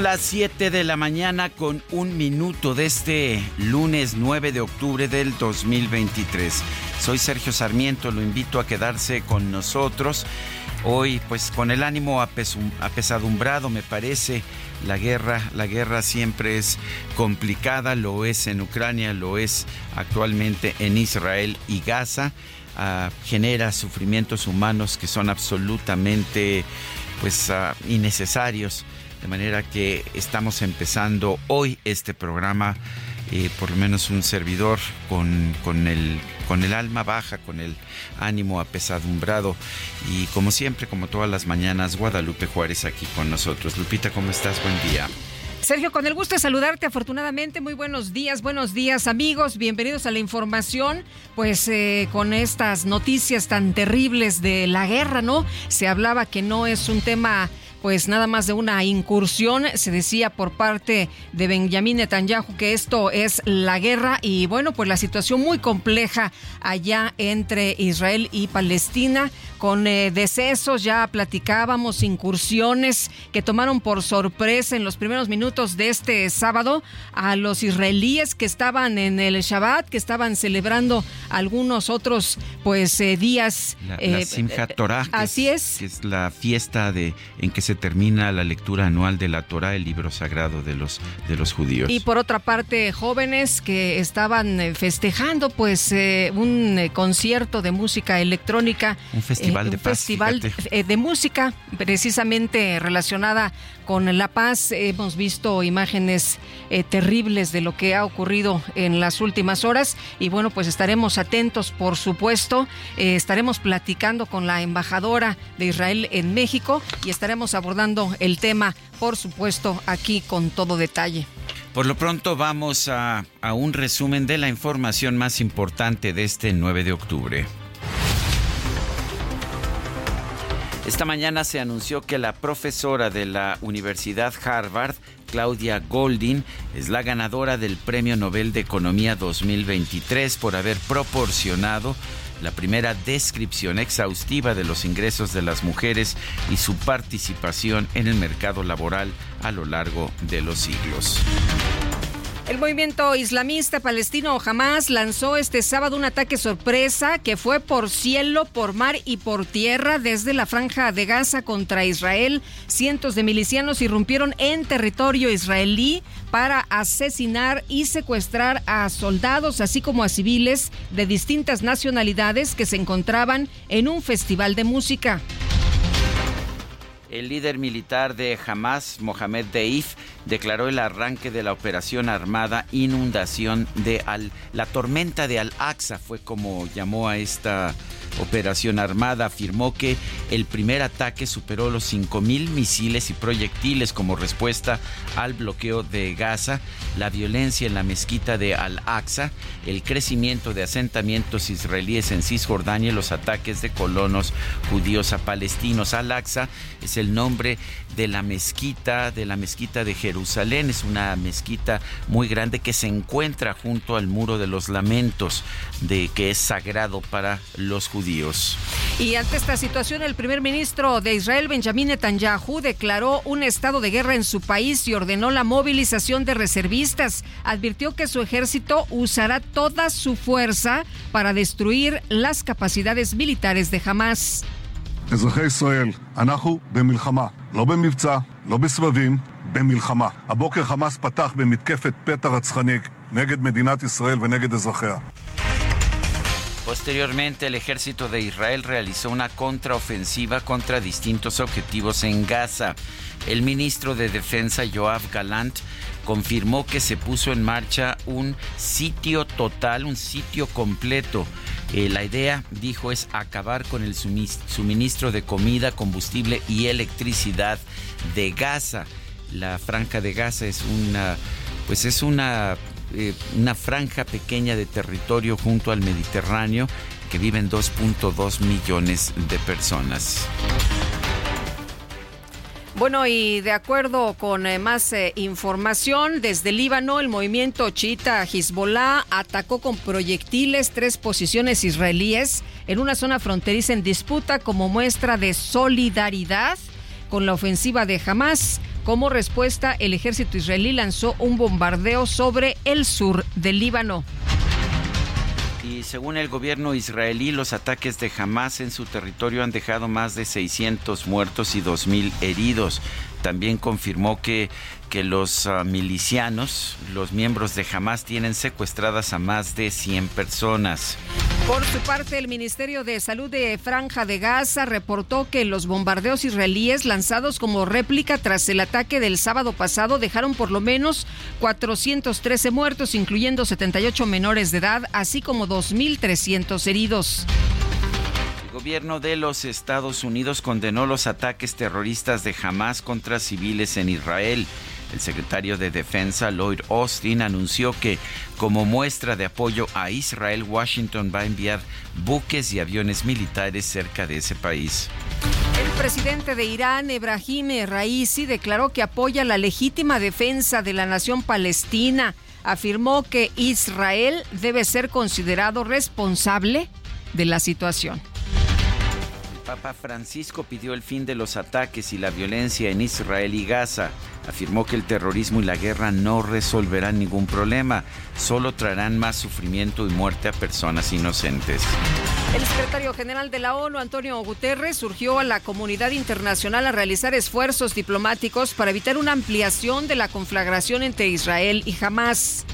Las 7 de la mañana con un minuto de este lunes 9 de octubre del 2023. Soy Sergio Sarmiento, lo invito a quedarse con nosotros. Hoy, pues con el ánimo apesadumbrado, me parece, la guerra, la guerra siempre es complicada, lo es en Ucrania, lo es actualmente en Israel y Gaza. Ah, genera sufrimientos humanos que son absolutamente pues ah, innecesarios de manera que estamos empezando hoy este programa, eh, por lo menos un servidor, con, con, el, con el alma baja, con el ánimo apesadumbrado. Y como siempre, como todas las mañanas, Guadalupe Juárez aquí con nosotros. Lupita, ¿cómo estás? Buen día. Sergio, con el gusto de saludarte afortunadamente. Muy buenos días, buenos días amigos. Bienvenidos a la información. Pues eh, con estas noticias tan terribles de la guerra, ¿no? Se hablaba que no es un tema pues nada más de una incursión. Se decía por parte de Benjamín Netanyahu que esto es la guerra y bueno, pues la situación muy compleja allá entre Israel y Palestina con eh, decesos, ya platicábamos, incursiones que tomaron por sorpresa en los primeros minutos de este sábado a los israelíes que estaban en el Shabbat, que estaban celebrando algunos otros pues eh, días. La, eh, Simchat Torah. Así es, Que es la fiesta de en que se termina la lectura anual de la Torah, el libro sagrado de los, de los judíos. Y por otra parte, jóvenes que estaban festejando pues un concierto de música electrónica. Un festival un festival eh, de música precisamente relacionada con La Paz. Hemos visto imágenes eh, terribles de lo que ha ocurrido en las últimas horas y bueno, pues estaremos atentos, por supuesto. Eh, estaremos platicando con la embajadora de Israel en México y estaremos abordando el tema, por supuesto, aquí con todo detalle. Por lo pronto vamos a, un resumen de la información más importante de este 9 de octubre. Esta mañana se anunció que la profesora de la Universidad Harvard, Claudia Goldin, es la ganadora del Premio Nobel de Economía 2023 por haber proporcionado la primera descripción exhaustiva de los ingresos de las mujeres y su participación en el mercado laboral a lo largo de los siglos. El movimiento islamista palestino Hamas lanzó este sábado un ataque sorpresa que fue por cielo, por mar y por tierra desde la franja de Gaza contra Israel. Cientos de milicianos irrumpieron en territorio israelí para asesinar y secuestrar a soldados, así como a civiles de distintas nacionalidades que se encontraban en un festival de música. El líder militar de Hamas, Mohamed Deif, declaró el arranque de la operación armada Inundación de Al. La tormenta de Al-Aqsa fue como llamó a esta operación armada. Afirmó que el primer ataque superó los 5.000 misiles y proyectiles como respuesta al bloqueo de Gaza, la violencia en la mezquita de Al-Aqsa, el crecimiento de asentamientos israelíes en Cisjordania y los ataques de colonos judíos a palestinos. Al-Aqsa es el nombre de la mezquita, de la mezquita de Jerusalén. Es una mezquita muy grande que se encuentra junto al muro de los lamentos, de que es sagrado para los judíos judíos. Y ante esta situación, el primer ministro de Israel, Benjamin Netanyahu, declaró un estado de guerra en su país y ordenó la movilización de reservistas. Advirtió que su ejército usará toda su fuerza para destruir las capacidades militares de Hamas. Posteriormente, el ejército de Israel realizó una contraofensiva contra distintos objetivos en Gaza. El ministro de Defensa, Joab Galant, confirmó que se puso en marcha un sitio total, un sitio completo. Eh, la idea, dijo, es acabar con el suministro de comida, combustible y electricidad de Gaza. La franja de Gaza es una, pues es una eh, una franja pequeña de territorio junto al Mediterráneo que viven 2.2 millones de personas. Bueno, y de acuerdo con eh, más eh, información, desde Líbano, el movimiento chiita Hezbollah atacó con proyectiles tres posiciones israelíes en una zona fronteriza en disputa como muestra de solidaridad con la ofensiva de Hamas. Como respuesta, el ejército israelí lanzó un bombardeo sobre el sur del Líbano. Y según el gobierno israelí, los ataques de Hamas en su territorio han dejado más de 600 muertos y 2.000 heridos. También confirmó que, que los ah, milicianos, los miembros de Hamas, tienen secuestradas a más de 100 personas. Por su parte, el Ministerio de Salud de Franja de Gaza reportó que los bombardeos israelíes lanzados como réplica tras el ataque del sábado pasado dejaron por lo menos 413 muertos, incluyendo 78 menores de edad, así como 2.300 heridos. El gobierno de los Estados Unidos condenó los ataques terroristas de Hamas contra civiles en Israel. El secretario de Defensa, Lloyd Austin, anunció que como muestra de apoyo a Israel, Washington va a enviar buques y aviones militares cerca de ese país. El presidente de Irán, Ebrahim Raisi, declaró que apoya la legítima defensa de la nación palestina. Afirmó que Israel debe ser considerado responsable de la situación. Papa Francisco pidió el fin de los ataques y la violencia en Israel y Gaza. Afirmó que el terrorismo y la guerra no resolverán ningún problema, solo traerán más sufrimiento y muerte a personas inocentes. El secretario general de la ONU, Antonio Guterres, surgió a la comunidad internacional a realizar esfuerzos diplomáticos para evitar una ampliación de la conflagración entre Israel y Hamas.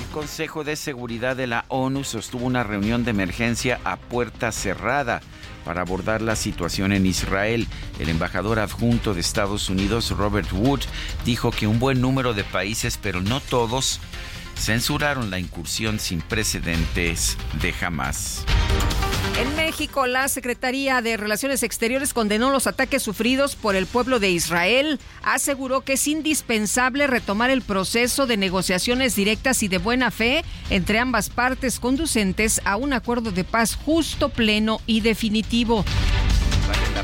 El Consejo de Seguridad de la ONU sostuvo una reunión de emergencia a puerta cerrada para abordar la situación en Israel. El embajador adjunto de Estados Unidos, Robert Wood, dijo que un buen número de países, pero no todos, censuraron la incursión sin precedentes de Hamas. En México, la Secretaría de Relaciones Exteriores condenó los ataques sufridos por el pueblo de Israel. Aseguró que es indispensable retomar el proceso de negociaciones directas y de buena fe entre ambas partes conducentes a un acuerdo de paz justo, pleno y definitivo.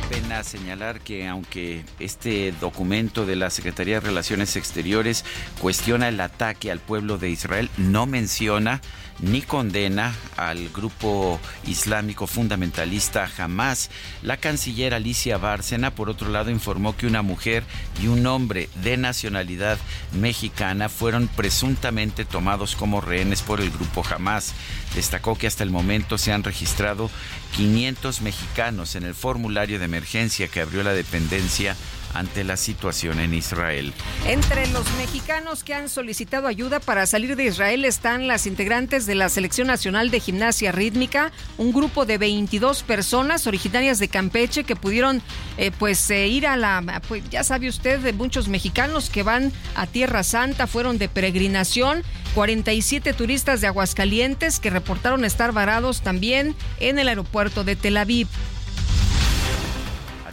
La pena señalar que aunque este documento de la Secretaría de Relaciones Exteriores cuestiona el ataque al pueblo de Israel, no menciona ni condena al grupo islámico fundamentalista Hamas. La canciller Alicia Bárcena, por otro lado, informó que una mujer y un hombre de nacionalidad mexicana fueron presuntamente tomados como rehenes por el grupo Hamas. Destacó que hasta el momento se han registrado 500 mexicanos en el formulario de emergencia que abrió la dependencia ante la situación en Israel. Entre los mexicanos que han solicitado ayuda para salir de Israel están las integrantes de la Selección Nacional de Gimnasia Rítmica, un grupo de 22 personas originarias de Campeche que pudieron eh, pues eh, ir a la, pues ya sabe usted, de muchos mexicanos que van a Tierra Santa, fueron de peregrinación, 47 turistas de Aguascalientes que reportaron estar varados también en el aeropuerto de Tel Aviv.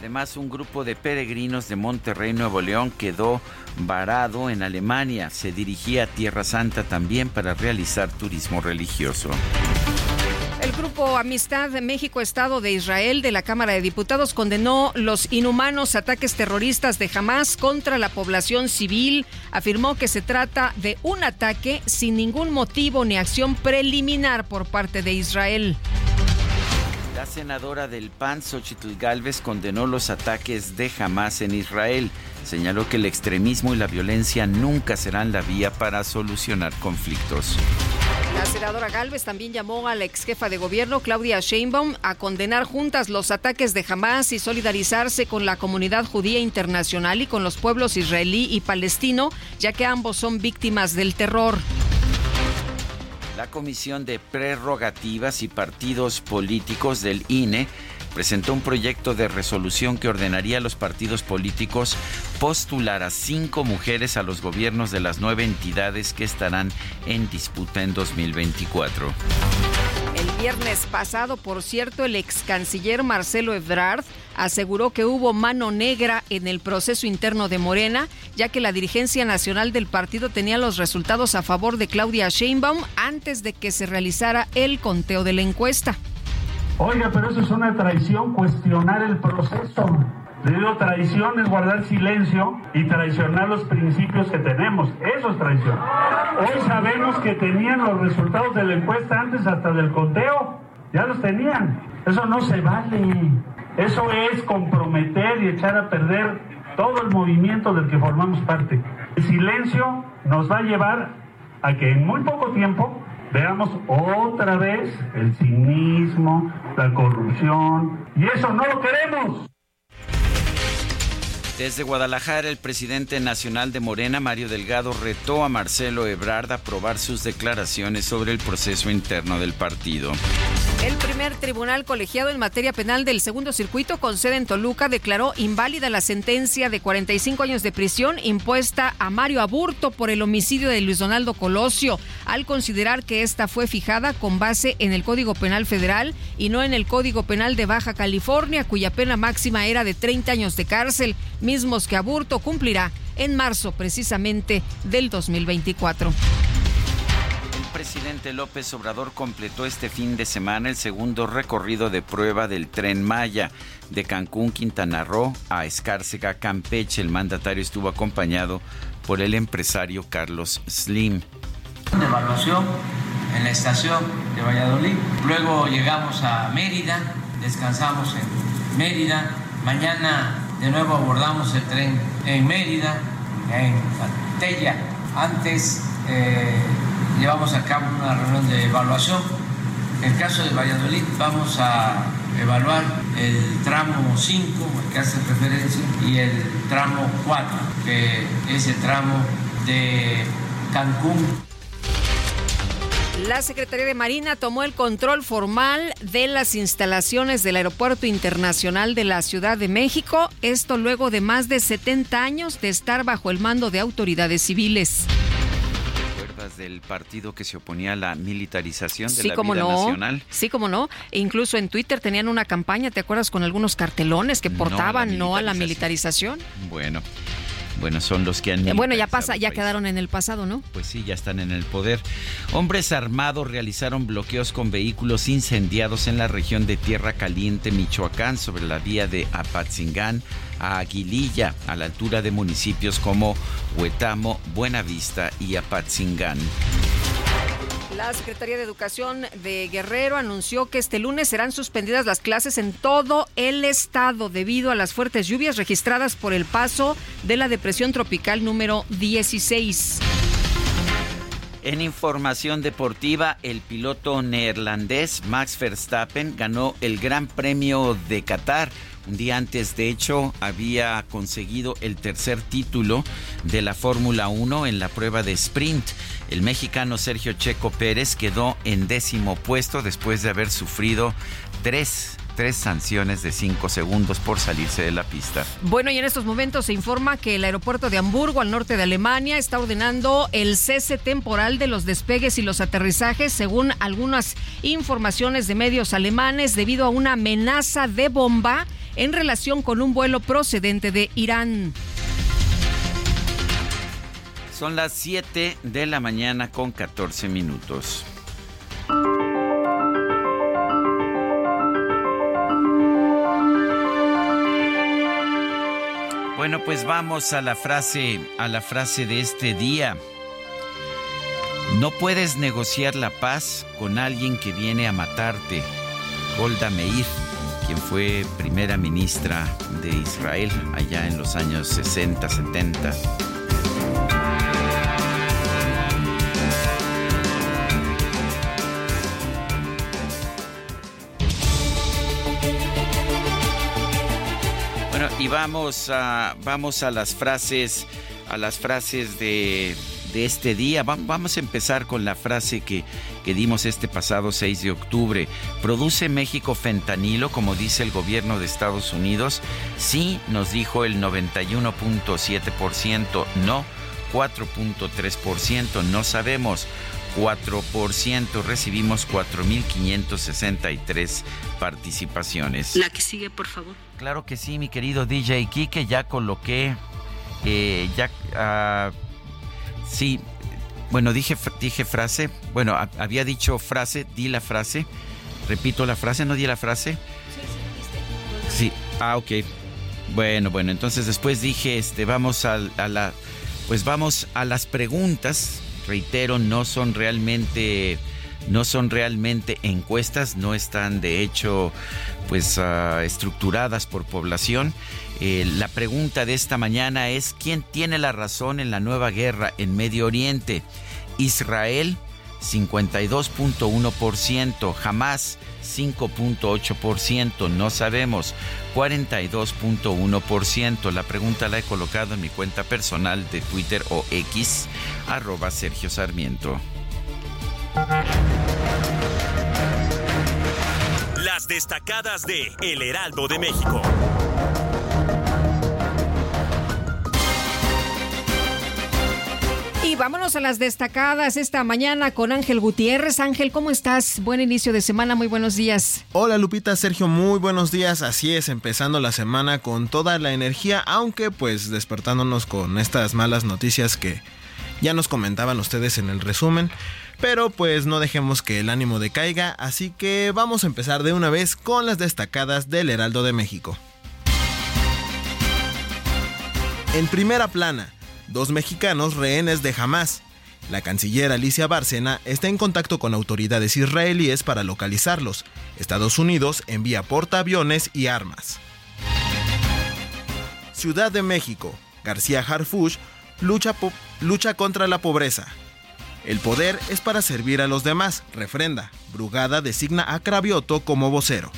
Además, un grupo de peregrinos de Monterrey, Nuevo León, quedó varado en Alemania. Se dirigía a Tierra Santa también para realizar turismo religioso. El grupo Amistad de México Estado de Israel de la Cámara de Diputados condenó los inhumanos ataques terroristas de Hamas contra la población civil. Afirmó que se trata de un ataque sin ningún motivo ni acción preliminar por parte de Israel. La senadora del PAN, Xochitl Galvez, condenó los ataques de Hamas en Israel. Señaló que el extremismo y la violencia nunca serán la vía para solucionar conflictos. La senadora Galvez también llamó a la ex jefa de gobierno, Claudia Sheinbaum, a condenar juntas los ataques de Hamas y solidarizarse con la comunidad judía internacional y con los pueblos israelí y palestino, ya que ambos son víctimas del terror. La Comisión de Prerrogativas y Partidos Políticos del INE presentó un proyecto de resolución que ordenaría a los partidos políticos postular a cinco mujeres a los gobiernos de las nueve entidades que estarán en disputa en 2024. Viernes pasado, por cierto, el ex canciller Marcelo Ebrard aseguró que hubo mano negra en el proceso interno de Morena, ya que la dirigencia nacional del partido tenía los resultados a favor de Claudia Sheinbaum antes de que se realizara el conteo de la encuesta. Oiga, pero eso es una traición, cuestionar el proceso. Digo, traición es guardar silencio y traicionar los principios que tenemos. Eso es traición. Hoy sabemos que tenían los resultados de la encuesta antes hasta del conteo. Ya los tenían. Eso no se vale. Eso es comprometer y echar a perder todo el movimiento del que formamos parte. El silencio nos va a llevar a que en muy poco tiempo veamos otra vez el cinismo, la corrupción, y eso no lo queremos. Desde Guadalajara, el presidente nacional de Morena, Mario Delgado, retó a Marcelo Ebrard a aprobar sus declaraciones sobre el proceso interno del partido. El primer tribunal colegiado en materia penal del segundo circuito con sede en Toluca declaró inválida la sentencia de 45 años de prisión impuesta a Mario Aburto por el homicidio de Luis Donaldo Colosio, al considerar que esta fue fijada con base en el Código Penal Federal y no en el Código Penal de Baja California, cuya pena máxima era de 30 años de cárcel mismos que Aburto cumplirá en marzo precisamente del 2024 El presidente López Obrador completó este fin de semana el segundo recorrido de prueba del tren Maya de Cancún, Quintana Roo a Escárcega, Campeche. El mandatario estuvo acompañado por el empresario Carlos Slim. Evaluación en la estación de Valladolid. Luego llegamos a Mérida, descansamos en Mérida. Mañana de nuevo abordamos el tren en Mérida, en Tella. Antes eh, llevamos a cabo una reunión de evaluación. En el caso de Valladolid vamos a evaluar el tramo 5, el que hace referencia, y el tramo 4, que es el tramo de Cancún la Secretaría de Marina tomó el control formal de las instalaciones del Aeropuerto Internacional de la Ciudad de México, esto luego de más de 70 años de estar bajo el mando de autoridades civiles del partido que se oponía a la militarización de la vida nacional. Sí, como no. E incluso en Twitter tenían una campaña, ¿te acuerdas? Con algunos cartelones que portaban no a la militarización. Bueno. Bueno, son los que han... Eh, bueno, ya pasa, ya quedaron en el pasado, ¿no? Pues sí, ya están en el poder. Hombres armados realizaron bloqueos con vehículos incendiados en la región de Tierra Caliente, Michoacán, sobre la vía de Apatzingán a Aguililla, a la altura de municipios como Huetamo, Buenavista y Apatzingán. La Secretaría de Educación de Guerrero anunció que este lunes serán suspendidas las clases en todo el estado debido a las fuertes lluvias registradas por el paso de la depresión tropical número 16. En información deportiva, el piloto neerlandés Max Verstappen ganó el Gran Premio de Qatar un día antes, de hecho, había conseguido el tercer título de la Fórmula 1 en la prueba de sprint. El mexicano Sergio Checo Pérez quedó en décimo puesto después de haber sufrido tres tres sanciones de cinco segundos por salirse de la pista. Bueno, y en estos momentos se informa que el aeropuerto de Hamburgo, al norte de Alemania, está ordenando el cese temporal de los despegues y los aterrizajes, según algunas informaciones de medios alemanes, debido a una amenaza de bomba en relación con un vuelo procedente de Irán. Son las 7 de la mañana con 14 minutos. Bueno, pues vamos a la frase, a la frase de este día. No puedes negociar la paz con alguien que viene a matarte Golda Meir, quien fue primera ministra de Israel allá en los años 60, 70. Bueno, y vamos a, vamos a las frases, a las frases de, de este día. vamos a empezar con la frase que, que dimos este pasado 6 de octubre. ¿Produce México fentanilo, como dice el gobierno de Estados Unidos? Sí, nos dijo el 91.7%, no 4.3%, no sabemos. 4%, recibimos 4.563 participaciones. La que sigue, por favor. Claro que sí, mi querido DJ Kike, ya coloqué, eh, ya, uh, sí, bueno, dije, dije frase, bueno, había dicho frase, di la frase, repito la frase, ¿no di la frase? Sí, ah, ok. Bueno, bueno, entonces después dije, este, vamos a, a la, pues vamos a las preguntas, reitero, no son realmente no son realmente encuestas, no están de hecho pues uh, estructuradas por población. Eh, la pregunta de esta mañana es ¿quién tiene la razón en la nueva guerra en Medio Oriente? Israel 52.1%, Hamas 5.8%, no sabemos, 42.1%. La pregunta la he colocado en mi cuenta personal de Twitter o X, arroba Sergio Sarmiento. Las destacadas de El Heraldo de México. Vámonos a las destacadas esta mañana con Ángel Gutiérrez. Ángel, ¿cómo estás? Buen inicio de semana, muy buenos días. Hola Lupita, Sergio, muy buenos días. Así es, empezando la semana con toda la energía, aunque pues despertándonos con estas malas noticias que ya nos comentaban ustedes en el resumen. Pero pues no dejemos que el ánimo decaiga, así que vamos a empezar de una vez con las destacadas del Heraldo de México. En primera plana, dos mexicanos rehenes de Hamas. La canciller Alicia Bárcena está en contacto con autoridades israelíes para localizarlos. Estados Unidos envía portaaviones y armas. Ciudad de México. García Harfush lucha, lucha contra la pobreza. El poder es para servir a los demás, refrenda. Brugada designa a Cravioto como vocero.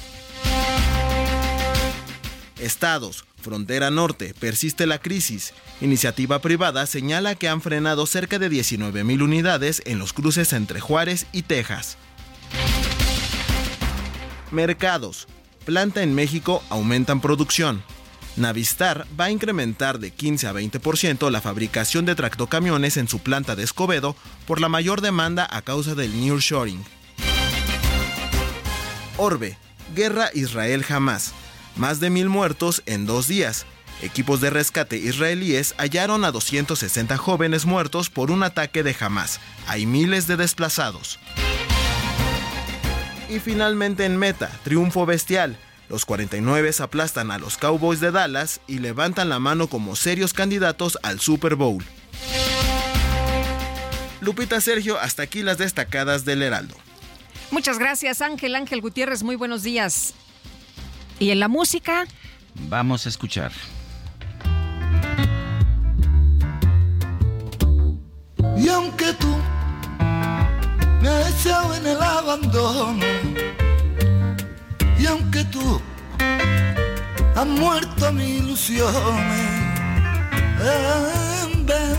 Estados, frontera norte, persiste la crisis. Iniciativa privada señala que han frenado cerca de 19.000 unidades en los cruces entre Juárez y Texas. Mercados. Planta en México aumentan producción. Navistar va a incrementar de 15 a 20% la fabricación de tractocamiones en su planta de Escobedo por la mayor demanda a causa del nearshoring. Orbe, guerra Israel jamás. Más de mil muertos en dos días. Equipos de rescate israelíes hallaron a 260 jóvenes muertos por un ataque de Hamas. Hay miles de desplazados. Y finalmente en meta, triunfo bestial. Los 49 aplastan a los Cowboys de Dallas y levantan la mano como serios candidatos al Super Bowl. Lupita Sergio, hasta aquí las destacadas del Heraldo. Muchas gracias Ángel, Ángel Gutiérrez, muy buenos días. ¿Y en la música? Vamos a escuchar. Y aunque tú me has en el abandono, y aunque tú has muerto mi ilusión, en vez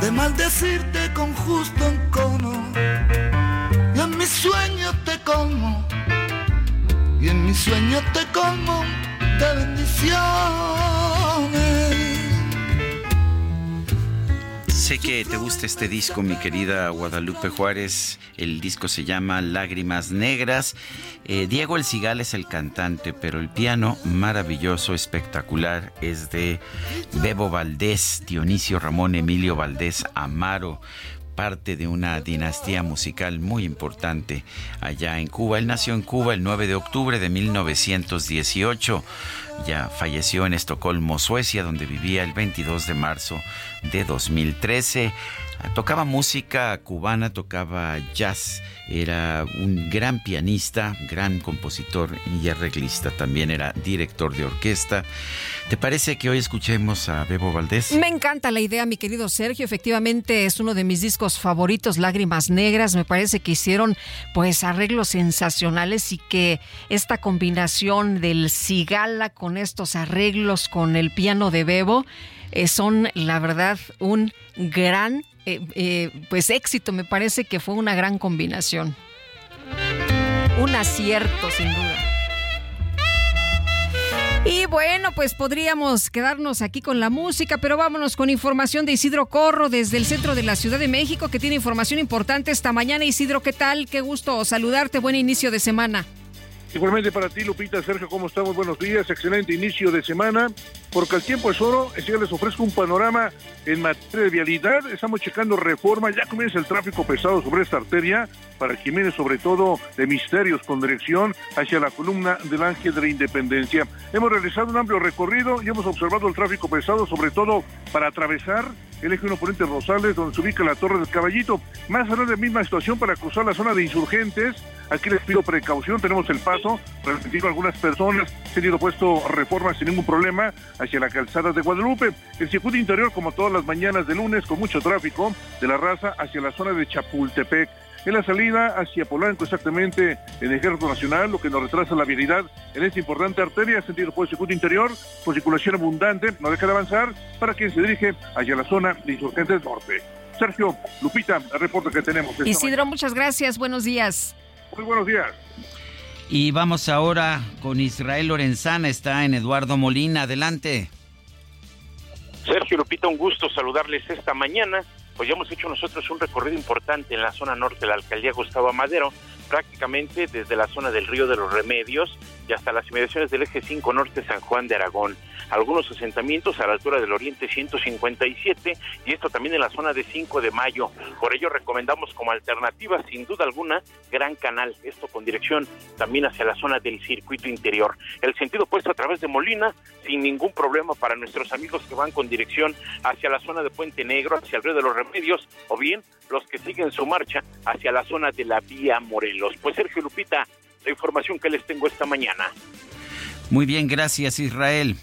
de maldecirte con justo encono, y en mis sueños te como, y en mis sueños te como de bendiciones. Sé que te gusta este disco, mi querida Guadalupe Juárez. El disco se llama Lágrimas Negras. Eh, Diego El Cigal es el cantante, pero el piano maravilloso, espectacular, es de Bebo Valdés, Dionisio Ramón Emilio Valdés Amaro parte de una dinastía musical muy importante allá en Cuba. Él nació en Cuba el 9 de octubre de 1918. ya falleció en Estocolmo, Suecia, donde vivía el 22 de marzo de 2013. Tocaba música cubana, tocaba jazz, era un gran pianista, gran compositor y arreglista, también era director de orquesta. ¿Te parece que hoy escuchemos a Bebo Valdés? Me encanta la idea, mi querido Sergio. Efectivamente es uno de mis discos favoritos, Lágrimas Negras. Me parece que hicieron pues arreglos sensacionales y que esta combinación del cigala con estos arreglos con el piano de Bebo eh, son la verdad un gran eh, eh, pues éxito. Me parece que fue una gran combinación. Un acierto, sin duda. Y bueno, pues podríamos quedarnos aquí con la música, pero vámonos con información de Isidro Corro desde el centro de la Ciudad de México, que tiene información importante esta mañana. Isidro, ¿qué tal? Qué gusto saludarte. Buen inicio de semana. Igualmente para ti, Lupita, Sergio, ¿cómo estamos? Buenos días, excelente inicio de semana, porque el tiempo es oro, así que les ofrezco un panorama en materia de vialidad, estamos checando reforma, ya comienza el tráfico pesado sobre esta arteria, para viene sobre todo de misterios con dirección hacia la columna del Ángel de la Independencia. Hemos realizado un amplio recorrido y hemos observado el tráfico pesado, sobre todo para atravesar el eje 1 Poniente Rosales, donde se ubica la Torre del Caballito. Más allá de la misma situación para cruzar la zona de insurgentes, aquí les pido precaución, tenemos el paso, repetido algunas personas, se han ido puesto reformas sin ningún problema hacia la calzada de Guadalupe. El circuito interior, como todas las mañanas de lunes, con mucho tráfico de la raza hacia la zona de Chapultepec en la salida hacia Polanco, exactamente en el Ejército Nacional, lo que nos retrasa la vialidad en esta importante arteria, sentido por el circuito interior, por circulación abundante, no deja de avanzar para quien se dirige hacia la zona de Insurgentes Norte. Sergio, Lupita, el reporte que tenemos. Isidro, muchas gracias, buenos días. Muy buenos días. Y vamos ahora con Israel Lorenzana, está en Eduardo Molina, adelante. Sergio Lupita, un gusto saludarles esta mañana pues ya hemos hecho nosotros un recorrido importante en la zona norte de la alcaldía Gustavo Amadero, prácticamente desde la zona del Río de los Remedios y hasta las inmediaciones del eje 5 norte San Juan de Aragón algunos asentamientos a la altura del Oriente 157 y esto también en la zona de 5 de mayo. Por ello recomendamos como alternativa, sin duda alguna, Gran Canal, esto con dirección también hacia la zona del circuito interior. El sentido puesto a través de Molina, sin ningún problema para nuestros amigos que van con dirección hacia la zona de Puente Negro, hacia el Río de los Remedios, o bien los que siguen su marcha hacia la zona de la Vía Morelos. Pues Sergio Lupita, la información que les tengo esta mañana. Muy bien, gracias Israel.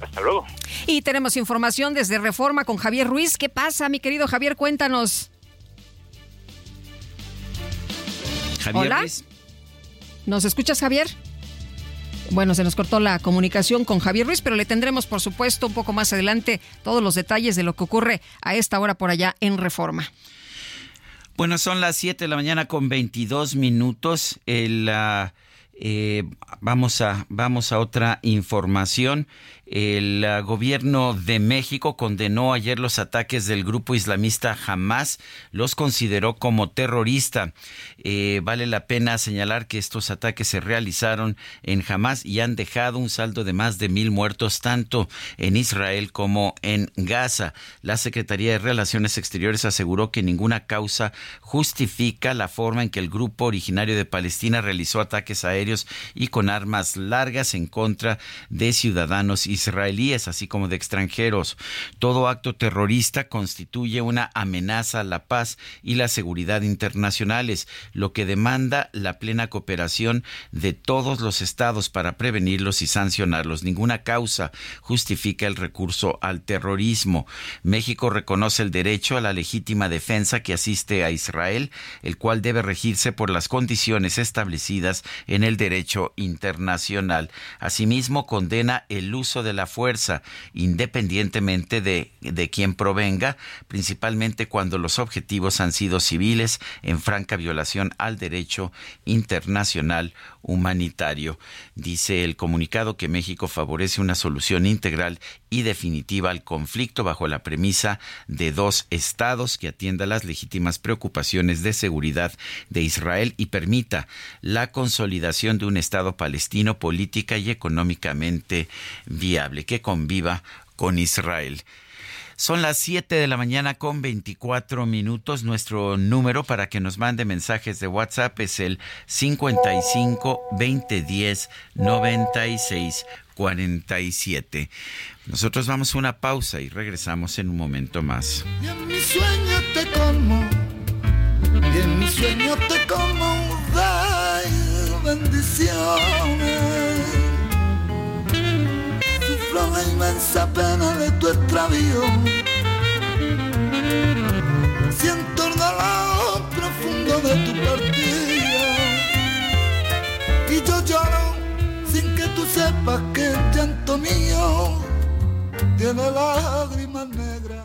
Hasta luego. Y tenemos información desde Reforma con Javier Ruiz. ¿Qué pasa, mi querido Javier? Cuéntanos. Javier Hola. Ruiz. ¿Nos escuchas, Javier? Bueno, se nos cortó la comunicación con Javier Ruiz, pero le tendremos, por supuesto, un poco más adelante todos los detalles de lo que ocurre a esta hora por allá en Reforma. Bueno, son las 7 de la mañana con 22 minutos. El, uh, eh, vamos, a, vamos a otra información. El uh, gobierno de México condenó ayer los ataques del grupo islamista Hamas, los consideró como terrorista. Eh, vale la pena señalar que estos ataques se realizaron en Hamas y han dejado un saldo de más de mil muertos tanto en Israel como en Gaza. La Secretaría de Relaciones Exteriores aseguró que ninguna causa justifica la forma en que el grupo originario de Palestina realizó ataques aéreos y con armas largas en contra de ciudadanos israelíes israelíes, así como de extranjeros. Todo acto terrorista constituye una amenaza a la paz y la seguridad internacionales, lo que demanda la plena cooperación de todos los estados para prevenirlos y sancionarlos. Ninguna causa justifica el recurso al terrorismo. México reconoce el derecho a la legítima defensa que asiste a Israel, el cual debe regirse por las condiciones establecidas en el derecho internacional. Asimismo, condena el uso de la fuerza, independientemente de, de quién provenga, principalmente cuando los objetivos han sido civiles en franca violación al derecho internacional humanitario. Dice el comunicado que México favorece una solución integral y definitiva al conflicto bajo la premisa de dos estados que atienda las legítimas preocupaciones de seguridad de Israel y permita la consolidación de un estado palestino política y económicamente viable que conviva con Israel. Son las 7 de la mañana con 24 minutos. Nuestro número para que nos mande mensajes de WhatsApp es el 55 2010 96 47. Nosotros vamos a una pausa y regresamos en un momento más. Y en mi sueño te como, y en mi sueño te como, de la inmensa pena de tu extravío. Siento el dolor profundo de tu partida. Y yo lloro sin que tú sepas que el llanto mío tiene lágrimas negras.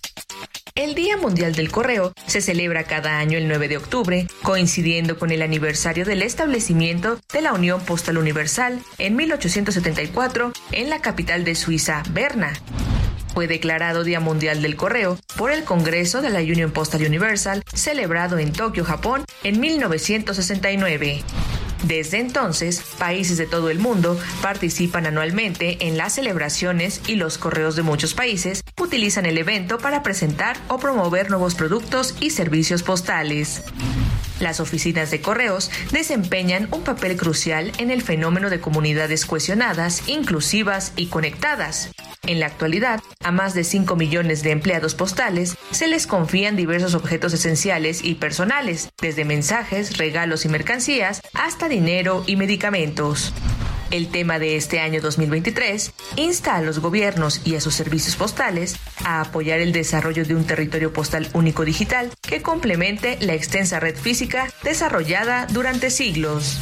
El Día Mundial del Correo se celebra cada año el 9 de octubre, coincidiendo con el aniversario del establecimiento de la Unión Postal Universal en 1874 en la capital de Suiza, Berna. Fue declarado Día Mundial del Correo por el Congreso de la Union Postal Universal celebrado en Tokio, Japón, en 1969. Desde entonces, países de todo el mundo participan anualmente en las celebraciones y los correos de muchos países utilizan el evento para presentar o promover nuevos productos y servicios postales. Las oficinas de correos desempeñan un papel crucial en el fenómeno de comunidades cohesionadas, inclusivas y conectadas. En la actualidad, a más de 5 millones de empleados postales se les confían diversos objetos esenciales y personales, desde mensajes, regalos y mercancías hasta dinero y medicamentos. El tema de este año 2023 insta a los gobiernos y a sus servicios postales a apoyar el desarrollo de un territorio postal único digital que complemente la extensa red física desarrollada durante siglos.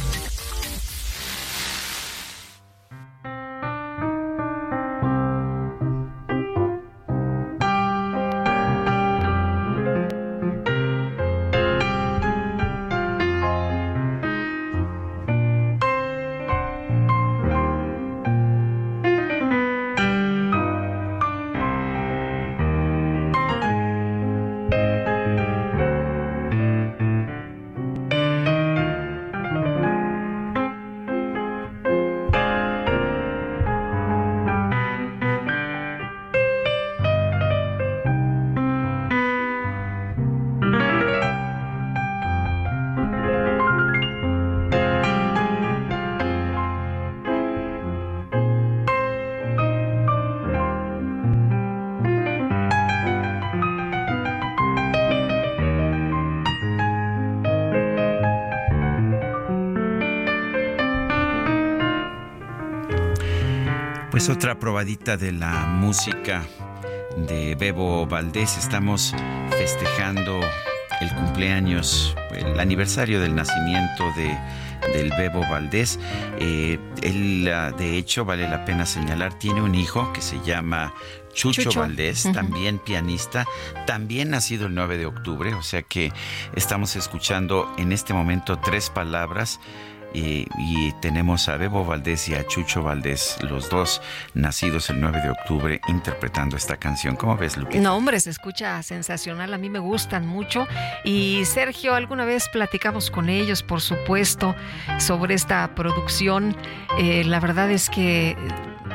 Pues otra probadita de la música de Bebo Valdés. Estamos festejando el cumpleaños, el aniversario del nacimiento de del Bebo Valdés. Eh, él, ah, de hecho, vale la pena señalar, tiene un hijo que se llama Chucho, Valdés, también pianista, también nacido el 9 de octubre, o sea que estamos escuchando en este momento tres palabras y, tenemos a Bebo Valdés y a Chucho Valdés, los dos nacidos el 9 de octubre, interpretando esta canción. ¿Cómo ves, Lupita? No, hombre, se escucha sensacional. A mí me gustan mucho. Y Sergio, alguna vez platicamos con ellos, por supuesto, sobre esta producción. Eh, la verdad es que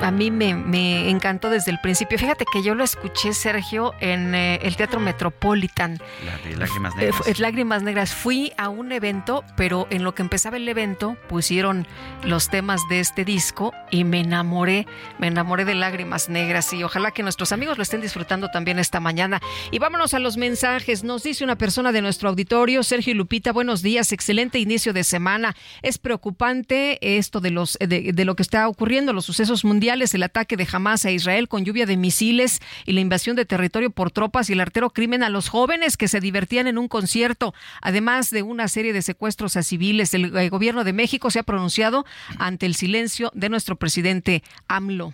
a mí me, encantó desde el principio. Fíjate que yo lo escuché, Sergio, en eh, el Teatro Metropolitan. La de Lágrimas eh, Negras. Lágrimas Negras. Fui a un evento, pero en lo que empezaba el evento pusieron los temas de este disco y me enamoré, me enamoré de Lágrimas Negras y ojalá que nuestros amigos lo estén disfrutando también esta mañana. Y vámonos a los mensajes. Nos dice una persona de nuestro auditorio, Sergio y Lupita, buenos días, excelente inicio de semana. Es preocupante esto de, los, de, de lo que está ocurriendo, los sucesos mundiales el ataque de Hamas a Israel con lluvia de misiles y la invasión de territorio por tropas y el artero crimen a los jóvenes que se divertían en un concierto, además de una serie de secuestros a civiles. El, el gobierno de México se ha pronunciado ante el silencio de nuestro presidente AMLO.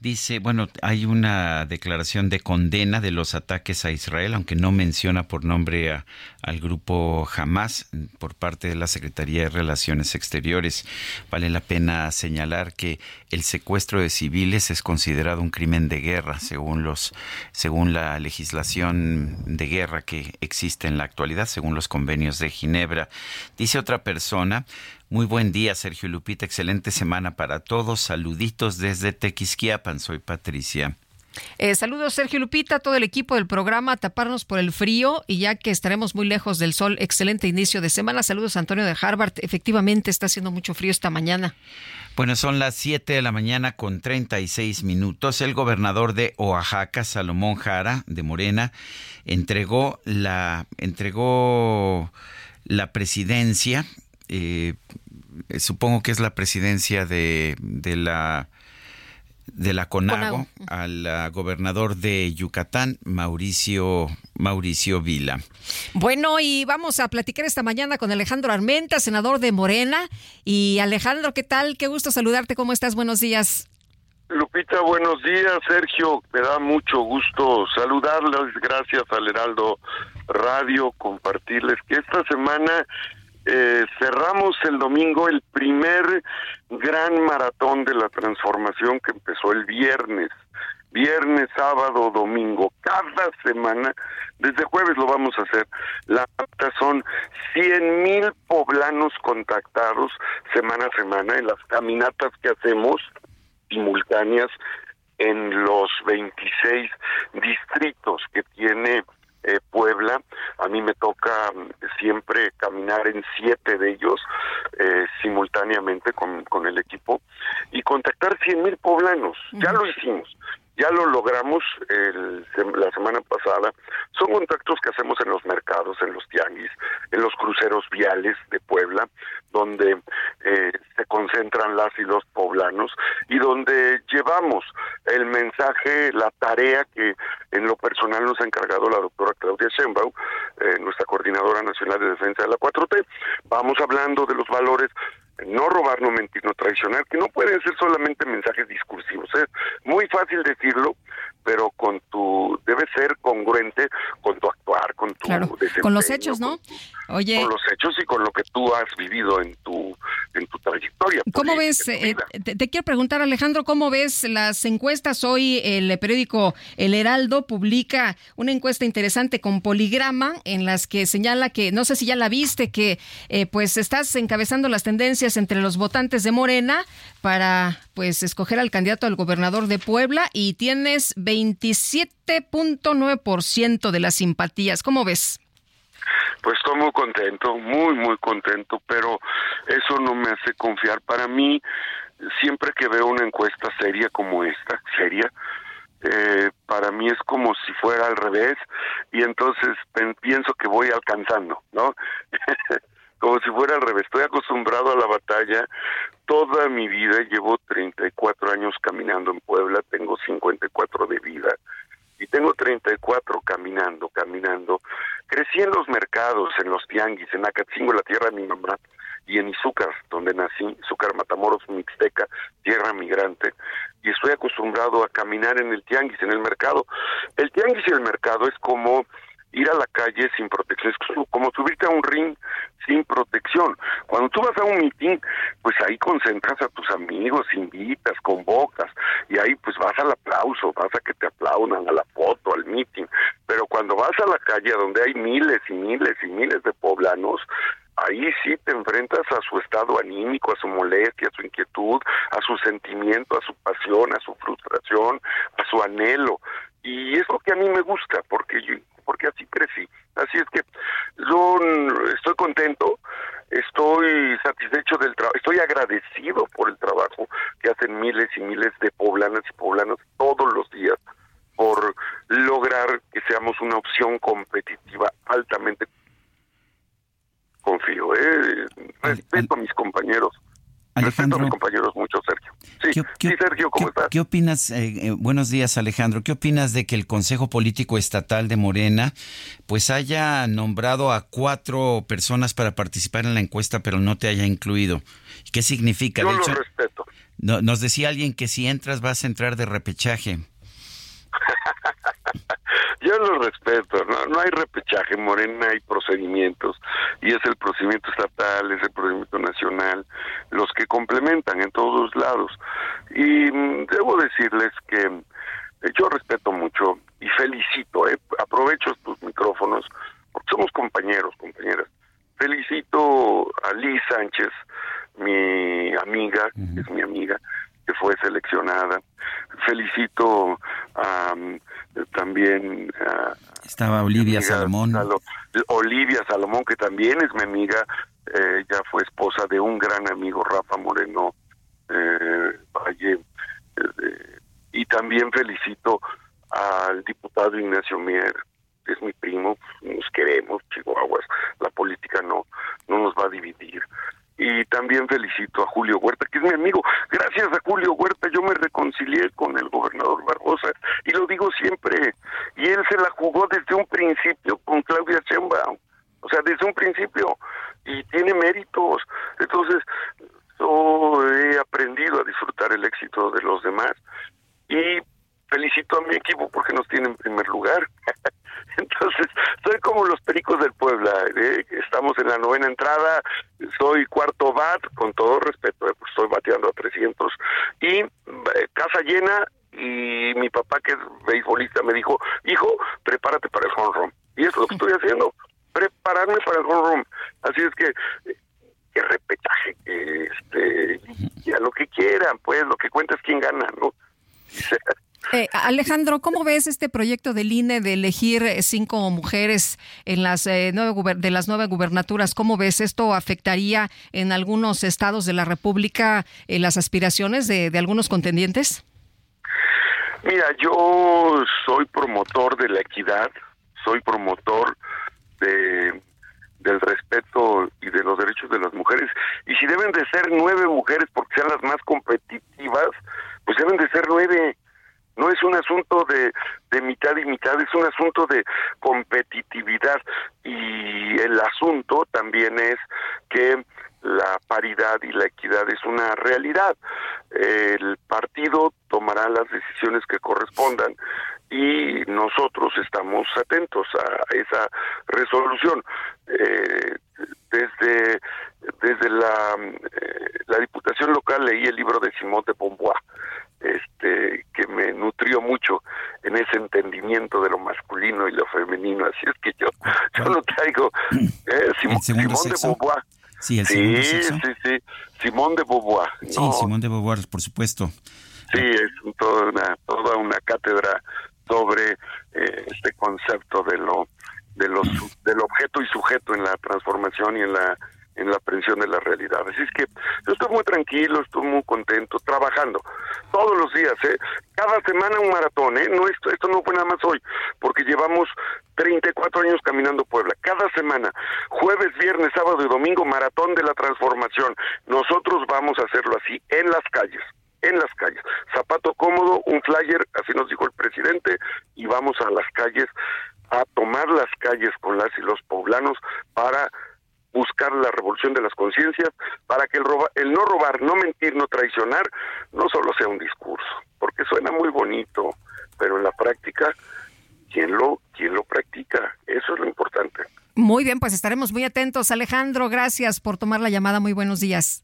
Dice, bueno, hay una declaración de condena de los ataques a Israel, aunque no menciona por nombre al grupo Hamas por parte de la Secretaría de Relaciones Exteriores. Vale la pena señalar que el secuestro de civiles es considerado un crimen de guerra según los según la legislación de guerra que existe en la actualidad, según los convenios de Ginebra. Dice otra persona, muy buen día, Sergio Lupita. Excelente semana para todos. Saluditos desde Tequisquiapan. Soy Patricia. Eh, saludos Sergio Lupita, todo el equipo del programa, taparnos por el frío y ya que estaremos muy lejos del sol, excelente inicio de semana. Saludos Antonio de Harvard, efectivamente está haciendo mucho frío esta mañana. Bueno, son las 7 de la mañana con 36 minutos. El gobernador de Oaxaca, Salomón Jara, de Morena, entregó la, entregó la presidencia eh, supongo que es la presidencia de, de la de la CONAGO, al gobernador de Yucatán, Mauricio Mauricio Vila. Bueno, y vamos a platicar esta mañana con Alejandro Armenta, senador de Morena. Y Alejandro, ¿qué tal? Qué gusto saludarte. ¿Cómo estás? Buenos días. Lupita, buenos días. Sergio, me da mucho gusto saludarles. Gracias al Heraldo Radio, compartirles que esta semana eh, cerramos el domingo el primer gran maratón de la transformación que empezó el viernes. Viernes, sábado, domingo, cada semana, desde jueves lo vamos a hacer. La meta son 100 mil poblanos contactados semana a semana en las caminatas que hacemos simultáneas en los 26 distritos que tiene eh, Puebla. A mí me toca mm, siempre caminar en siete de ellos eh, simultáneamente con, con el equipo y contactar cien mil poblanos. Ya lo hicimos ya lo logramos el, la semana pasada. Son contactos que hacemos en los mercados, en los tianguis, en los cruceros viales de Puebla, donde eh, se concentran las y los poblanos y donde llevamos el mensaje, la tarea que en lo personal nos ha encargado la doctora Claudia Sheinbaum, eh, nuestra coordinadora nacional de defensa de la 4T. Vamos hablando de los valores no robar, no mentir, no traicionar, que no pueden ser solamente mensajes discursivos. Es muy fácil decirlo, pero con tu debe ser congruente con tu actuar, con tu con los hechos, ¿no? Oye, con los hechos y con lo que tú has vivido en tu en tu trayectoria. ¿Cómo ves? Eh, te, quiero preguntar, Alejandro, ¿cómo ves las encuestas? Hoy el periódico El Heraldo publica una encuesta interesante con Poligrama en las que señala que, no sé si ya la viste, que eh, pues estás encabezando las tendencias entre los votantes de Morena para pues escoger al candidato al gobernador de Puebla y tienes 27.9% de las simpatías. ¿Cómo ves? Pues estoy muy contento, muy, muy contento, pero eso no me hace confiar. Para mí, siempre que veo una encuesta seria como esta, seria, eh, para mí es como si fuera al revés y entonces pienso que voy alcanzando, ¿no? como si fuera al revés. Estoy acostumbrado a la batalla. Toda mi vida llevo 34 años caminando en Puebla, tengo 54 de vida y tengo 34 caminando, caminando. Crecí en los mercados, en los tianguis, en Acatzingo, la tierra de mi mamá, y en Izúcar, donde nací, Izúcar Matamoros, Mixteca, tierra migrante, y estoy acostumbrado a caminar en el tianguis, en el mercado. El tianguis y el mercado es como ir a la calle sin protección, es como subirte a un ring sin protección. Cuando tú vas a un mitin, pues ahí concentras a tus amigos, invitas, convocas, y ahí pues vas al aplauso, vas a que te aplaudan, a la foto, al mitin. Pero cuando vas a la calle donde hay miles y miles y miles de poblanos, ahí sí te enfrentas a su estado anímico, a su molestia, a su inquietud, a su sentimiento, a su pasión, a su frustración, a su anhelo. Y es lo que a mí me gusta, porque yo, porque así crecí. Así es que yo estoy contento, estoy satisfecho del trabajo, estoy agradecido por el trabajo que hacen miles y miles de poblanas y poblanos todos los días por lograr que seamos una opción competitiva altamente confío, ¿eh? respeto a mis compañeros Alejandro. compañeros mucho, Sergio. Sí, ¿Qué, Sergio, ¿cómo estás? ¿Qué opinas? Eh, eh, buenos días, Alejandro. ¿Qué opinas de que el Consejo Político Estatal de Morena pues haya nombrado a cuatro personas para participar en la encuesta, pero no te haya incluido? ¿Qué significa? Yo lo respeto. nos decía alguien que si entras vas a entrar de repechaje. Yo lo respeto, ¿no? hay repechaje, Morena hay procedimientos y es el procedimiento estatal, es el procedimiento nacional, los que complementan en todos lados. Y mm, debo decirles que eh, yo respeto mucho y felicito, ¿eh? aprovecho estos micrófonos porque somos compañeros, compañeras. Felicito a Liz Sánchez, mi amiga, es mi amiga, que fue seleccionada. Felicito a, también a, estaba Olivia Salomón. Olivia Salomón, que también es mi amiga, eh, ya fue esposa de un gran amigo, Rafa Moreno eh, Valle. Eh, y también felicito al diputado Ignacio Mier, que es mi primo, nos queremos, Chihuahuas, la política no, no nos va a dividir y también felicito a Julio Huerta, que es mi amigo. Gracias a Julio Huerta yo me reconcilié con el gobernador Barbosa y lo digo siempre. Y él se la jugó desde un principio con Claudia Sheinbaum. O sea, desde un principio y tiene méritos. Entonces, yo he aprendido a disfrutar el éxito de los demás y felicito a mi equipo porque nos tiene en primer lugar. Entonces, soy como los pericos del Puebla. ¿eh? Estamos en la novena entrada, soy cuarto bat, con todo respeto, ¿eh? pues estoy bateando a 300. Y eh, casa llena, y mi papá, que es beisbolista, me dijo: Hijo, prepárate para el home run. Y eso es lo que estoy haciendo, prepararme para el home run. Así es que que repetaje, este, y a lo que quieran, pues lo que cuenta es quién gana, ¿no? Eh, Alejandro, ¿cómo ves este proyecto del INE de elegir eh, cinco mujeres en las eh, nueve de las nueve gubernaturas? ¿Cómo ves esto afectaría en algunos estados de la República las aspiraciones de, algunos contendientes? Mira, yo soy promotor de la equidad, soy promotor de del respeto y de los derechos de las mujeres. Y si deben de ser nueve mujeres porque sean las más competitivas, pues deben de ser nueve no es un asunto de, de mitad y mitad, es un asunto de competitividad y el asunto también es que la paridad y la equidad es una realidad. El partido tomará las decisiones que correspondan y nosotros estamos atentos a esa resolución. Eh, desde desde la, eh, la Diputación Local leí el libro de Simón de Beauvoir este que me nutrió mucho en ese entendimiento de lo masculino y lo femenino. Así es que yo yo lo traigo. Eh, Simón, de Beauvoir. Sí el sí, sí sí. Simón de Beauvoir sí Simón de Beauvoir por supuesto. Sí es toda una toda una cátedra sobre eh, este concepto de lo de los del objeto y sujeto en la transformación y en la en la aprehensión de la realidad. Así es que yo estoy muy tranquilo, estoy muy contento, trabajando todos los días, ¿eh? cada semana un maratón, ¿eh? no esto, esto no fue nada más hoy, porque llevamos 34 años caminando Puebla, cada semana, jueves, viernes, sábado y domingo, maratón de la transformación. Nosotros vamos a hacerlo así, en las calles, en las calles. Zapato cómodo, un flyer, así nos dijo el presidente, y vamos a las calles a tomar las calles con las y los poblanos para buscar la revolución de las conciencias, para que el, el no robar, no mentir, no traicionar, no solo sea un discurso, porque suena muy bonito, pero en la práctica, ¿quién lo, quién lo practica? Eso es lo importante. Muy bien, pues estaremos muy atentos. Alejandro, gracias por tomar la llamada. Muy buenos días.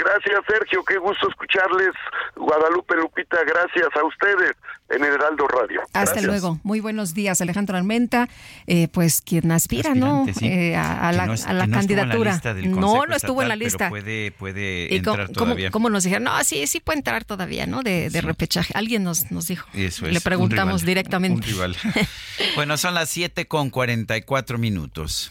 Gracias, Sergio. Qué gusto escucharles. Guadalupe Lupita, gracias a ustedes en el Heraldo Radio. Hasta luego. Muy buenos días, Alejandro Almenta, eh, pues quien aspira, ¿no? Eh, a, la, candidatura. No, no estuvo en la lista. puede, puede entrar cómo, todavía. ¿cómo, nos dijeron? No, sí, sí puede entrar todavía, ¿no? De, repechaje. Alguien nos, nos dijo. Le preguntamos directamente. bueno, son las 7 con 44 minutos.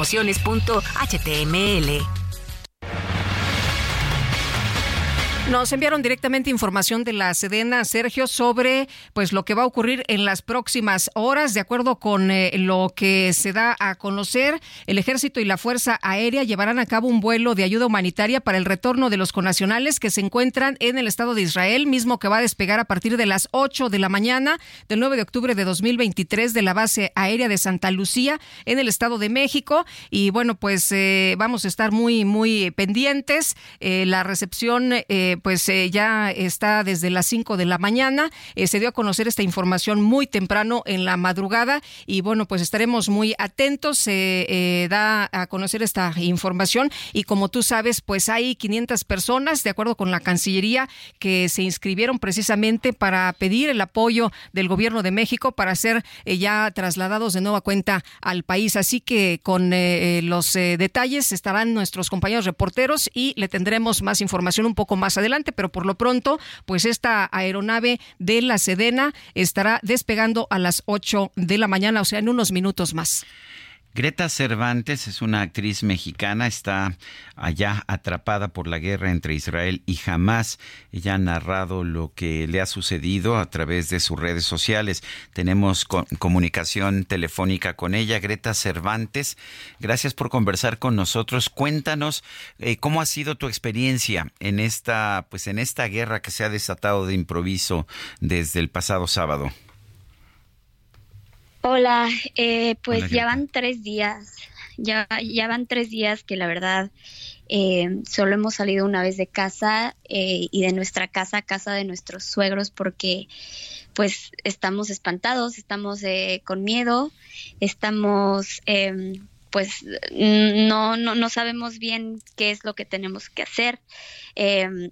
promociones.html. Nos enviaron directamente información de la Sedena, Sergio, sobre pues lo que va a ocurrir en las próximas horas. De acuerdo con eh, lo que se da a conocer, el Ejército y la Fuerza Aérea llevarán a cabo un vuelo de ayuda humanitaria para el retorno de los conacionales que se encuentran en el Estado de Israel, mismo que va a despegar a partir de las 8 de la mañana del 9 de octubre de 2023 de la base aérea de Santa Lucía en el Estado de México. Y bueno, pues eh, vamos a estar muy, muy pendientes. Eh, la recepción pues eh, ya está desde las 5 de la mañana. Eh, se dio a conocer esta información muy temprano en la madrugada y bueno, pues estaremos muy atentos. Se eh, da a conocer esta información y como tú sabes, pues hay 500 personas, de acuerdo con la Cancillería, que se inscribieron precisamente para pedir el apoyo del gobierno de México para ser ya trasladados de nueva cuenta al país. Así que con los detalles estarán nuestros compañeros reporteros y le tendremos más información un poco más adelante pero por lo pronto, pues esta aeronave de la Sedena estará despegando a las 8 de la mañana, o sea, en unos minutos más. Greta Cervantes es una actriz mexicana, está allá atrapada por la guerra entre Israel y Hamas. Ella ha narrado lo que le ha sucedido a través de sus redes sociales. Tenemos comunicación telefónica con ella, Greta Cervantes. Gracias por conversar con nosotros. Cuéntanos eh, cómo ha sido tu experiencia en esta, pues en esta guerra que se ha desatado de improviso desde el pasado sábado. Hola, eh, pues ya van tres días, ya, ya van tres días que la verdad eh, solo hemos salido una vez de casa eh, y de nuestra casa a casa de nuestros suegros porque pues estamos espantados, estamos con miedo, estamos em, pues no, no, no sabemos bien qué es lo que tenemos que hacer em,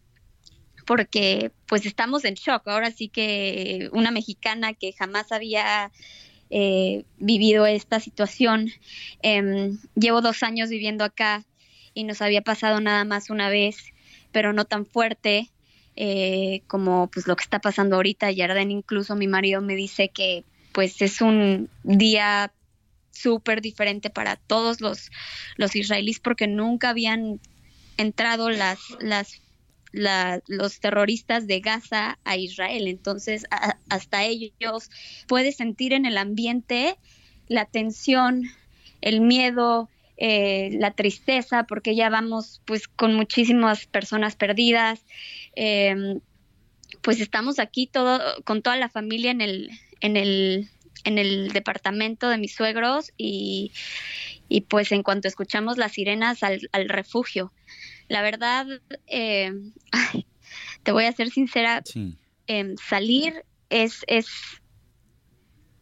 porque pues estamos en shock. Ahora sí que una mexicana que jamás había eh, vivido esta situación. Em, llevo dos años viviendo acá y nos había pasado nada más una vez, pero no tan fuerte eh, como pues lo que está pasando ahorita. Yarden incluso mi marido me dice que pues es un día súper diferente para todos los, los israelíes porque nunca habían entrado las, las los terroristas de Gaza a Israel. Entonces, hasta ellos puede sentir en el ambiente la tensión, el miedo, eh, la tristeza, porque ya vamos pues con muchísimas personas perdidas. Em, pues estamos aquí todo, con toda la familia en el, en el, en el departamento de mis suegros y, y pues en cuanto escuchamos las sirenas al refugio. La verdad, eh, te voy a ser sincera, em, salir es, es,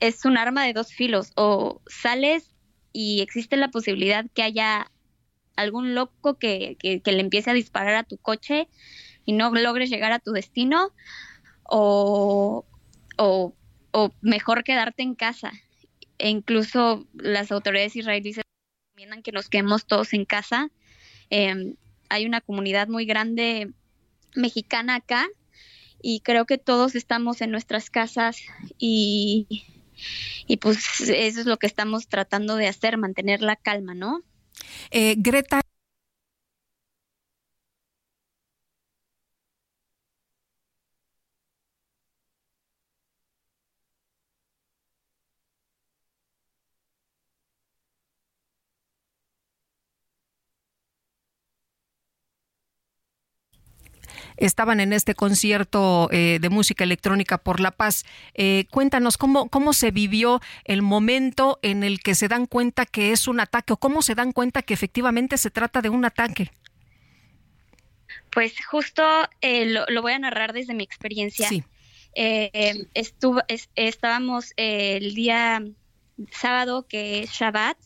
es un arma de dos filos. O sales y existe la posibilidad que haya algún loco que, que, le empiece a disparar a tu coche y no logres llegar a tu destino, o, o, o mejor quedarte en casa. E incluso las autoridades israelíes recomiendan que nos quedemos todos en casa. Eh, hay una comunidad muy grande mexicana acá y creo que todos estamos en nuestras casas y, y pues eso es lo que estamos tratando de hacer, mantener la calma, ¿no? Eh, Greta. Estaban en este concierto eh, de música electrónica por la paz. Eh, cuéntanos cómo, cómo se vivió el momento en el que se dan cuenta que es un ataque o cómo se dan cuenta que efectivamente se trata de un ataque. Pues justo eh, lo, voy a narrar desde mi experiencia. Sí. estuvo, estábamos el día sábado, que es Shabbat,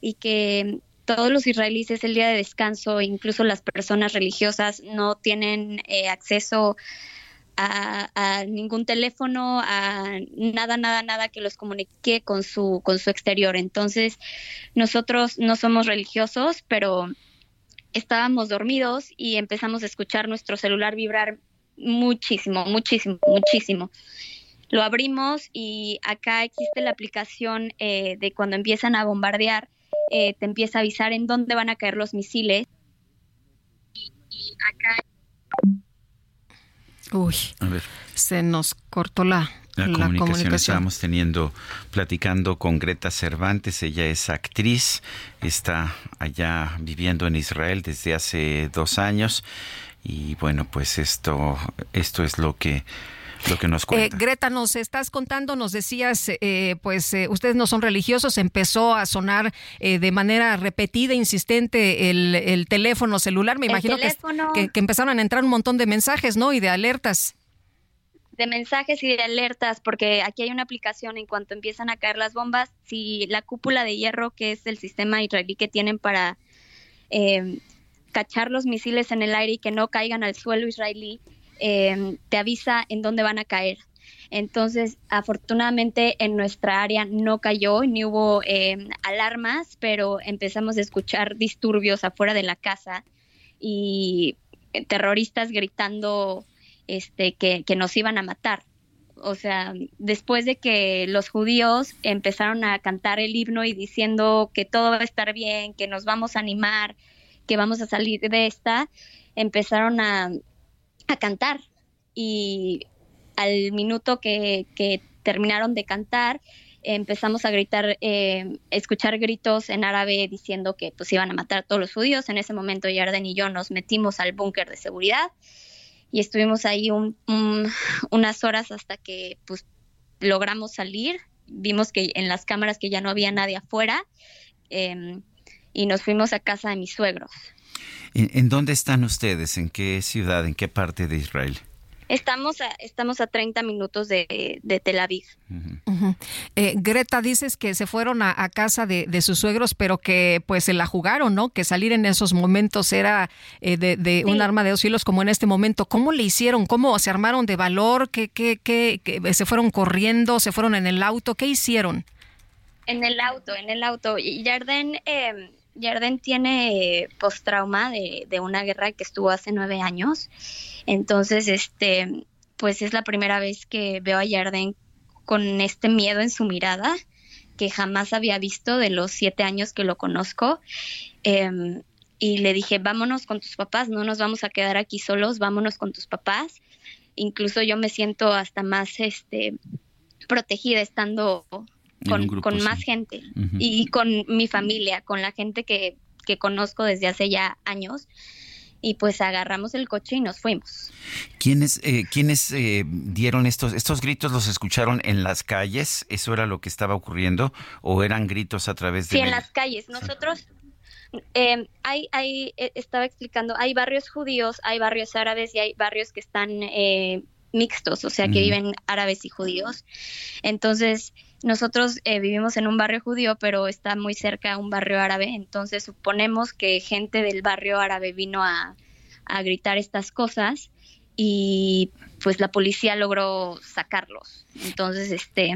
y que todos los israelíes es el día de descanso, incluso las personas religiosas no tienen eh, acceso a, ningún teléfono, a nada, nada, nada que los comunique con su, con su exterior. Entonces, nosotros no somos religiosos, pero estábamos dormidos y empezamos a escuchar nuestro celular vibrar muchísimo, muchísimo, muchísimo. Lo abrimos y acá existe la aplicación eh, de cuando empiezan a bombardear eh, te empieza a avisar en dónde van a caer los misiles. Y, acá... Uy, a ver. se nos cortó la, la, comunicación. Estábamos teniendo, platicando con Greta Cervantes, ella es actriz, está allá viviendo en Israel desde hace dos años y bueno, pues esto, esto es lo que lo que nos eh, Greta, nos estás contando, nos decías, eh, pues eh, ustedes no son religiosos, empezó a sonar de manera repetida, insistente el, teléfono celular. Me imagino que, que, empezaron a entrar un montón de mensajes, ¿no? Y de alertas. De mensajes y de alertas, porque aquí hay una aplicación en cuanto empiezan a caer las bombas, si la cúpula de hierro, que es el sistema israelí que tienen para cachar los misiles en el aire y que no caigan al suelo israelí, Em, te avisa en dónde van a caer. Entonces, afortunadamente en nuestra área no cayó ni hubo em, alarmas, pero empezamos a escuchar disturbios afuera de la casa y terroristas gritando este, que, que nos iban a matar. O sea, después de que los judíos empezaron a cantar el himno y diciendo que todo va a estar bien, que nos vamos a animar, que vamos a salir de esta, empezaron a, a cantar y al minuto que, terminaron de cantar empezamos a gritar, eh, escuchar gritos en árabe diciendo que pues iban a matar a todos los judíos. En ese momento Yarden y yo nos metimos al búnker de seguridad y estuvimos ahí unas horas hasta que pues logramos salir. Vimos que en las cámaras que ya no había nadie afuera em, y nos fuimos a casa de mis suegros. ¿En, dónde están ustedes? ¿En qué ciudad? ¿En qué parte de Israel? Estamos a, estamos a 30 minutos de, Tel Aviv. Eh, Greta, dices que se fueron a, casa de, sus suegros, pero que pues se la jugaron, ¿no? Que salir en esos momentos era eh, de, un arma de dos filos como en este momento. ¿Cómo le hicieron? ¿Cómo se armaron de valor? ¿Qué, qué, qué, se fueron corriendo? ¿Se fueron en el auto? ¿Qué hicieron? En el auto, en el auto. Y Yarden... Eh, Yarden tiene post-trauma de, de, una guerra que estuvo hace nueve años. Entonces, este, pues es la primera vez que veo a Yarden con este miedo en su mirada que jamás había visto de los siete años que lo conozco. Em, y le dije, vámonos con tus papás, no nos vamos a quedar aquí solos, vámonos con tus papás. Incluso yo me siento hasta más este, protegida estando con, más gente y con mi familia, con la gente que, que conozco desde hace ya años y pues agarramos el coche y nos fuimos. ¿Quiénes, eh, ¿quiénes eh, dieron estos, estos gritos? ¿Los escucharon en las calles? ¿Eso era lo que estaba ocurriendo? ¿O eran gritos a través de...? Sí, en las calles. Nosotros, eh, hay, hay, eh, estaba explicando, hay barrios judíos, hay barrios árabes y hay barrios que están mixtos, o sea, que viven árabes y judíos. Entonces nosotros eh, vivimos en un barrio judío, pero está muy cerca a un barrio árabe, entonces suponemos que gente del barrio árabe vino a, gritar estas cosas y pues la policía logró sacarlos. Entonces, este,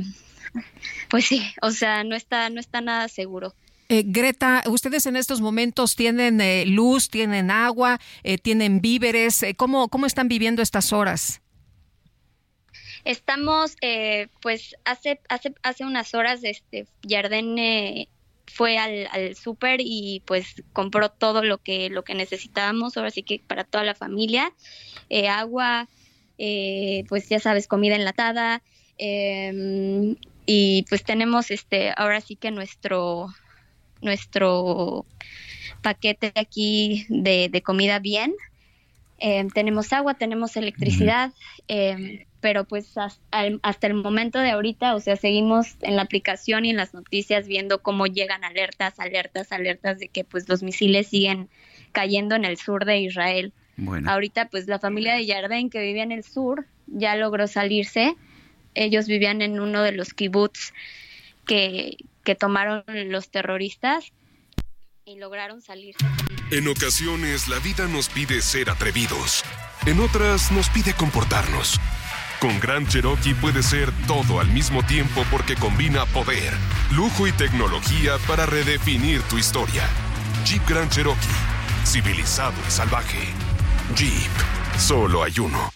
pues sí, o sea, no está, no está nada seguro. Eh, Greta, ustedes en estos momentos tienen eh, luz, tienen agua, tienen víveres. ¿Cómo, ¿Cómo están viviendo estas horas? Estamos, eh, pues hace, hace, hace unas horas, este, Yarden eh, fue al, al súper y pues compró todo lo que, lo que necesitábamos, ahora sí que para toda la familia, eh, agua, pues ya sabes, comida enlatada, em, y pues tenemos este, ahora sí que nuestro, nuestro paquete aquí de, de comida bien. Em, tenemos agua, tenemos electricidad, eh, pero pues hasta, el momento de ahorita, o sea, seguimos en la aplicación y en las noticias viendo cómo llegan alertas, alertas, alertas de que pues los misiles siguen cayendo en el sur de Israel. Bueno. Ahorita pues la familia de Yarden que vivía en el sur ya logró salirse. Ellos vivían en uno de los kibbutz que, que tomaron los terroristas y lograron salirse. En ocasiones la vida nos pide ser atrevidos. En otras nos pide comportarnos. Con Gran Cherokee puede ser todo al mismo tiempo porque combina poder, lujo y tecnología para redefinir tu historia. Jeep Grand Cherokee, civilizado y salvaje. Jeep, solo hay uno.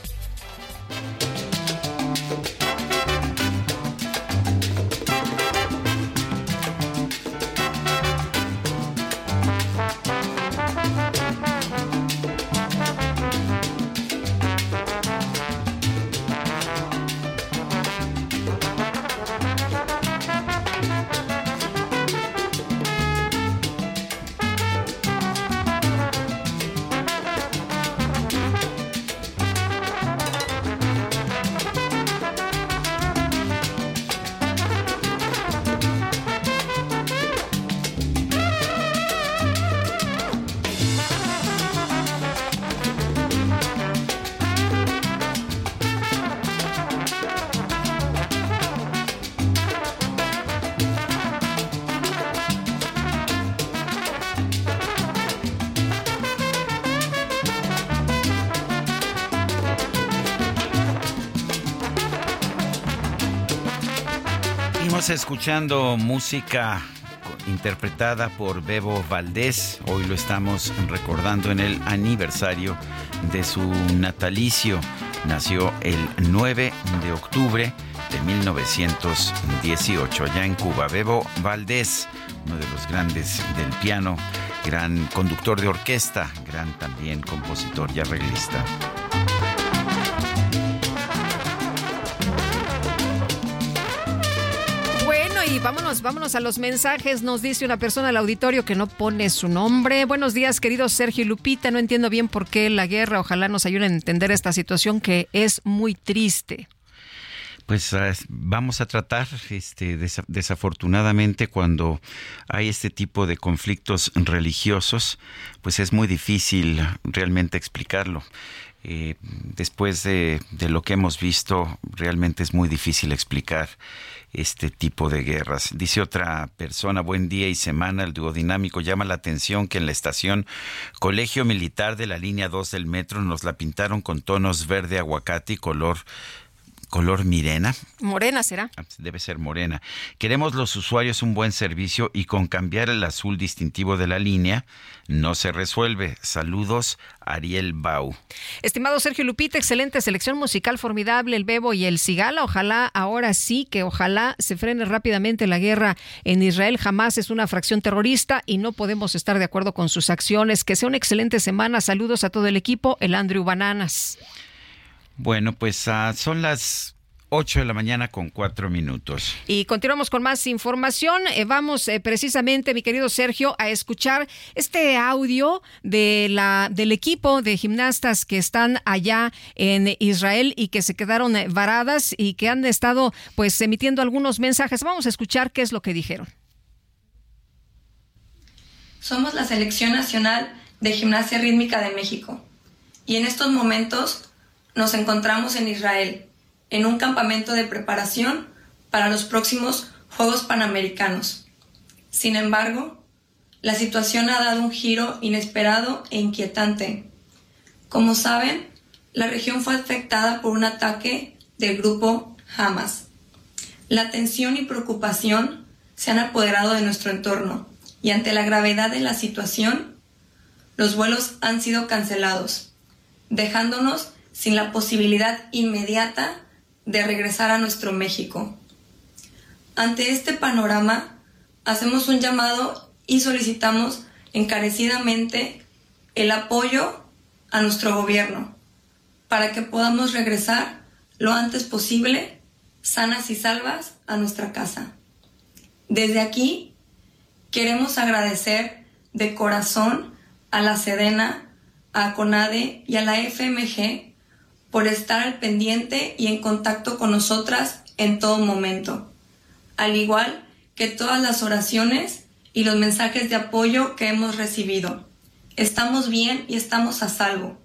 Thank you. Escuchando música interpretada por Bebo Valdés. Hoy lo estamos recordando en el aniversario de su natalicio. Nació el 9 de octubre de 1918 allá en Cuba. Bebo Valdés, uno de los grandes del piano, gran conductor de orquesta, gran también compositor y arreglista. Vámonos, a los mensajes. Nos dice una persona al auditorio que no pone su nombre. Buenos días, queridos Sergio y Lupita. No entiendo bien por qué la guerra. Ojalá nos ayuden a entender esta situación que es muy triste. Pues ah, vamos a tratar, este, desafortunadamente, cuando hay este tipo de conflictos religiosos, pues es muy difícil realmente explicarlo. Eh, después de, de, lo que hemos visto, realmente es muy difícil explicar este tipo de guerras. Dice otra persona, buen día y semana, el duodinámico llama la atención que en la estación Colegio Militar de la línea 2 del metro nos la pintaron con tonos verde aguacate y color color mirena. Morena será. Ah, debe ser morena. Queremos los usuarios un buen servicio y con cambiar el azul distintivo de la línea no se resuelve. Saludos, Ariel Bau. Estimado Sergio Lupita, excelente selección musical formidable, el Bebo y el Cigala. Ojalá ahora sí que ojalá se frene rápidamente la guerra en Israel. Jamás es una fracción terrorista y no podemos estar de acuerdo con sus acciones. Que sea una excelente semana. Saludos a todo el equipo, el Andrew Bananas. Bueno, pues uh, son las 8 de la mañana con 4 minutos. Y continuamos con más información. Eh, vamos eh, precisamente, mi querido Sergio, a escuchar este audio de la, del equipo de gimnastas que están allá en Israel y que se quedaron eh, varadas y que han estado pues emitiendo algunos mensajes. Vamos a escuchar qué es lo que dijeron. Somos la Selección Nacional de Gimnasia Rítmica de México y en estos momentos nos encontramos en Israel, en un campamento de preparación para los próximos Juegos Panamericanos. Sin embargo, la situación ha dado un giro inesperado e inquietante. Como saben, la región fue afectada por un ataque del grupo Hamas. La tensión y preocupación se han apoderado de nuestro entorno y ante la gravedad de la situación, los vuelos han sido cancelados, dejándonos sin la posibilidad inmediata de regresar a nuestro México. Ante este panorama, hacemos un llamado y solicitamos encarecidamente el apoyo a nuestro gobierno para que podamos regresar lo antes posible, sanas y salvas, a nuestra casa. Desde aquí, queremos agradecer de corazón a la Sedena, a CONADE y a la FMG por estar al pendiente y en contacto con nosotras en todo momento, al igual que todas las oraciones y los mensajes de apoyo que hemos recibido. Estamos bien y estamos a salvo.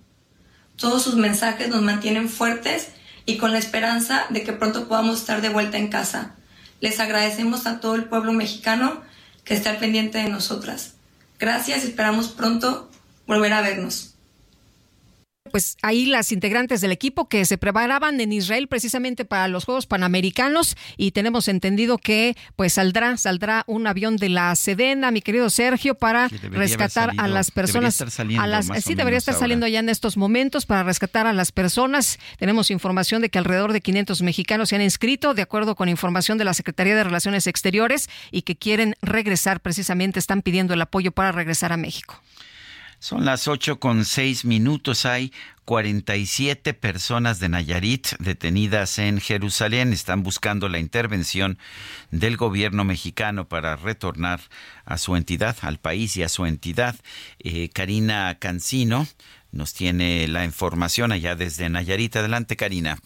Todos sus mensajes nos mantienen fuertes y con la esperanza de que pronto podamos estar de vuelta en casa. Les agradecemos a todo el pueblo mexicano que está al pendiente de nosotras. Gracias esperamos pronto volver a vernos pues ahí las integrantes del equipo que se preparaban en Israel precisamente para los Juegos Panamericanos y tenemos entendido que pues saldrá saldrá un avión de la Sedena, mi querido Sergio, para rescatar a las personas a las sí debería estar saliendo ya en estos momentos para rescatar a las personas. Tenemos información de que alrededor de 500 mexicanos se han inscrito de acuerdo con información de la Secretaría de Relaciones Exteriores y que quieren regresar precisamente están pidiendo el apoyo para regresar a México. Son las ocho con seis minutos. Hay 47 personas de Nayarit detenidas en Jerusalén. Están buscando la intervención del gobierno mexicano para retornar a su entidad, al país y a su entidad. Eh, Karina Cancino nos tiene la información allá desde Nayarit. Adelante, Karina.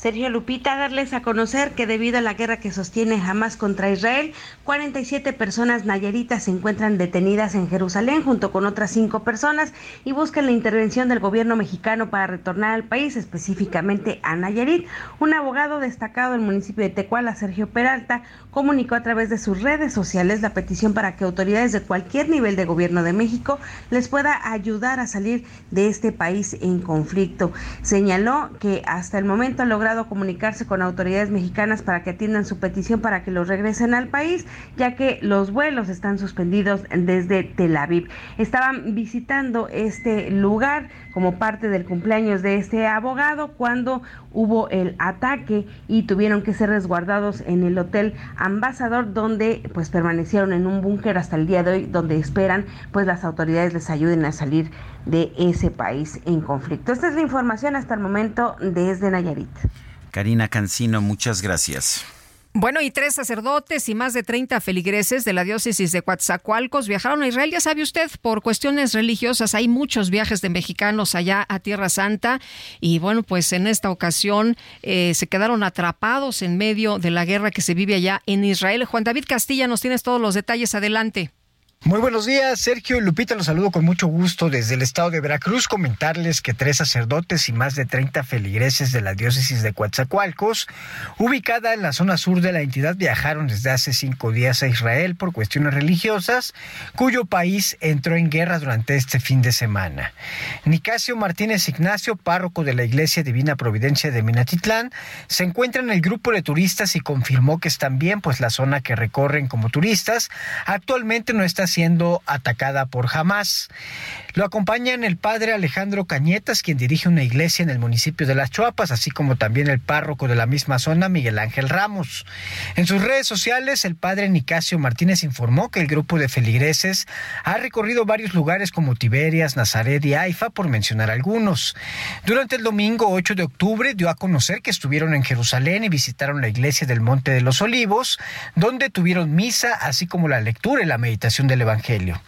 Sergio Lupita, darles a conocer que debido a la guerra que sostiene Hamas contra Israel, 47 personas nayaritas se encuentran detenidas en Jerusalén junto con otras cinco personas y buscan la intervención del gobierno mexicano para retornar al país, específicamente a Nayarit. Un abogado destacado del municipio de Tecuala, Sergio Peralta, comunicó a través de sus redes sociales la petición para que autoridades de cualquier nivel de gobierno de México les pueda ayudar a salir de este país en conflicto. Señaló que hasta el momento ha logrado comunicarse con autoridades mexicanas para que atiendan su petición para que los regresen al país, ya que los vuelos están suspendidos desde Tel Aviv. Estaban visitando este lugar como parte del cumpleaños de este abogado cuando hubo el ataque y tuvieron que ser resguardados en el Hotel Ambasador donde pues permanecieron en un búnker hasta el día de hoy donde esperan pues las autoridades les ayuden a salir de ese país en conflicto. Esta es la información hasta el momento desde Nayarit. Karina Cancino, muchas gracias. Bueno, y tres sacerdotes y más de 30 feligreses de la diócesis de Coatzacoalcos viajaron a Israel. Ya sabe usted, por cuestiones religiosas hay muchos viajes de mexicanos allá a Tierra Santa. Y bueno, pues en esta ocasión eh, se quedaron atrapados en medio de la guerra que se vive allá en Israel. Juan David Castilla, nos tienes todos los detalles. Adelante. Muy buenos días, Sergio y Lupita, los saludo con mucho gusto desde el estado de Veracruz. Comentarles que tres sacerdotes y más de 30 feligreses de la diócesis de Coatzacoalcos, ubicada en la zona sur de la entidad, viajaron desde hace cinco días a Israel por cuestiones religiosas, cuyo país entró en guerra durante este fin de semana. Nicasio Martínez Ignacio, párroco de la Iglesia Divina Providencia de Minatitlán, se encuentra en el grupo de turistas y confirmó que están bien, pues la zona que recorren como turistas actualmente no está siendo atacada por Hamas. Lo acompañan el padre Alejandro Cañetas, quien dirige una iglesia en el municipio de Las Chuapas, así como también el párroco de la misma zona, Miguel Ángel Ramos. En sus redes sociales, el padre Nicasio Martínez informó que el grupo de feligreses ha recorrido varios lugares como Tiberias, Nazaret y Haifa, por mencionar algunos. Durante el domingo 8 de octubre dio a conocer que estuvieron en Jerusalén y visitaron la iglesia del Monte de los Olivos, donde tuvieron misa, así como la lectura y la meditación del Evangelio.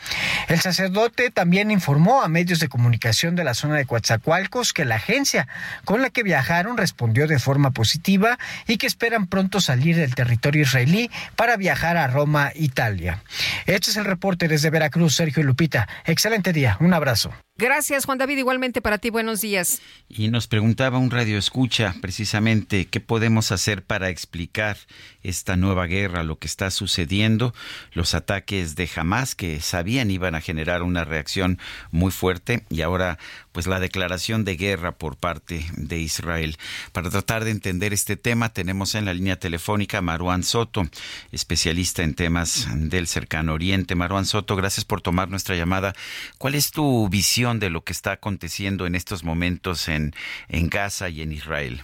El sacerdote también informó a medios de comunicación de la zona de Coatzacoalcos que la agencia con la que viajaron respondió de forma positiva y que esperan pronto salir del territorio israelí para viajar a Roma, Italia. Este es el reporte desde Veracruz, Sergio Lupita. Excelente día, un abrazo. Gracias, Juan David. Igualmente para ti, buenos días. Y nos preguntaba un radio escucha precisamente qué podemos hacer para explicar esta nueva guerra, lo que está sucediendo, los ataques de Hamas que sabían iban a generar una reacción muy fuerte y ahora pues la declaración de guerra por parte de Israel. Para tratar de entender este tema tenemos en la línea telefónica a Maruán Soto, especialista en temas del cercano oriente. Maruán Soto, gracias por tomar nuestra llamada. ¿Cuál es tu visión de lo que está aconteciendo en estos momentos en, en Gaza y en Israel?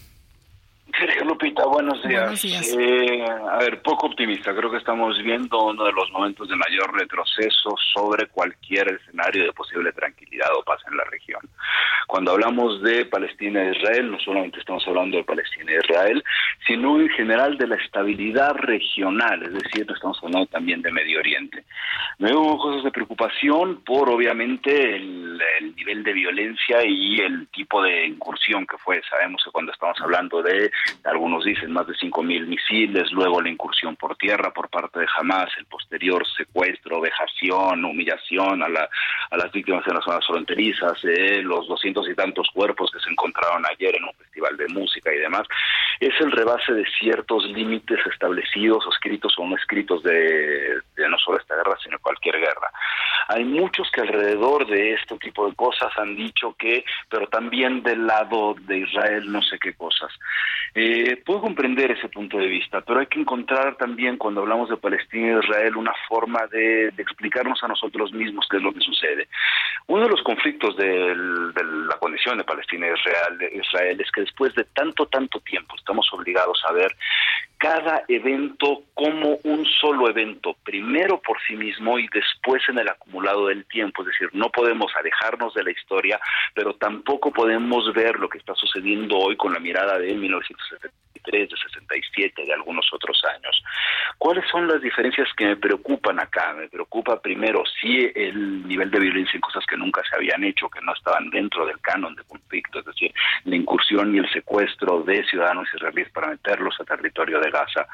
Sergio Lupita, buenos días. Eh, a ver, poco optimista. Creo que estamos viendo uno de los momentos de mayor retroceso sobre cualquier escenario de posible tranquilidad o paz en la región. Cuando hablamos de Palestina e Israel, no solamente estamos hablando de Palestina e Israel, sino en general de la estabilidad regional, es decir, estamos hablando también de Medio Oriente. Me veo cosas de preocupación por, obviamente, el, el nivel de violencia y el tipo de incursión que fue. Sabemos que cuando estamos hablando de algunos dicen más de 5.000 misiles, luego la incursión por tierra por parte de Hamas, el posterior secuestro, vejación, humillación a, la, a las víctimas en las zonas fronterizas, eh, los doscientos y tantos cuerpos que se encontraron ayer en un festival de música y demás, es el rebase de ciertos límites establecidos escritos o no escritos de, de no solo esta guerra, sino cualquier guerra. Hay muchos que alrededor de este tipo de cosas han dicho que, pero también del lado de Israel no sé qué cosas. Eh, puedo comprender ese punto de vista, pero hay que encontrar también cuando hablamos de Palestina e Israel una forma de, explicarnos a nosotros mismos qué es lo que sucede. Uno de los conflictos de la condición de Palestina e Israel, Israel es que después de tanto, tanto tiempo estamos obligados a ver cada evento como un solo evento, primero por sí mismo y después en el acumulado del tiempo. Es decir, no podemos alejarnos de la historia, pero tampoco podemos ver lo que está sucediendo hoy con la mirada de 1973, de 67, de algunos otros años. ¿Cuáles son las diferencias que me preocupan acá? Me preocupa primero sí el nivel de violencia en cosas que nunca se habían hecho, que no estaban dentro del canon de conflicto, es decir, la incursión y el secuestro de ciudadanos israelíes para meterlos a territorio de Gaza.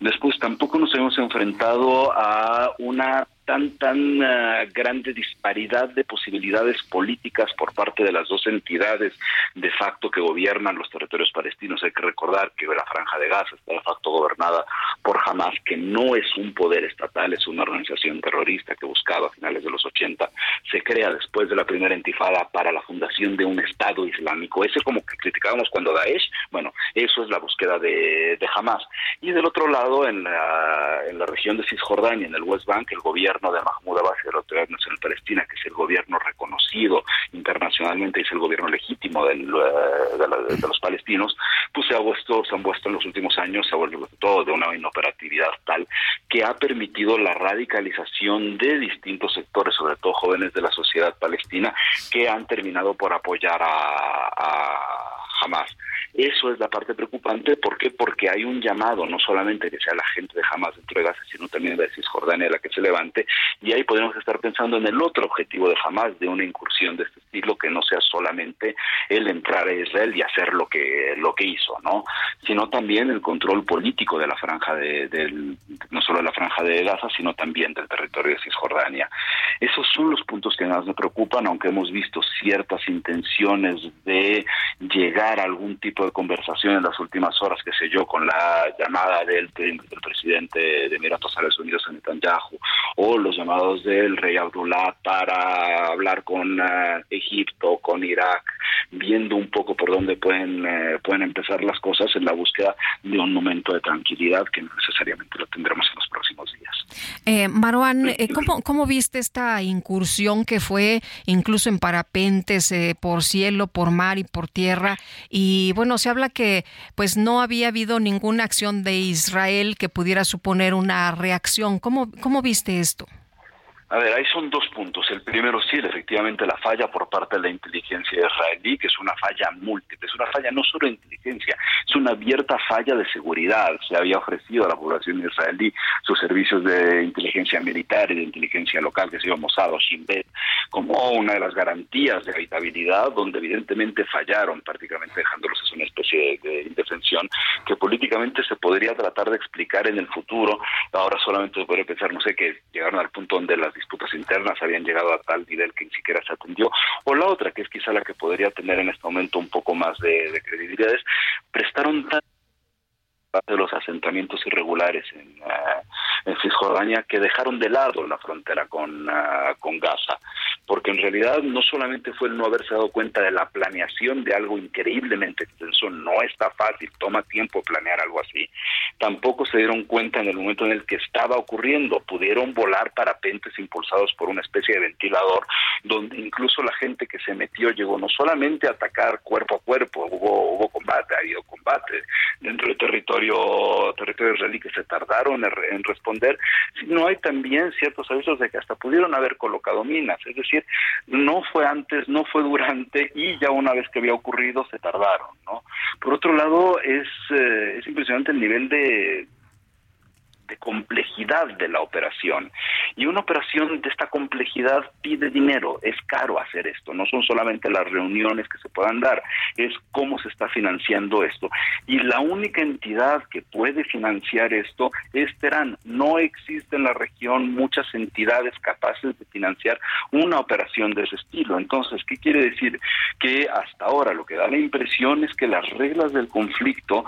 Después tampoco nos hemos enfrentado a una tan tan uh, grande disparidad de posibilidades políticas por parte de las dos entidades de facto que gobiernan los territorios palestinos. Hay que recordar que la franja de Gaza está de facto gobernada por Hamas, que no es un poder estatal, es una organización terrorista que buscaba a finales de los 80 se crea después de la primera intifada para la fundación de un Estado Islámico. Ese como que criticábamos cuando Daesh, bueno, eso es la búsqueda de, de Hamas. Y del otro lado, en la, en la región de Cisjordania, en el West Bank, el gobierno de Mahmoud Abbas y de la Autoridad Nacional Palestina, que es el gobierno reconocido internacionalmente, es el gobierno legítimo del, eh, de, de, los palestinos, pues se ha vuelto, se han vuelto en los últimos años, se ha vuelto todo de una inoperatividad tal que ha permitido la radicalización de distintos sectores, sobre todo jóvenes de la sociedad palestina, que han terminado por apoyar a Hamas. Eso es la parte preocupante. ¿Por qué? Porque hay un llamado, no solamente que sea la gente de Hamas dentro de Gaza, sino también de Cisjordania la que se levante. Y ahí podemos estar pensando en el otro objetivo de Hamas, de una incursión de este estilo, que no sea solamente el entrar a Israel y hacer lo que, lo que hizo, ¿no? Sino también el control político de la franja de, del, no solo de la franja de Gaza, sino también del territorio de Cisjordania. Esos son los puntos que más me preocupan, aunque hemos visto ciertas intenciones de llegar algún tipo de conversación en las últimas horas, que sé yo, con la llamada del, del presidente de Emiratos Árabes Unidos, Netanyahu, o los llamados del rey Abdullah para hablar con uh, Egipto, con Irak, viendo un poco por dónde pueden, uh, pueden empezar las cosas en la búsqueda de un momento de tranquilidad que no necesariamente lo tendremos en los próximos días. Eh, Marwan, eh, ¿cómo, ¿cómo viste esta incursión que fue incluso en parapentes, eh, por cielo, por mar y por tierra? Y bueno, se habla que pues no había habido ninguna acción de Israel que pudiera suponer una reacción. ¿Cómo, cómo viste esto? A ver, ahí son dos puntos. El primero, sí, efectivamente, la falla por parte de la inteligencia israelí, que es una falla múltiple, es una falla no solo de inteligencia, es una abierta falla de seguridad. Se había ofrecido a la población israelí sus servicios de inteligencia militar y de inteligencia local, que se llama Mossad o Shin Bet, como una de las garantías de habitabilidad, donde evidentemente fallaron, prácticamente dejándolos en una especie de, de indefensión, que políticamente se podría tratar de explicar en el futuro. Ahora solamente se podría pensar, no sé, que llegaron al punto donde las disputas internas habían llegado a tal nivel que ni siquiera se atendió, o la otra, que es quizá la que podría tener en este momento un poco más de, credibilidad, es prestaron tan de los asentamientos irregulares en, uh, en, Cisjordania que dejaron de lado la frontera con, uh, con Gaza, porque en realidad no solamente fue el no haberse dado cuenta de la planeación de algo increíblemente extenso, no está fácil, toma tiempo planear algo así, tampoco se dieron cuenta en el momento en el que estaba ocurriendo, pudieron volar parapentes impulsados por una especie de ventilador, donde incluso la gente que se metió llegó no solamente a atacar cuerpo a cuerpo, hubo, hubo combate, ha habido combate dentro del territorio territorio israelí que se tardaron en responder, sino hay también ciertos avisos de que hasta pudieron haber colocado minas, es decir, no fue antes, no fue durante y ya una vez que había ocurrido se tardaron, ¿no? Por otro lado, es, eh, es impresionante el nivel de, de complejidad de la operación. Y una operación de esta complejidad pide dinero, es caro hacer esto, no son solamente las reuniones que se puedan dar, es cómo se está financiando esto. Y la única entidad que puede financiar esto es Teherán. No existe en la región muchas entidades capaces de financiar una operación de ese estilo. Entonces, ¿qué quiere decir? Que hasta ahora lo que da la impresión es que las reglas del conflicto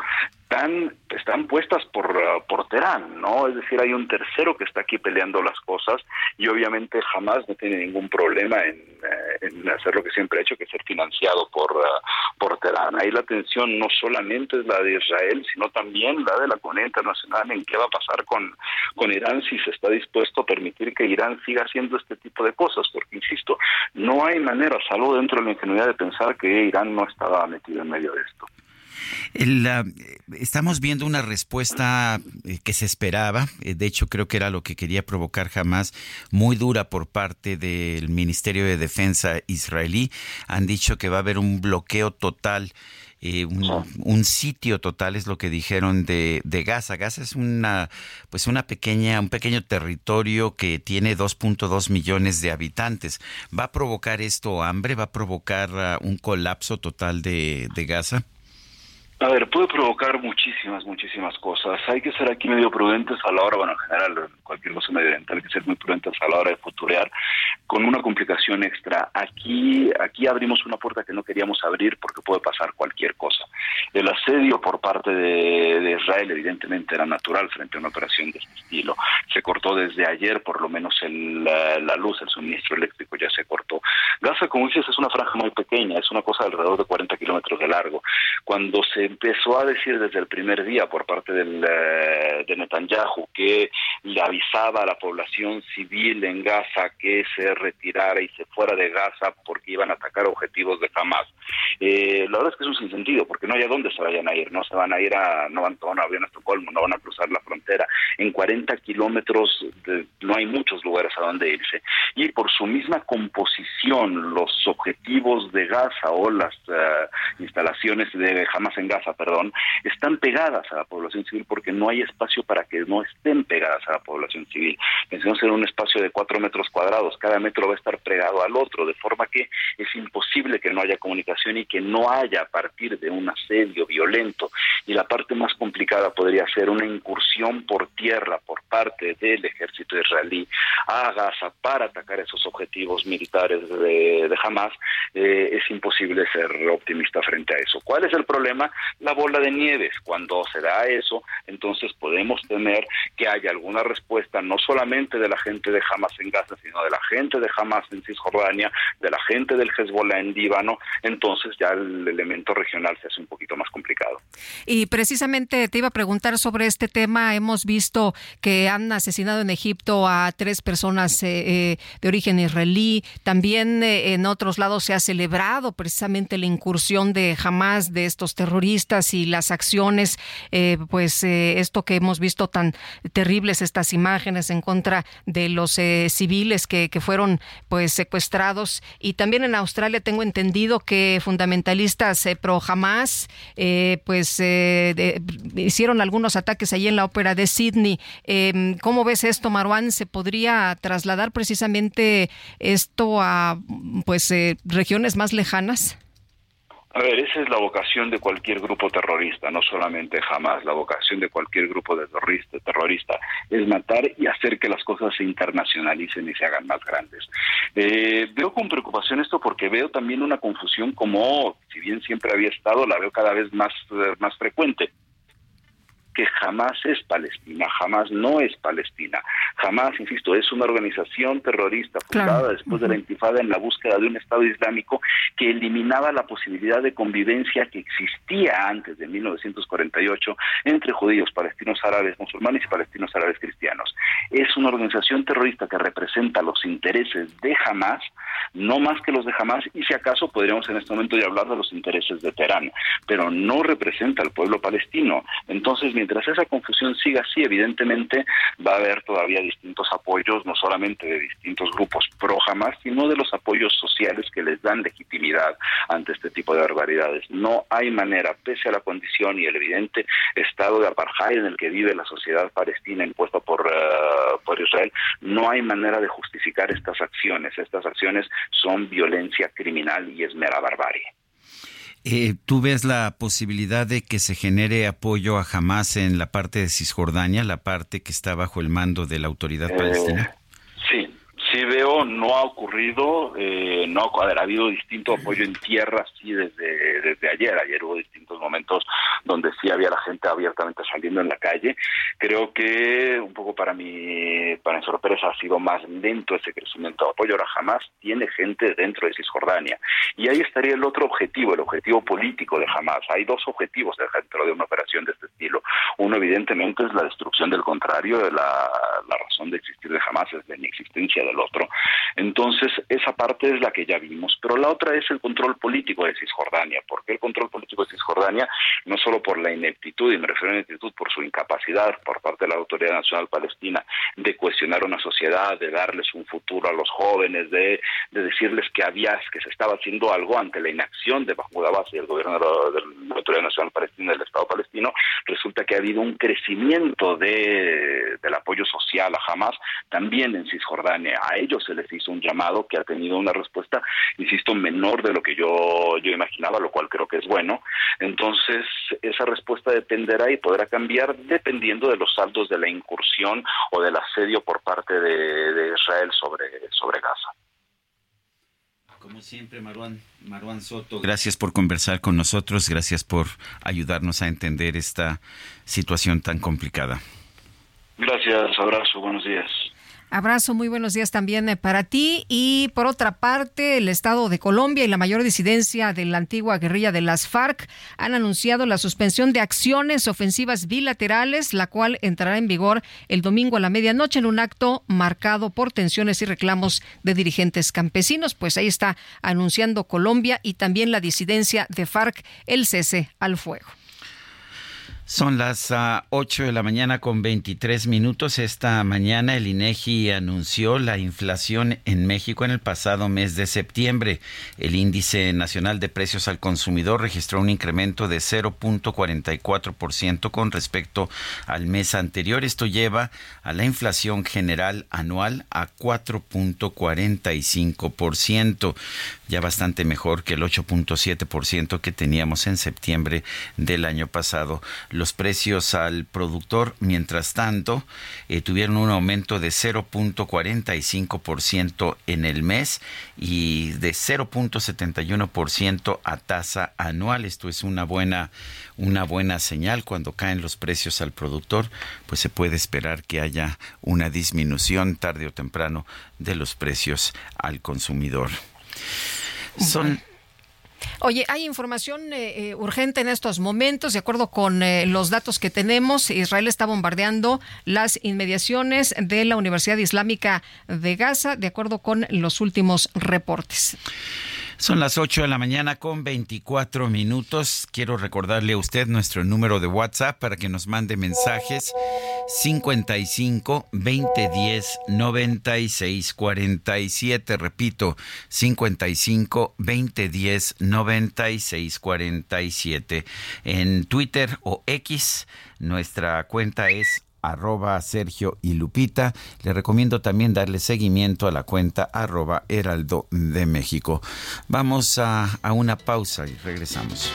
están, están puestas por, uh, por Teherán, ¿no? Es decir, hay un tercero que está aquí peleando las cosas y obviamente jamás no tiene ningún problema en, eh, hacer lo que siempre ha hecho, que es ser financiado por, uh, por Teherán. Ahí la atención no solamente es la de Israel, sino también la de la comunidad internacional en qué va a pasar con, con Irán si se está dispuesto a permitir que Irán siga haciendo este tipo de cosas, porque, insisto, no hay manera, salvo dentro de la ingenuidad de pensar que Irán no estaba metido en medio de esto. El, uh, estamos viendo una respuesta eh, que se esperaba, eh, de hecho creo que era lo que quería provocar jamás, muy dura por parte del Ministerio de Defensa israelí. Han dicho que va a haber un bloqueo total. Eh, un, un, sitio total es lo que dijeron de, de, Gaza. Gaza es una pues una pequeña un pequeño territorio que tiene 2.2 millones de habitantes. ¿Va a provocar esto hambre? ¿Va a provocar uh, un colapso total de, de Gaza? A ver, puede provocar muchísimas, muchísimas cosas. Hay que ser aquí medio prudentes a la hora, bueno, en general, cualquier cosa medioambiental hay que ser muy prudentes a la hora de futurear con una complicación extra. Aquí, aquí abrimos una puerta que no queríamos abrir porque puede pasar cualquier cosa. El asedio por parte de, Israel, evidentemente, era natural frente a una operación de este estilo. Se cortó desde ayer, por lo menos, el, la, la, luz, el suministro eléctrico ya se cortó. Gaza, como dices, es una franja muy pequeña, es una cosa de alrededor de 40 kilómetros de largo. Cuando se empezó a decir desde el primer día por parte del, uh, de Netanyahu que le avisaba a la población civil en Gaza que se retirara y se fuera de Gaza porque iban a atacar objetivos de Hamas. Eh, la verdad es que es un sinsentido, porque no hay a dónde se vayan a ir, no se van a ir a, no van a tomar un avión a Estocolmo, no van a cruzar la frontera. En 40 kilómetros no hay muchos lugares a donde irse. Y por su misma composición, los objetivos de Gaza o las eh, instalaciones de Hamas en Gaza, perdón, están pegadas a la población civil porque no hay espacio para que no estén pegadas a la población civil. Pensemos en un espacio de cuatro metros cuadrados, cada metro va a estar pegado al otro, de forma que es imposible que no haya comunicación y que no haya a partir de un asedio violento. Y la parte más complicada podría ser una incursión por tierra por parte del ejército israelí a Gaza para atacar esos objetivos militares de, Hamas. Eh, es imposible ser optimista frente a eso. ¿Cuál es el problema? La bola de nieves. Cuando se da eso, entonces podemos temer que haya alguna respuesta no solamente de la gente de Hamas en Gaza, sino de la gente de Hamas en Cisjordania, de la gente del Hezbollah en Líbano, entonces ya el elemento regional se hace un poquito más complicado. Y precisamente te iba a preguntar sobre este tema. Hemos visto que han asesinado en Egipto a tres personas eh, eh, de origen israelí. También eh, en otros lados se ha celebrado precisamente la incursión de Hamas de estos terroristas y las acciones, pues esto que hemos visto tan terribles, estas imágenes en contra de los civiles que, fueron pues secuestrados. Y también en Australia tengo entendido que fundamentalistas pro Hamas pues hicieron algunos ataques allí en la ópera de Sydney. Em, ¿Cómo ves esto, Marwan? ¿Se podría trasladar precisamente esto a pues eh, regiones más lejanas? A ver, esa es la vocación de cualquier grupo terrorista, no solamente jamás. La vocación de cualquier grupo de terrorista, terrorista es matar y hacer que las cosas se internacionalicen y se hagan más grandes. Eh, veo con preocupación esto porque veo también una confusión como, si bien siempre había estado, la veo cada vez más, eh, más frecuente que jamás es Palestina, jamás no es Palestina, jamás, insisto, es una organización terrorista fundada después de la intifada en la búsqueda de un Estado islámico que eliminaba la posibilidad de convivencia que existía antes de 1948 entre judíos, palestinos árabes musulmanes y palestinos árabes cristianos. Es una organización terrorista que representa los intereses de Hamas, no más que los de Hamas, y si acaso podríamos en este momento ya hablar de los intereses de Teherán, pero no representa al pueblo palestino. Entonces, mientras esa confusión siga así, evidentemente va a haber todavía distintos apoyos, no solamente de distintos grupos pro jamás, sino de los apoyos sociales que les dan legitimidad ante este tipo de barbaridades. No hay manera, pese a la condición y el evidente estado de apartheid en el que vive la sociedad palestina impuesta por, uh, por Israel, no hay manera de justificar estas acciones. Estas acciones son violencia criminal y es mera barbarie. Eh, ¿Tú ves la posibilidad de que se genere apoyo a Hamas en la parte de Cisjordania, la parte que está bajo el mando de la autoridad palestina? No ha ocurrido, eh, no ha, habido distinto apoyo en tierra, sí, desde, desde ayer. Ayer hubo distintos momentos donde sí había la gente abiertamente saliendo en la calle. Creo que un poco para mi, para mi sorpresa ha sido más lento ese crecimiento de apoyo. Ahora jamás tiene gente dentro de Cisjordania. Y ahí estaría el otro objetivo, el objetivo político de Hamas. Hay dos objetivos dentro de una operación de este estilo. Uno, evidentemente, es la destrucción del contrario, la, la razón de existir de Hamas es la inexistencia del otro. Entonces, esa parte es la que ya vimos. Pero la otra es el control político de Cisjordania. ¿Por qué el control político de Cisjordania? No solo por la ineptitud, y me refiero a la ineptitud por su incapacidad por parte de la Autoridad Nacional Palestina de cuestionar una sociedad, de darles un futuro a los jóvenes, de, de decirles que había, que se estaba haciendo algo ante la inacción de Mahmoud Abbas y el gobierno de la, Autoridad Nacional Palestina del Estado palestino, resulta que ha habido un crecimiento de, del apoyo social a Hamas también en Cisjordania. A ellos se les hizo un llamado que ha tenido una respuesta, insisto, menor de lo que yo, yo imaginaba, lo cual creo que es bueno. Entonces, esa respuesta dependerá y podrá cambiar dependiendo de los saldos de la incursión o del asedio por parte de, Israel sobre, sobre Gaza. Como siempre, Maruán, Maruán Soto, gracias por conversar con nosotros, gracias por ayudarnos a entender esta situación tan complicada. Gracias, abrazo, buenos días. Abrazo, muy buenos días también eh, para ti. Y por otra parte, el Estado de Colombia y la mayor disidencia de la antigua guerrilla de las FARC han anunciado la suspensión de acciones ofensivas bilaterales, la cual entrará en vigor el domingo a la medianoche en un acto marcado por tensiones y reclamos de dirigentes campesinos. Pues ahí está anunciando Colombia y también la disidencia de FARC el cese al fuego. Son las 8 ah, de la mañana con 23 minutos. Esta mañana el INEGI anunció la inflación en México en el pasado mes de septiembre. El índice nacional de precios al consumidor registró un incremento de 0.44% con respecto al mes anterior. Esto lleva a la inflación general anual a 4.45%, ya bastante mejor que el 8.7% que teníamos en septiembre del año pasado los precios al productor, mientras tanto, eh, tuvieron un aumento de 0.45% en el mes y de 0.71% a tasa anual. Esto es una buena, una buena señal. Cuando caen los precios al productor, pues se puede esperar que haya una disminución tarde o temprano de los precios al consumidor. Son Oye, hay información eh, eh, urgente en estos momentos. De acuerdo con eh, los datos que tenemos, Israel está bombardeando las inmediaciones de la Universidad Islámica de Gaza, de acuerdo con los últimos reportes. Son las 8 de la mañana con 24 minutos. Quiero recordarle a usted nuestro número de WhatsApp para que nos mande mensajes 55 2010 96 47. Repito, 55 2010 96 47. En Twitter o X, nuestra cuenta es arroba Sergio y Lupita. Le recomiendo también darle seguimiento a la cuenta arroba Heraldo de México. Vamos a, a una pausa y regresamos.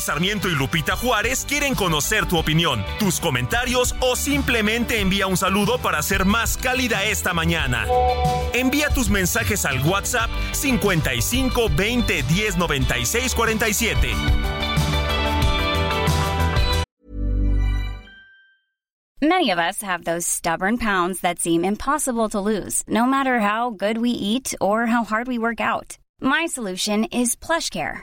Sarmiento y Lupita Juárez quieren conocer tu opinión, tus comentarios o simplemente envía un saludo para ser más cálida esta mañana. Envía tus mensajes al WhatsApp 55 20 10 96 47. Many of us have those stubborn pounds that seem impossible to lose, no matter how good we eat or how hard we work out. My solution is PlushCare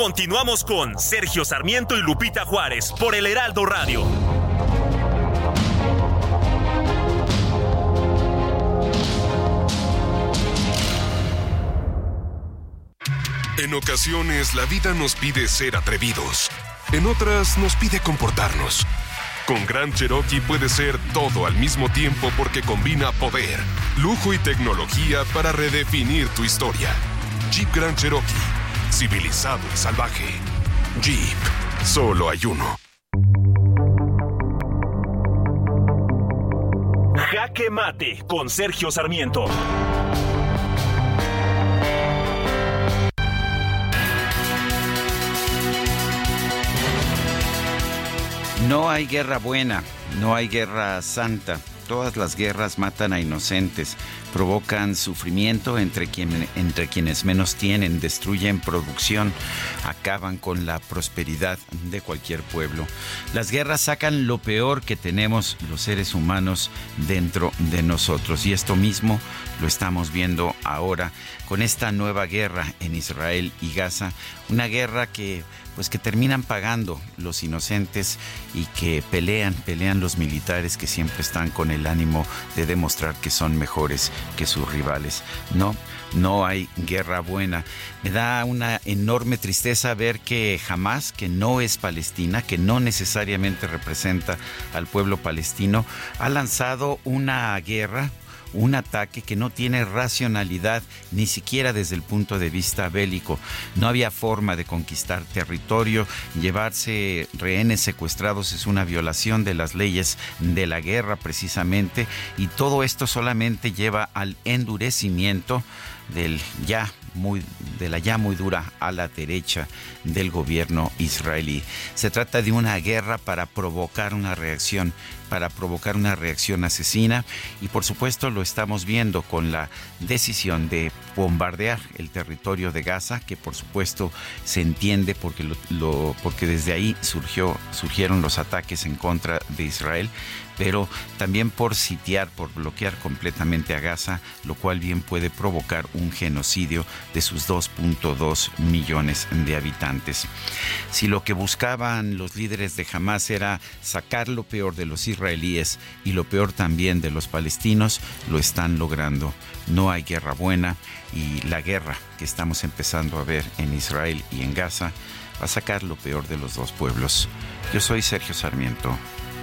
Continuamos con Sergio Sarmiento y Lupita Juárez por el Heraldo Radio. En ocasiones la vida nos pide ser atrevidos. En otras nos pide comportarnos. Con Gran Cherokee puede ser todo al mismo tiempo porque combina poder, lujo y tecnología para redefinir tu historia. Jeep Grand Cherokee civilizado y salvaje. Jeep, solo hay uno. Jaque Mate con Sergio Sarmiento. No hay guerra buena, no hay guerra santa. Todas las guerras matan a inocentes provocan sufrimiento entre, quienes menos tienen, destruyen producción, acaban con la prosperidad de cualquier pueblo. Las guerras sacan lo peor que tenemos los seres humanos dentro de nosotros y esto mismo lo estamos viendo ahora con esta nueva guerra en Israel y Gaza, una guerra que pues que terminan pagando los inocentes y que pelean, pelean los militares que siempre están con el ánimo de demostrar que son mejores que sus rivales. No, no hay guerra buena. Me da una enorme tristeza ver que jamás, que no es Palestina, que no necesariamente representa al pueblo palestino, ha lanzado una guerra un ataque que no tiene racionalidad ni siquiera desde el punto de vista bélico. No había forma de conquistar territorio, llevarse rehenes secuestrados es una violación de las leyes de la guerra precisamente y todo esto solamente lleva al endurecimiento del ya muy, de la ya muy dura a la derecha del gobierno israelí. Se trata de una guerra para provocar una reacción, para provocar una reacción asesina y por supuesto lo estamos viendo con la decisión de bombardear el territorio de Gaza, que por supuesto se entiende porque, lo, porque desde ahí surgió, surgieron los ataques en contra de Israel, pero también por sitiar, por bloquear completamente a Gaza, lo cual bien puede provocar un genocidio de sus 2.2 millones de habitantes. Si lo que buscaban los líderes de Hamas era sacar lo peor de los israelíes y lo peor también de los palestinos, lo están logrando. No hay guerra buena y la guerra que estamos empezando a ver en Israel y en Gaza va a sacar lo peor de los dos pueblos. Yo soy Sergio Sarmiento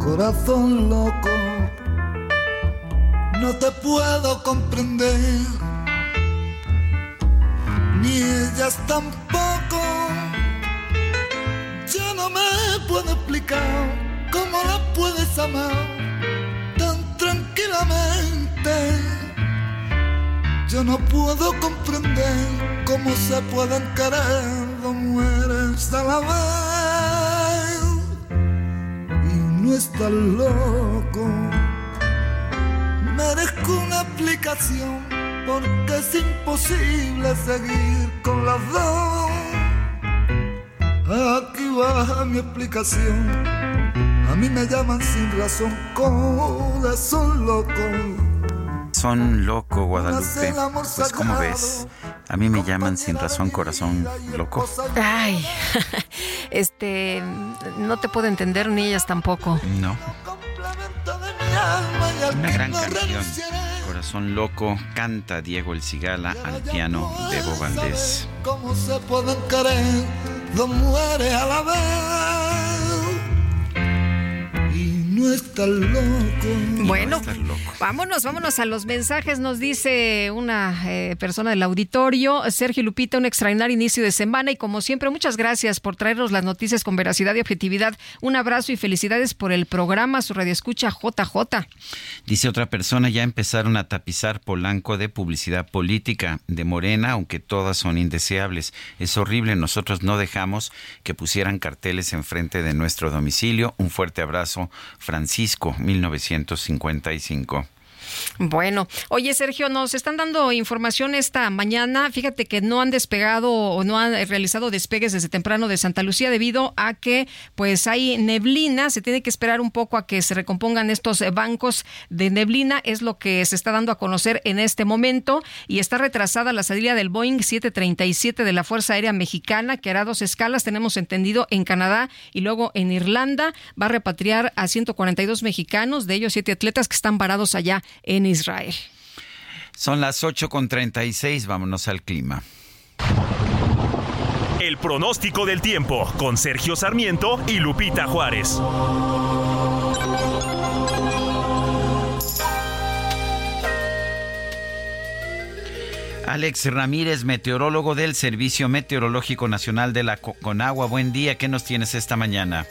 corazón loco, no te puedo comprender, ni ellas tampoco. Yo no me puedo explicar cómo la puedes amar tan tranquilamente. Yo no puedo comprender cómo se pueden querer dos mujeres a la vez no estás loco. Merezco una aplicación porque es imposible seguir con las dos. Aquí va mi explicación. A mí me llaman sin razón corazón loco son loco, Guadalupe. Pues como ves, a mí me llaman sin razón corazón loco. Ay, este, no te puedo entender ni ellas tampoco. No. Una gran canción. Corazón loco canta Diego El Cigala al piano de Bo Valdés. ¿Cómo se pueden querer dos mujeres a la vez? No loco. Bueno, vámonos, vámonos a los mensajes. Nos dice una eh, persona del auditorio, Sergio Lupita, un extraordinario inicio de semana y como siempre, muchas gracias por traernos las noticias con veracidad y objetividad. Un abrazo y felicidades por el programa, su radio escucha JJ. Dice otra persona, ya empezaron a tapizar Polanco de publicidad política de Morena, aunque todas son indeseables. Es horrible, nosotros no dejamos que pusieran carteles enfrente de nuestro domicilio. Un fuerte abrazo, Francisco, 1955. Bueno, oye Sergio, nos están dando información esta mañana. Fíjate que no han despegado o no han realizado despegues desde temprano de Santa Lucía debido a que pues hay neblina. Se tiene que esperar un poco a que se recompongan estos bancos de neblina. Es lo que se está dando a conocer en este momento y está retrasada la salida del Boeing 737 de la Fuerza Aérea Mexicana que hará dos escalas. Tenemos entendido en Canadá y luego en Irlanda. Va a repatriar a 142 mexicanos, de ellos siete atletas que están varados allá en Israel. Son las 8.36, vámonos al clima. El pronóstico del tiempo con Sergio Sarmiento y Lupita Juárez. Alex Ramírez, meteorólogo del Servicio Meteorológico Nacional de la Conagua. Buen día, ¿qué nos tienes esta mañana?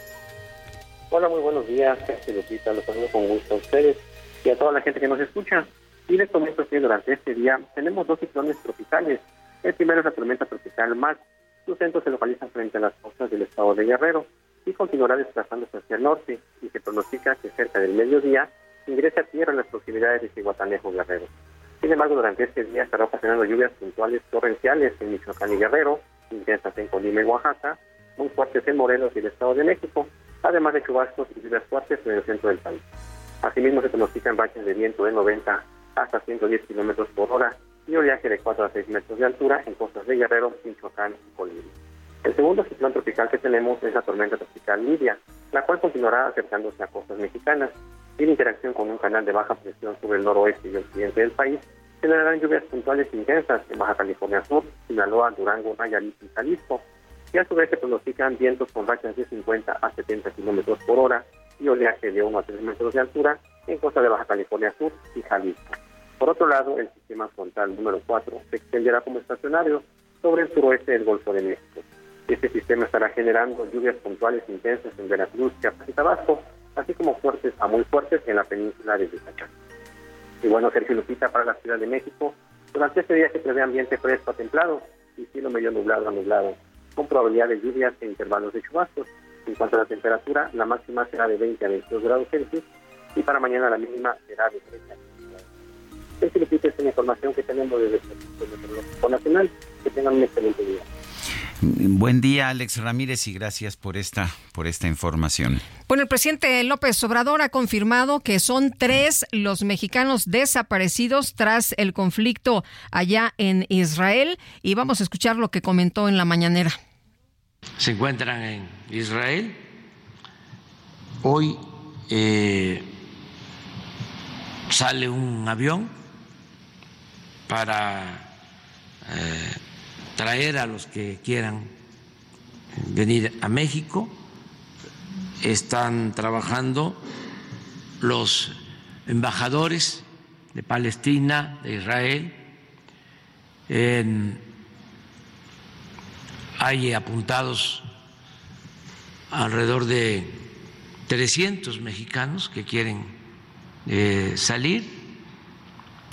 Hola, muy buenos días, Lupita. Los saludo con gusto a ustedes y a toda la gente que nos escucha. Y les comento que durante este día tenemos dos ciclones tropicales. El primero es la tormenta tropical Max. Su centro se localiza frente a las costas del estado de Guerrero y continuará desplazándose hacia el norte y se pronostica que cerca del mediodía ingrese a tierra en las proximidades de Cihuatanejo Guerrero. Sin embargo, durante este día estará ocasionando lluvias puntuales torrenciales en Michoacán y Guerrero, intensas en Colima y Oaxaca, muy fuertes en Morelos y el Estado de México, además de chubascos y lluvias fuertes en el centro del país. Asimismo, se pronostican rachas de viento de 90 hasta 110 kilómetros por hora y oleaje de 4 a 6 metros de altura en costas de Guerrero, Michoacán y Colima. El segundo ciclón tropical que tenemos es la tormenta tropical Lidia, la cual continuará acercándose a costas mexicanas. Y interacción con un canal de baja presión sobre el noroeste y occidente del país, generarán lluvias puntuales intensas en Baja California Sur, Sinaloa, Durango, Nayarit y Jalisco. Y a su vez se pronostican vientos con rachas de 50 a 70 kilómetros por hora y oleaje de 1 a 3 metros de altura en costa de Baja California Sur y Jalisco. Por otro lado, el sistema frontal número 4 se extenderá como estacionario sobre el suroeste del Golfo de México. Este sistema estará generando lluvias puntuales intensas en Veracruz, Chiapas y Tabasco, así como fuertes a muy fuertes en la península de Yucatán. Y bueno, Sergio Lupita para la Ciudad de México, durante este día se prevé ambiente fresco a templado y cielo medio nublado a nublado, con probabilidad de lluvias e intervalos de chubascos. En cuanto a la temperatura, la máxima será de 20 a 22 grados Celsius y para mañana la mínima será de 30 grados. Lupita es información que tenemos desde el Servicio Meteorológico Nacional. Que tengan un excelente día. Buen día, Alex Ramírez, y gracias por esta, por esta información. Bueno, el presidente López Obrador ha confirmado que son tres los mexicanos desaparecidos tras el conflicto allá en Israel. Y vamos a escuchar lo que comentó en la mañanera. Se encuentran en Israel. Hoy eh, sale un avión para eh, traer a los que quieran venir a México. Están trabajando los embajadores de Palestina, de Israel. Hay apuntados alrededor de 300 mexicanos que quieren eh, salir.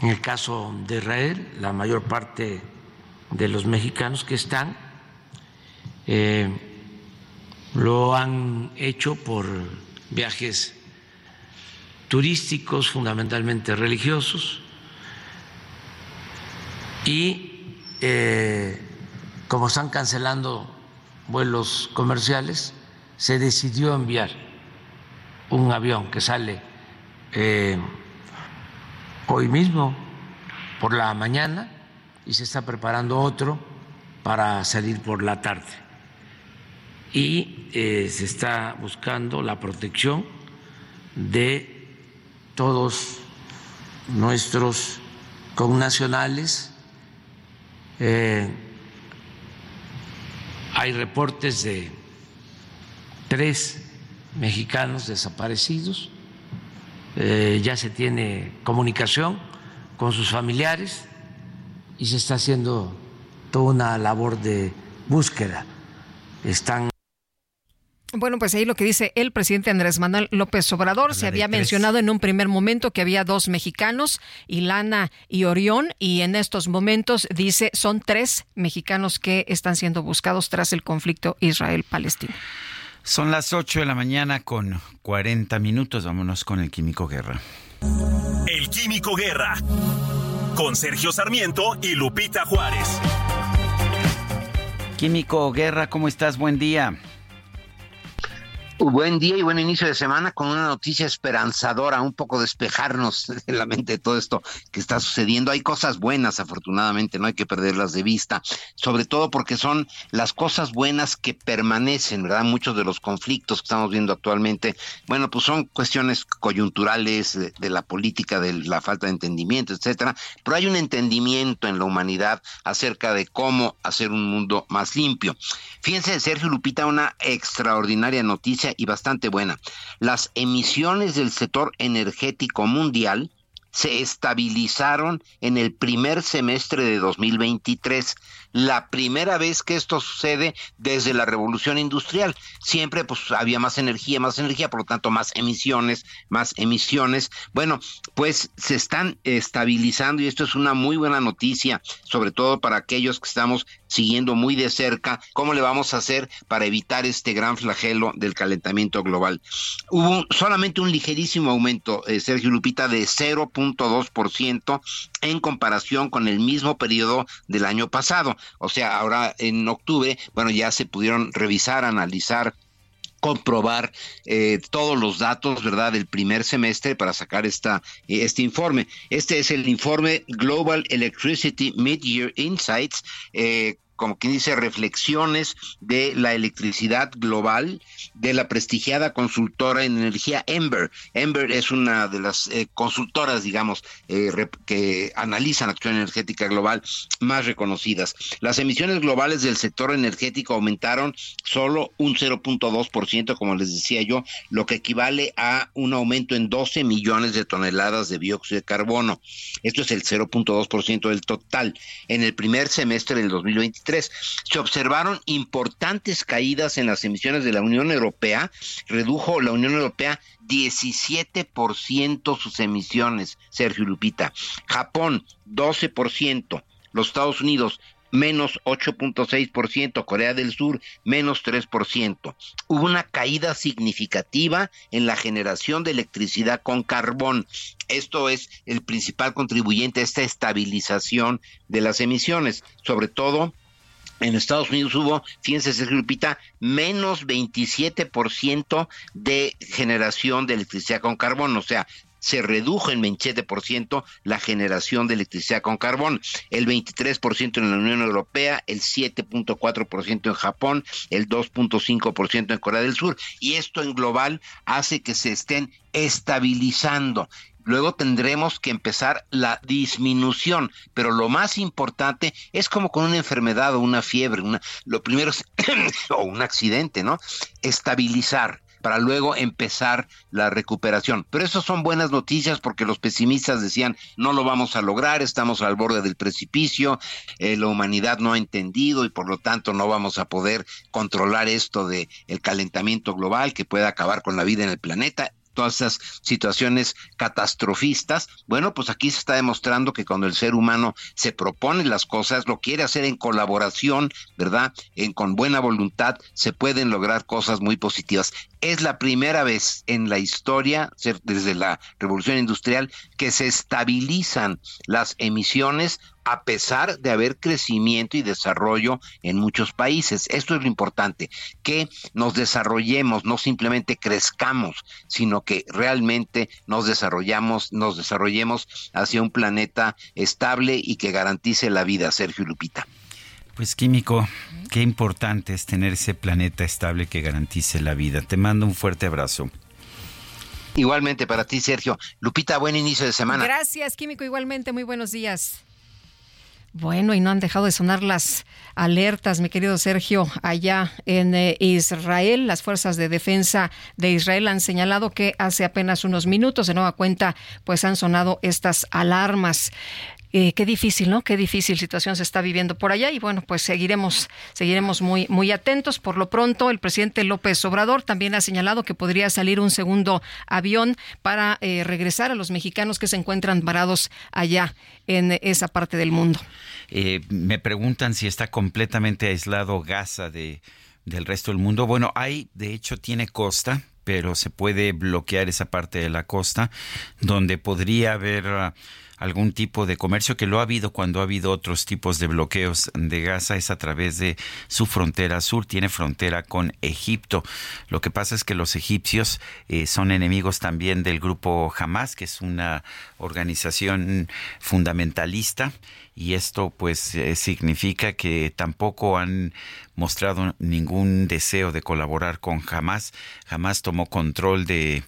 En el caso de Israel, la mayor parte de los mexicanos que están. Eh, lo han hecho por viajes turísticos, fundamentalmente religiosos, y eh, como están cancelando vuelos comerciales, se decidió enviar un avión que sale eh, hoy mismo por la mañana y se está preparando otro para salir por la tarde. Y eh, se está buscando la protección de todos nuestros connacionales. Eh, hay reportes de tres mexicanos desaparecidos, eh, ya se tiene comunicación con sus familiares y se está haciendo toda una labor de búsqueda. Están bueno, pues ahí lo que dice el presidente Andrés Manuel López Obrador, se había mencionado en un primer momento que había dos mexicanos, Ilana y Orión, y en estos momentos dice son tres mexicanos que están siendo buscados tras el conflicto Israel-Palestina. Son las 8 de la mañana con 40 minutos, vámonos con el Químico Guerra. El Químico Guerra con Sergio Sarmiento y Lupita Juárez. Químico Guerra, ¿cómo estás? Buen día. Buen día y buen inicio de semana con una noticia esperanzadora, un poco despejarnos de la mente de todo esto que está sucediendo. Hay cosas buenas, afortunadamente, no hay que perderlas de vista, sobre todo porque son las cosas buenas que permanecen, ¿verdad? Muchos de los conflictos que estamos viendo actualmente, bueno, pues son cuestiones coyunturales de, de la política, de la falta de entendimiento, etcétera, pero hay un entendimiento en la humanidad acerca de cómo hacer un mundo más limpio. Fíjense, Sergio Lupita, una extraordinaria noticia y bastante buena. Las emisiones del sector energético mundial se estabilizaron en el primer semestre de 2023 la primera vez que esto sucede desde la revolución industrial. Siempre pues había más energía, más energía, por lo tanto más emisiones, más emisiones. Bueno, pues se están estabilizando y esto es una muy buena noticia, sobre todo para aquellos que estamos siguiendo muy de cerca cómo le vamos a hacer para evitar este gran flagelo del calentamiento global. Hubo solamente un ligerísimo aumento, eh, Sergio Lupita, de 0. 0.2% en comparación con el mismo periodo del año pasado. O sea, ahora en octubre, bueno, ya se pudieron revisar, analizar comprobar eh, todos los datos, ¿verdad?, del primer semestre para sacar esta, este informe. Este es el informe Global Electricity Mid-Year Insights, eh, como quien dice, reflexiones de la electricidad global de la prestigiada consultora en energía Ember. Ember es una de las eh, consultoras, digamos, eh, que analizan la acción energética global más reconocidas. Las emisiones globales del sector energético aumentaron solo un 0.2%, como les decía yo, lo que equivale a un aumento en 12 millones de toneladas de dióxido de carbono. Esto es el 0.2% del total. En el primer semestre del 2023, se observaron importantes caídas en las emisiones de la Unión Europea. Redujo la Unión Europea 17% sus emisiones, Sergio Lupita. Japón, 12%. Los Estados Unidos, menos 8.6%, Corea del Sur menos 3%. Hubo una caída significativa en la generación de electricidad con carbón. Esto es el principal contribuyente a esta estabilización de las emisiones, sobre todo en Estados Unidos hubo, fíjense, Sergio Lupita, menos 27% de generación de electricidad con carbón, o sea, se redujo en 27% la generación de electricidad con carbón, el 23% en la Unión Europea, el 7.4% en Japón, el 2.5% en Corea del Sur, y esto en global hace que se estén estabilizando luego tendremos que empezar la disminución, pero lo más importante es como con una enfermedad o una fiebre, una, lo primero es, o un accidente, ¿no? Estabilizar para luego empezar la recuperación. Pero eso son buenas noticias porque los pesimistas decían no lo vamos a lograr, estamos al borde del precipicio, eh, la humanidad no ha entendido y por lo tanto no vamos a poder controlar esto de el calentamiento global que puede acabar con la vida en el planeta todas esas situaciones catastrofistas, bueno, pues aquí se está demostrando que cuando el ser humano se propone las cosas, lo quiere hacer en colaboración, ¿verdad? En, con buena voluntad, se pueden lograr cosas muy positivas. Es la primera vez en la historia, desde la revolución industrial, que se estabilizan las emisiones a pesar de haber crecimiento y desarrollo en muchos países. Esto es lo importante, que nos desarrollemos, no simplemente crezcamos, sino que realmente nos desarrollamos, nos desarrollemos hacia un planeta estable y que garantice la vida, Sergio Lupita. Pues químico, qué importante es tener ese planeta estable que garantice la vida. Te mando un fuerte abrazo. Igualmente para ti, Sergio. Lupita, buen inicio de semana. Gracias, Químico, igualmente. Muy buenos días. Bueno, y no han dejado de sonar las alertas, mi querido Sergio, allá en eh, Israel. Las fuerzas de defensa de Israel han señalado que hace apenas unos minutos, de nueva cuenta, pues han sonado estas alarmas. Eh, qué difícil, ¿no? Qué difícil situación se está viviendo por allá y bueno, pues seguiremos, seguiremos muy, muy atentos. Por lo pronto, el presidente López Obrador también ha señalado que podría salir un segundo avión para eh, regresar a los mexicanos que se encuentran varados allá en esa parte del mundo. Eh, me preguntan si está completamente aislado Gaza de, del resto del mundo. Bueno, hay, de hecho, tiene costa, pero se puede bloquear esa parte de la costa donde podría haber... Ah, algún tipo de comercio, que lo ha habido cuando ha habido otros tipos de bloqueos de Gaza, es a través de su frontera sur, tiene frontera con Egipto. Lo que pasa es que los egipcios eh, son enemigos también del grupo Hamas, que es una organización fundamentalista y esto pues eh, significa que tampoco han mostrado ningún deseo de colaborar con Hamas. Hamas tomó control de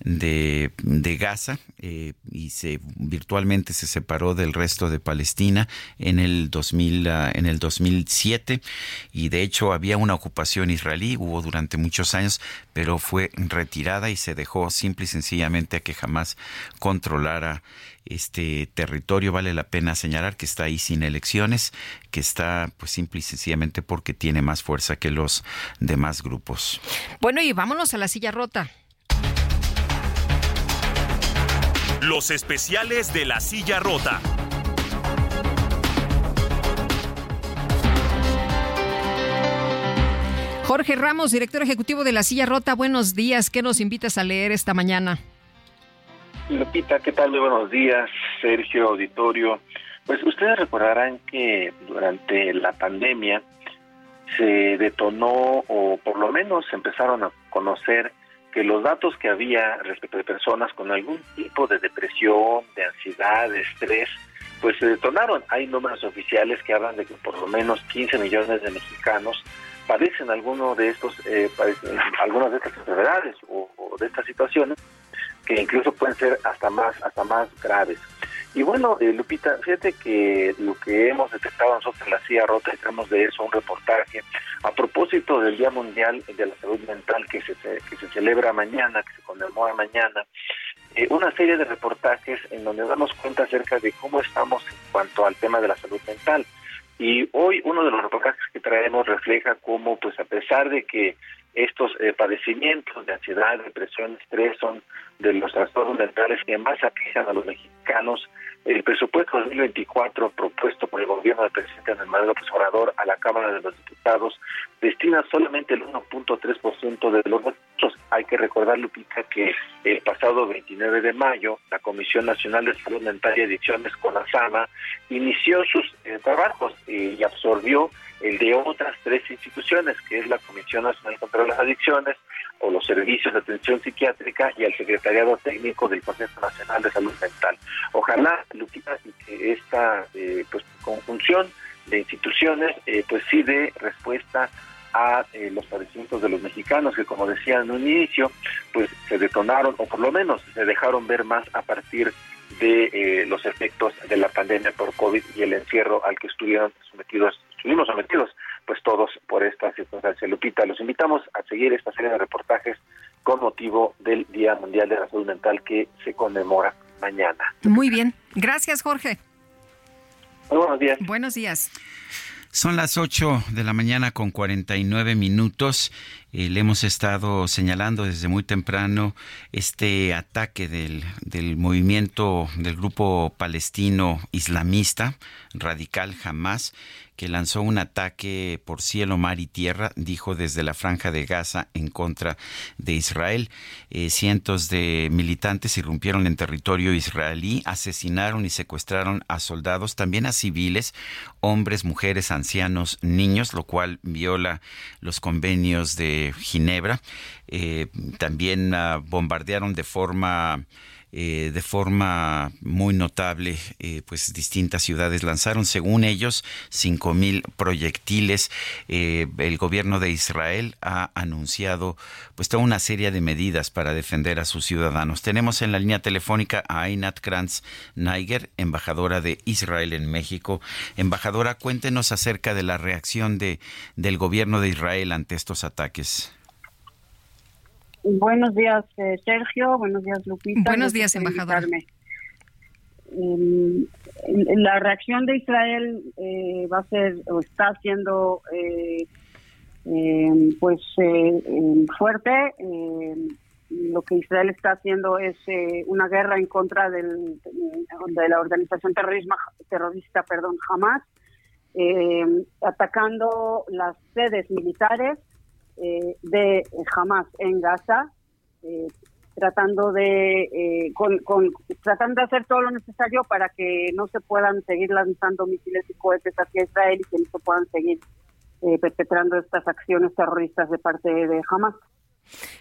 de, de Gaza eh, y se virtualmente se separó del resto de Palestina en el 2000 ah, en el 2007 y de hecho había una ocupación israelí hubo durante muchos años pero fue retirada y se dejó simple y sencillamente a que jamás controlara este territorio vale la pena señalar que está ahí sin elecciones, que está pues simple y sencillamente porque tiene más fuerza que los demás grupos. Bueno, y vámonos a la silla rota. Los especiales de la silla rota. Jorge Ramos, director ejecutivo de La Silla Rota, buenos días. ¿Qué nos invitas a leer esta mañana? Lupita, ¿qué tal? Muy buenos días, Sergio, auditorio. Pues ustedes recordarán que durante la pandemia se detonó o por lo menos empezaron a conocer que los datos que había respecto de personas con algún tipo de depresión, de ansiedad, de estrés, pues se detonaron. Hay números oficiales que hablan de que por lo menos 15 millones de mexicanos padecen alguno de estos, eh, algunas de estas enfermedades o, o de estas situaciones que incluso pueden ser hasta más, hasta más graves. Y bueno, eh, Lupita, fíjate que lo que hemos detectado nosotros en la CIA Rota, tenemos de eso un reportaje a propósito del Día Mundial de la Salud Mental que se, se celebra mañana, que se conmemora mañana, eh, una serie de reportajes en donde damos cuenta acerca de cómo estamos en cuanto al tema de la salud mental. Y hoy uno de los reportajes que traemos refleja cómo, pues a pesar de que estos eh, padecimientos de ansiedad, depresión, estrés son de los trastornos mentales que más aquejan a los mexicanos. El presupuesto 2024 propuesto por el gobierno del presidente Andrés Manuel López Obrador a la Cámara de los Diputados destina solamente el 1.3% de los recursos. Hay que recordar, Lupita, que el pasado 29 de mayo la Comisión Nacional de Salud Mental y Adicciones, con la SAMA, inició sus eh, trabajos y absorbió el de otras tres instituciones, que es la Comisión Nacional contra las Adicciones, o los servicios de atención psiquiátrica y al secretariado técnico del Consejo Nacional de Salud Mental. Ojalá, Lupita, y que esta eh, pues, conjunción de instituciones eh, pues sí dé respuesta a eh, los padecimientos de los mexicanos que como decía en un inicio pues se detonaron o por lo menos se dejaron ver más a partir de los efectos de la pandemia por COVID y el encierro al que estuvieron sometidos, estuvimos sometidos pues todos por esta circunstancia. Lupita, los invitamos a seguir esta serie de reportajes con motivo del Día Mundial de la Salud Mental que se conmemora mañana. Muy bien. Gracias, Jorge. Muy buenos días. Buenos días. Son las 8 de la mañana con 49 minutos. Eh, le hemos estado señalando desde muy temprano este ataque del, del movimiento del grupo palestino islamista radical Hamas que lanzó un ataque por cielo, mar y tierra, dijo desde la franja de Gaza en contra de Israel. Eh, cientos de militantes irrumpieron en territorio israelí, asesinaron y secuestraron a soldados, también a civiles, hombres, mujeres, ancianos, niños, lo cual viola los convenios de Ginebra. Eh, también ah, bombardearon de forma eh, de forma muy notable, eh, pues distintas ciudades lanzaron, según ellos, cinco mil proyectiles. Eh, el gobierno de Israel ha anunciado pues toda una serie de medidas para defender a sus ciudadanos. Tenemos en la línea telefónica a Einat Kranz Niger, embajadora de Israel en México. Embajadora, cuéntenos acerca de la reacción de, del gobierno de Israel ante estos ataques. Buenos días, eh, Sergio. Buenos días, Lupita. Buenos días, embajador. Em, la reacción de Israel eh, va a ser o está siendo eh, em, pues em, fuerte. lo que Israel está haciendo es una guerra en contra del, de la organización terrorismo, terrorista, perdón, Hamas, atacando las sedes militares eh, de Hamas en Gaza, eh, tratando de eh, con, tratando de hacer todo lo necesario para que no se puedan seguir lanzando misiles y cohetes hacia Israel y que no se puedan seguir perpetrando estas acciones terroristas de parte de Hamas.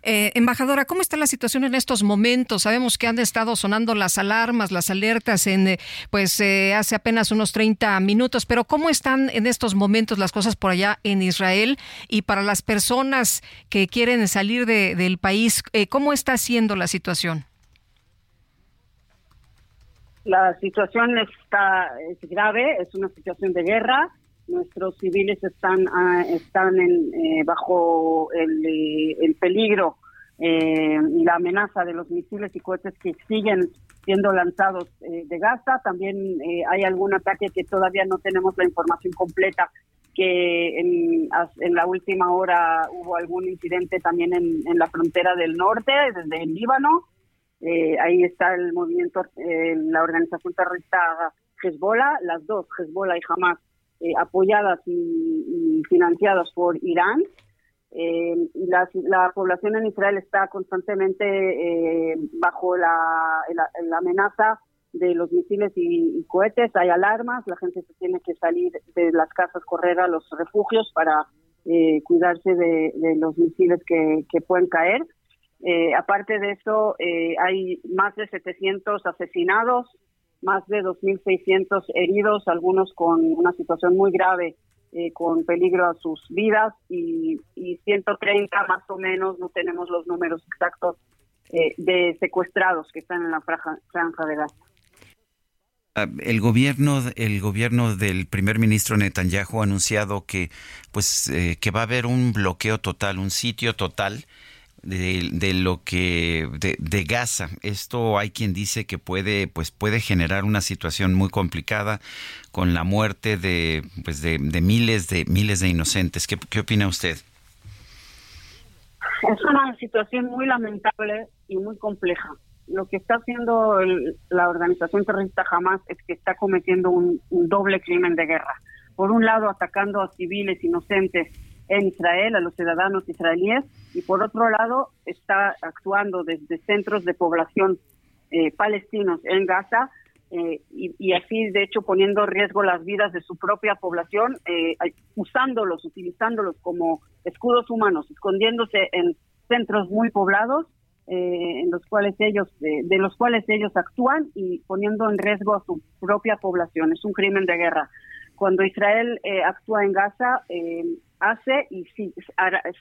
Eh, embajadora, ¿cómo está la situación en estos momentos? Sabemos que han estado sonando las alarmas, las alertas en, eh, pues, eh, hace apenas unos 30 minutos, pero ¿cómo están en estos momentos las cosas por allá en Israel? Y para las personas que quieren salir del país, ¿cómo está siendo la situación? La situación está es grave, es una situación de guerra nuestros civiles están ah, están en, eh, bajo el, eh, el peligro eh, y la amenaza de los misiles y cohetes que siguen siendo lanzados de Gaza. También hay algún ataque que todavía no tenemos la información completa, que en, en la última hora hubo algún incidente también en, en la frontera del norte, desde el Líbano. ahí está el movimiento, la organización terrorista Hezbollah, las dos, Hezbollah y Hamas, eh, apoyadas y, financiadas por Irán. eh, la, la, población en Israel está constantemente eh, bajo la, amenaza de los misiles y, cohetes, hay alarmas, la gente se tiene que salir de las casas, correr a los refugios para eh, cuidarse de, los misiles que, pueden caer. Eh, aparte de eso, hay más de 700 asesinados, más de 2.600 heridos, algunos con una situación muy grave eh, con peligro a sus vidas y, 130 más o menos, no tenemos los números exactos, eh, de secuestrados que están en la franja, de Gaza. Ah, el gobierno, el gobierno del primer ministro Netanyahu ha anunciado que, pues, eh, que va a haber un bloqueo total, un sitio total de, lo que de, Gaza. Esto hay quien dice que puede pues puede generar una situación muy complicada con la muerte de pues de, miles de miles de inocentes. ¿Qué, ¿Qué opina usted? Es una situación muy lamentable y muy compleja. Lo que está haciendo la organización terrorista Hamas es que está cometiendo un doble crimen de guerra. Por un lado, atacando a civiles inocentes en Israel, a los ciudadanos israelíes, y por otro lado está actuando desde centros de población eh, palestinos en Gaza eh, y, así de hecho poniendo en riesgo las vidas de su propia población, eh, usándolos, utilizándolos como escudos humanos, escondiéndose en centros muy poblados en los cuales ellos de los cuales ellos actúan y poniendo en riesgo a su propia población. Es un crimen de guerra. Cuando Israel actúa en Gaza, hace y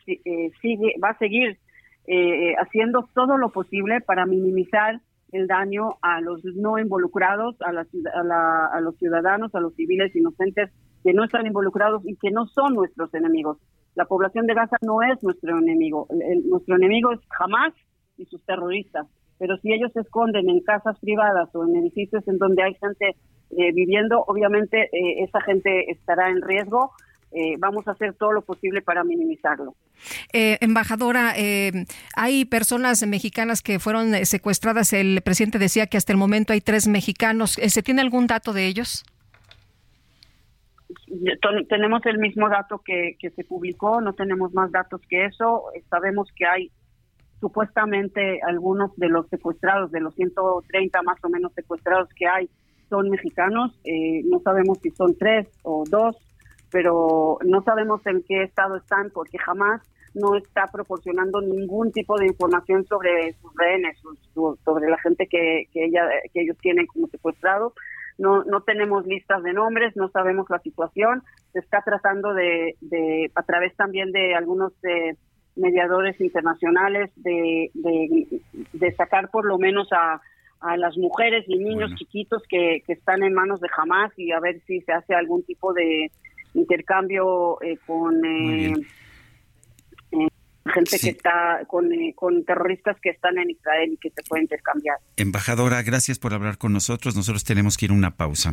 eh, sigue, va a seguir eh, haciendo todo lo posible para minimizar el daño a los no involucrados, a, los ciudadanos, a los civiles inocentes que no están involucrados y que no son nuestros enemigos. La población de Gaza no es nuestro enemigo. nuestro enemigo es jamás y sus terroristas. Pero si ellos se esconden en casas privadas o en edificios en donde hay gente eh, viviendo, obviamente esa gente estará en riesgo eh, vamos a hacer todo lo posible para minimizarlo. Eh, embajadora, eh, hay personas mexicanas que fueron secuestradas. El presidente decía que hasta el momento hay tres mexicanos. ¿Se tiene algún dato de ellos? Tenemos el mismo dato que, que se publicó, no tenemos más datos que eso. Sabemos que hay supuestamente algunos de los secuestrados, de los 130 más o menos secuestrados que hay, son mexicanos. no sabemos si son tres o dos pero no sabemos en qué estado están porque jamás no está proporcionando ningún tipo de información sobre sus rehenes, sobre la gente que, que, ella, que ellos tienen como secuestrados. No, no tenemos listas de nombres, no sabemos la situación. Se está tratando de, de a través también de algunos eh, mediadores internacionales, de, de, sacar por lo menos a, a las mujeres y niños chiquitos que, que están en manos de Hamas y a ver si se hace algún tipo de, intercambio eh, con eh, eh, gente que está con, con terroristas que están en Israel y que se puede intercambiar. Embajadora, gracias por hablar con nosotros. Nosotros tenemos que ir a una pausa.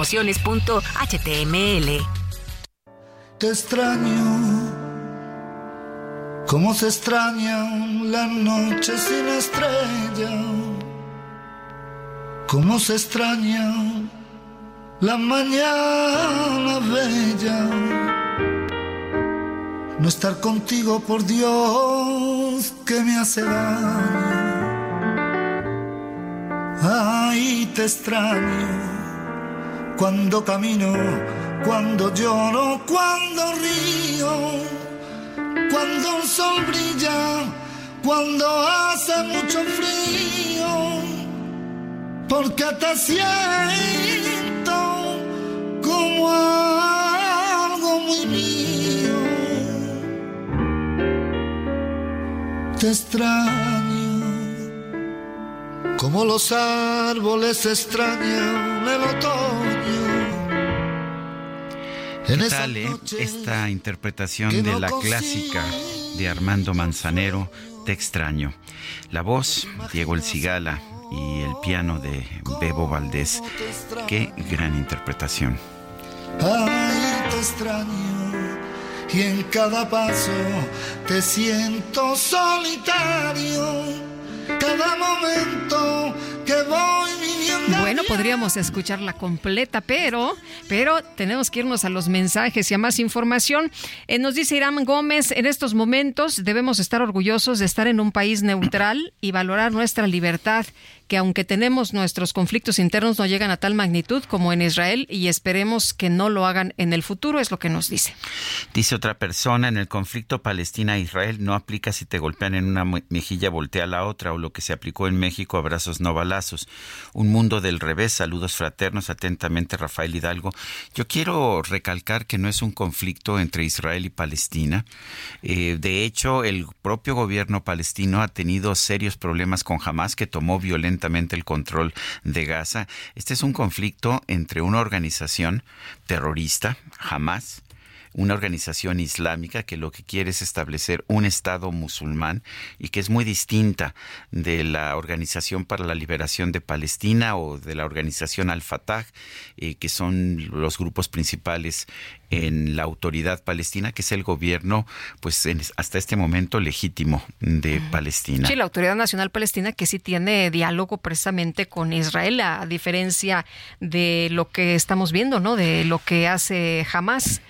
promociones.html. Te extraño. Cómo se extrañan las noches sin estrella. Cómo se extraña la mañana bella. No estar contigo, por Dios, que me hace daño. Ay, te extraño cuando camino, cuando lloro, cuando río, cuando el sol brilla, cuando hace mucho frío, porque te siento como algo muy mío. Te extraño como los árboles extrañan el otoño. ¿Qué tal eh? esta interpretación de la clásica de Armando Manzanero, Te extraño? La voz, Diego El Cigala, y el piano de Bebo Valdés. Qué gran interpretación. Ay, te extraño y en cada paso te siento solitario cada momento que voy viviendo. Bueno, podríamos escucharla completa, pero, pero tenemos que irnos a los mensajes y a más información. Eh, nos dice Irán Gómez, en estos momentos debemos estar orgullosos de estar en un país neutral y valorar nuestra libertad que aunque tenemos nuestros conflictos internos no llegan a tal magnitud como en Israel y esperemos que no lo hagan en el futuro, es lo que nos dice. Dice otra persona, en el conflicto Palestina-Israel no aplica si te golpean en una mejilla, voltea a la otra, o lo que se aplicó en México, abrazos no balazos. Un mundo del revés, saludos fraternos, atentamente Rafael Hidalgo. Yo quiero recalcar que no es un conflicto entre Israel y Palestina. Eh, de hecho, el propio gobierno palestino ha tenido serios problemas con Hamas, que tomó violentamente el control de Gaza. Este es un conflicto entre una organización terrorista, Hamas, una organización islámica que lo que quiere es establecer un Estado musulmán y que es muy distinta de la Organización para la Liberación de Palestina o de la organización Al-Fatah, eh, que son los grupos principales en la autoridad palestina, que es el gobierno, pues hasta este momento legítimo de Palestina. Sí, la Autoridad Nacional Palestina que sí tiene diálogo precisamente con Israel, a diferencia de lo que estamos viendo, ¿no? De lo que hace Hamas.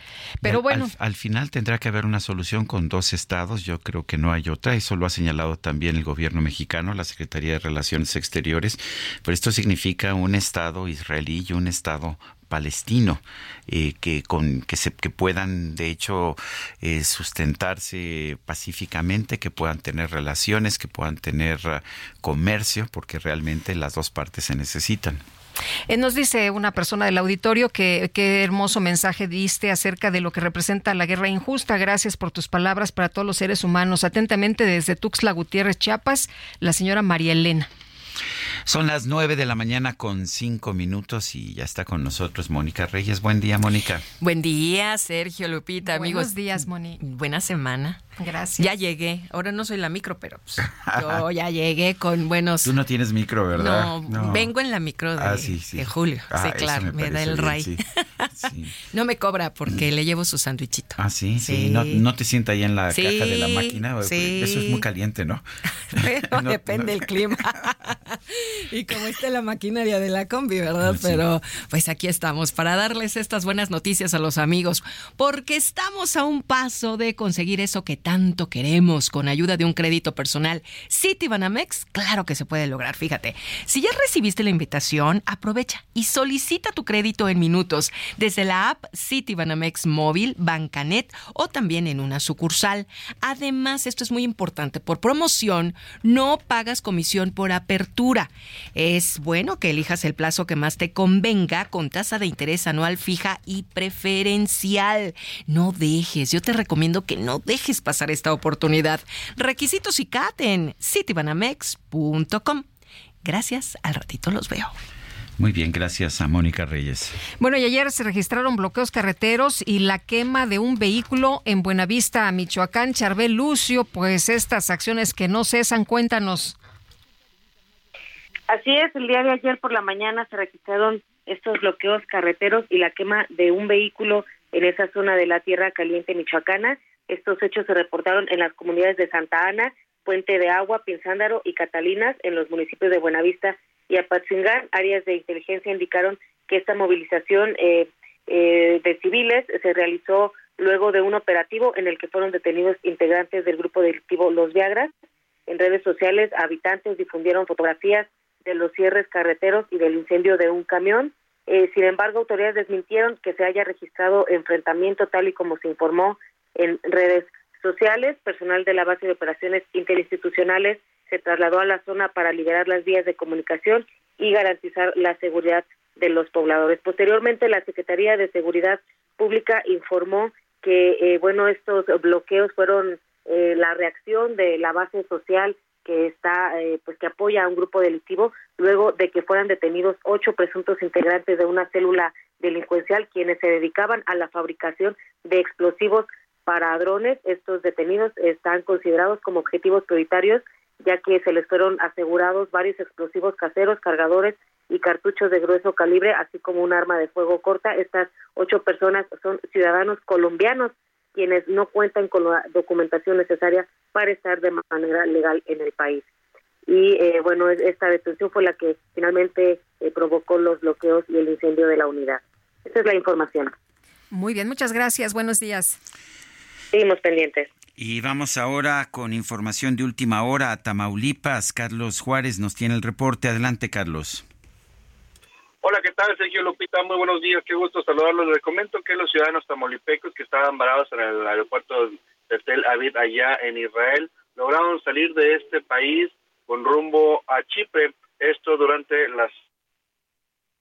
Pero bueno. Al, final tendrá que haber una solución con dos estados. Yo creo que no hay otra. Eso lo ha señalado también el gobierno mexicano, la Secretaría de Relaciones Exteriores. Pero esto significa un estado israelí y un estado palestino eh, que con que se que puedan de hecho eh, sustentarse pacíficamente que puedan tener relaciones que puedan tener uh, comercio porque realmente las dos partes se necesitan eh, nos dice una persona del auditorio que qué hermoso mensaje diste acerca de lo que representa la guerra injusta. Gracias por tus palabras para todos los seres humanos. Atentamente desde Tuxtla Gutiérrez, Chiapas, la señora María Elena. Son las nueve de la mañana con cinco minutos y ya está con nosotros Mónica Reyes. Buen día, Mónica. Buen día, Sergio, Lupita, amigos. Buenos días, Moni. Buena semana. Gracias. Ya llegué. Ahora no soy la micro, pero pues, yo ya llegué con buenos. Tú no tienes micro, ¿verdad? No, vengo en la micro de, ah, Julio. sí, ah, claro, me, da el ray. no me cobra porque le llevo su sándwichito. Ah, sí, sí. No, te sienta ahí en la caja de la máquina. Sí. Eso es muy caliente, ¿no? Pero depende del clima. y como esté la maquinaria de la combi, ¿verdad? Pero pues aquí estamos para darles estas buenas noticias a los amigos, porque estamos a un paso de conseguir eso que tanto queremos con ayuda de un crédito personal. Citibanamex, claro que se puede lograr, fíjate. Si ya recibiste la invitación, aprovecha y solicita tu crédito en minutos desde la app Citibanamex móvil, Bancanet o también en una sucursal. Además, esto es muy importante, por promoción no pagas comisión por apertura. Es bueno que elijas el plazo que más te convenga con tasa de interés anual fija y preferencial. No dejes, yo te recomiendo que no dejes pasar esta oportunidad. Requisitos y CAT en citibanamex.com. Gracias, al ratito los veo. Muy bien, gracias a Mónica Reyes. Bueno, y ayer se registraron bloqueos carreteros y la quema de un vehículo en Buenavista, Michoacán. Charbel Lucio, pues estas acciones que no cesan, cuéntanos. Así es, el día de ayer por la mañana se registraron estos bloqueos carreteros y la quema de un vehículo en esa zona de la Tierra Caliente Michoacana. Estos hechos se reportaron en las comunidades de Santa Ana, Puente de Agua, Pinzándaro y Catalinas en los municipios de Buenavista y Apatzingán. Áreas de inteligencia indicaron que esta movilización eh, eh, de civiles se realizó luego de un operativo en el que fueron detenidos integrantes del grupo delictivo Los Viagras. En redes sociales, habitantes difundieron fotografías de los cierres carreteros y del incendio de un camión. Eh, sin embargo, autoridades desmintieron que se haya registrado enfrentamiento tal y como se informó en redes sociales. Personal de la base de operaciones interinstitucionales se trasladó a la zona para liberar las vías de comunicación y garantizar la seguridad de los pobladores. Posteriormente, la Secretaría de Seguridad Pública informó que, eh, bueno, estos bloqueos fueron eh, la reacción de la base social que está, eh, pues que apoya a un grupo delictivo, luego de que fueran detenidos ocho presuntos integrantes de una célula delincuencial quienes se dedicaban a la fabricación de explosivos para drones. Estos detenidos están considerados como objetivos prioritarios ya que se les fueron asegurados varios explosivos caseros, cargadores y cartuchos de grueso calibre, así como un arma de fuego corta. Estas ocho personas son ciudadanos colombianos quienes no cuentan con la documentación necesaria para estar de manera legal en el país. Y eh, bueno, esta detención fue la que finalmente eh, provocó los bloqueos y el incendio de la unidad. Esa es la información. Muy bien, muchas gracias. Buenos días. Seguimos pendientes. Y vamos ahora con información de última hora a Tamaulipas. Carlos Juárez nos tiene el reporte. Adelante, Carlos. Hola, ¿qué tal? Sergio Lupita, muy buenos días, qué gusto saludarlos. Les comento que los ciudadanos tamaulipecos que estaban varados en el aeropuerto de Tel Aviv allá en Israel lograron salir de este país con rumbo a Chipre. Esto durante las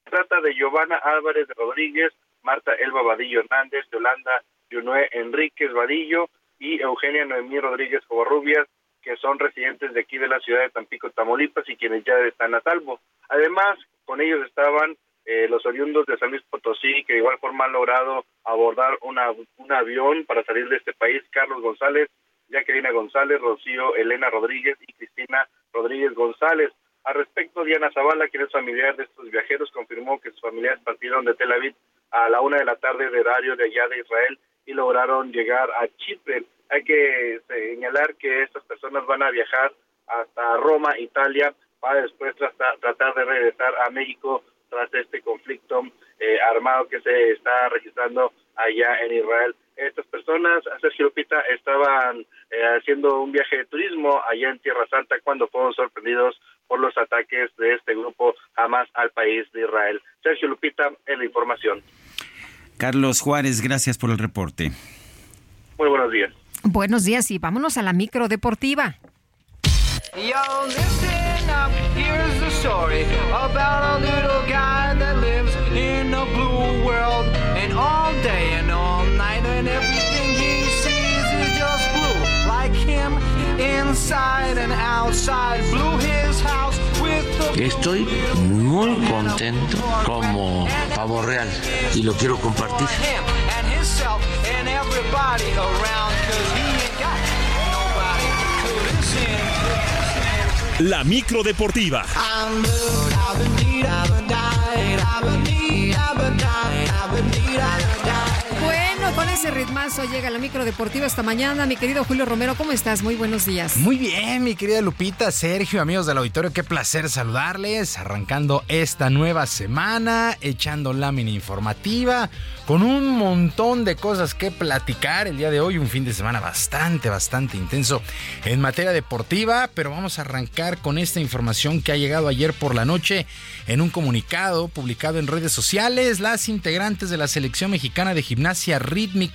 trata de Giovanna Álvarez de Rodríguez, Marta Elba Vadillo Hernández, Yolanda Yunué Enríquez Vadillo y Eugenia Noemí Rodríguez Covarrubias, que son residentes de aquí de la ciudad de Tampico, Tamaulipas y quienes ya están a salvo. Además, con ellos estaban eh, los oriundos de San Luis Potosí, que de igual forma han logrado abordar una, un avión para salir de este país, Carlos González, Jacqueline González, Rocío Elena Rodríguez y Cristina Rodríguez González. Al respecto, Diana Zavala, quien es familiar de estos viajeros, confirmó que sus familiares partieron de Tel Aviv a la una de la tarde de horario de allá de Israel y lograron llegar a Chipre. Hay que señalar que estas personas van a viajar hasta Roma, Italia, para después tratar, de regresar a México tras este conflicto eh, armado que se está registrando allá en Israel. Estas personas, Sergio Lupita, estaban eh, haciendo un viaje de turismo allá en Tierra Santa cuando fueron sorprendidos por los ataques de este grupo Hamas al país de Israel. Sergio Lupita, en la información. Carlos Juárez, gracias por el reporte. Muy buenos días. Buenos días y vámonos a la micro deportiva. Up, here's the story about a little guy that lives in a blue world. And all day and all night, and everything he sees is just blue. Like him, inside and outside, blue his house with the Estoy muy contento como pavo real y lo quiero compartir. And himself and everybody around, cause he La micro deportiva. Ese ritmazo llega la micro deportiva esta mañana. Mi querido Julio Romero, ¿cómo estás? Muy buenos días. Muy bien, mi querida Lupita, Sergio, amigos del auditorio, qué placer saludarles. Arrancando esta nueva semana, echando lámina informativa, con un montón de cosas que platicar el día de hoy. Un fin de semana bastante, bastante intenso en materia deportiva, pero vamos a arrancar con esta información que ha llegado ayer por la noche en un comunicado publicado en redes sociales. Las integrantes de la selección mexicana de gimnasia rítmica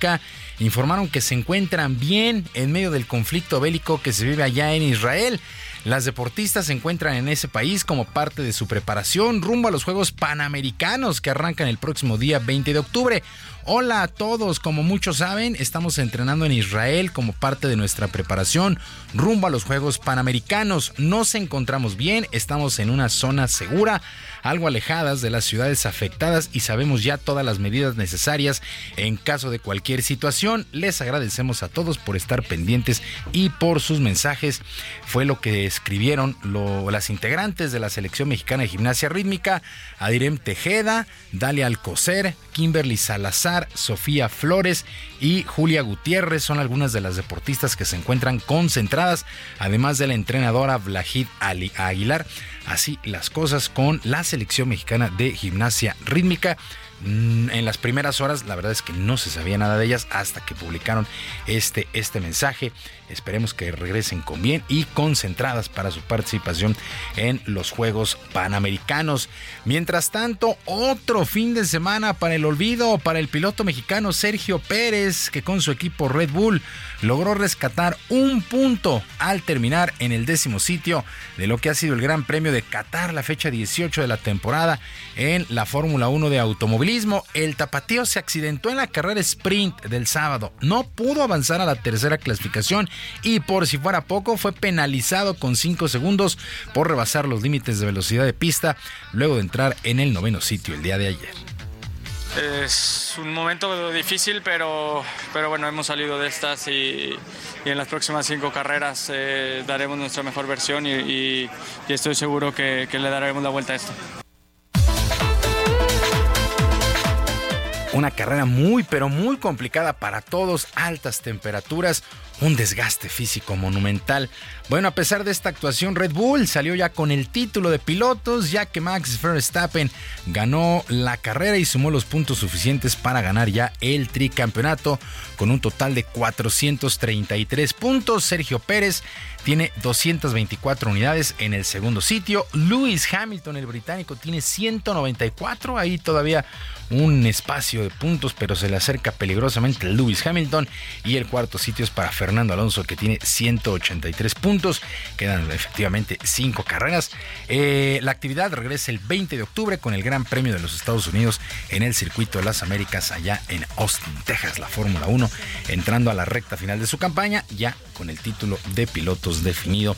informaron que se encuentran bien en medio del conflicto bélico que se vive allá en Israel. Las deportistas se encuentran en ese país como parte de su preparación rumbo a los Juegos Panamericanos que arrancan el próximo día 20 de octubre. Hola a todos, como muchos saben, estamos entrenando en Israel como parte de nuestra preparación rumbo a los Juegos Panamericanos. Nos encontramos bien, estamos en una zona segura, algo alejadas de las ciudades afectadas y sabemos ya todas las medidas necesarias en caso de cualquier situación. Les agradecemos a todos por estar pendientes y por sus mensajes. Fue lo que escribieron las integrantes de la selección mexicana de gimnasia rítmica, Adirem Tejeda, Dalia Alcocer, Kimberly Salazar, Sofía Flores y Julia Gutiérrez son algunas de las deportistas que se encuentran concentradas, además de la entrenadora Vlajid Aguilar. Así las cosas con la selección mexicana de gimnasia rítmica. Mm, en las primeras horas, la verdad es que no se sabía nada de ellas hasta que publicaron este, este mensaje. Esperemos que regresen con bien y concentradas para su participación en los Juegos Panamericanos. Mientras tanto, otro fin de semana para el olvido para el piloto mexicano Sergio Pérez, que con su equipo Red Bull logró rescatar un punto al terminar en el décimo sitio de lo que ha sido el Gran Premio de Qatar, la fecha 18 de la temporada en la Fórmula 1 de automovilismo. El tapatío se accidentó en la carrera sprint del sábado, no pudo avanzar a la tercera clasificación y por si fuera poco fue penalizado con 5 segundos por rebasar los límites de velocidad de pista luego de entrar en el noveno sitio el día de ayer. Es un momento difícil, pero, pero bueno, hemos salido de estas y, en las próximas cinco carreras eh, daremos nuestra mejor versión y, estoy seguro que, que le daremos la vuelta a esto. Una carrera muy, pero muy complicada para todos, altas temperaturas, un desgaste físico monumental. Bueno, a pesar de esta actuación, Red Bull salió ya con el título de pilotos, ya que Max Verstappen ganó la carrera y sumó los puntos suficientes para ganar ya el tricampeonato con un total de 433 puntos. Sergio Pérez tiene 224 unidades en el segundo sitio. Lewis Hamilton, el británico, tiene 194. Ahí todavía un espacio de puntos, pero se le acerca peligrosamente Lewis Hamilton. Y el cuarto sitio es para Fernando Alonso, que tiene 183 puntos. Quedan efectivamente cinco carreras. Eh, la actividad regresa el 20 de octubre con el Gran Premio de los Estados Unidos en el Circuito de las Américas, allá en Austin, Texas, la Fórmula 1, entrando a la recta final de su campaña, ya con el título de pilotos definido.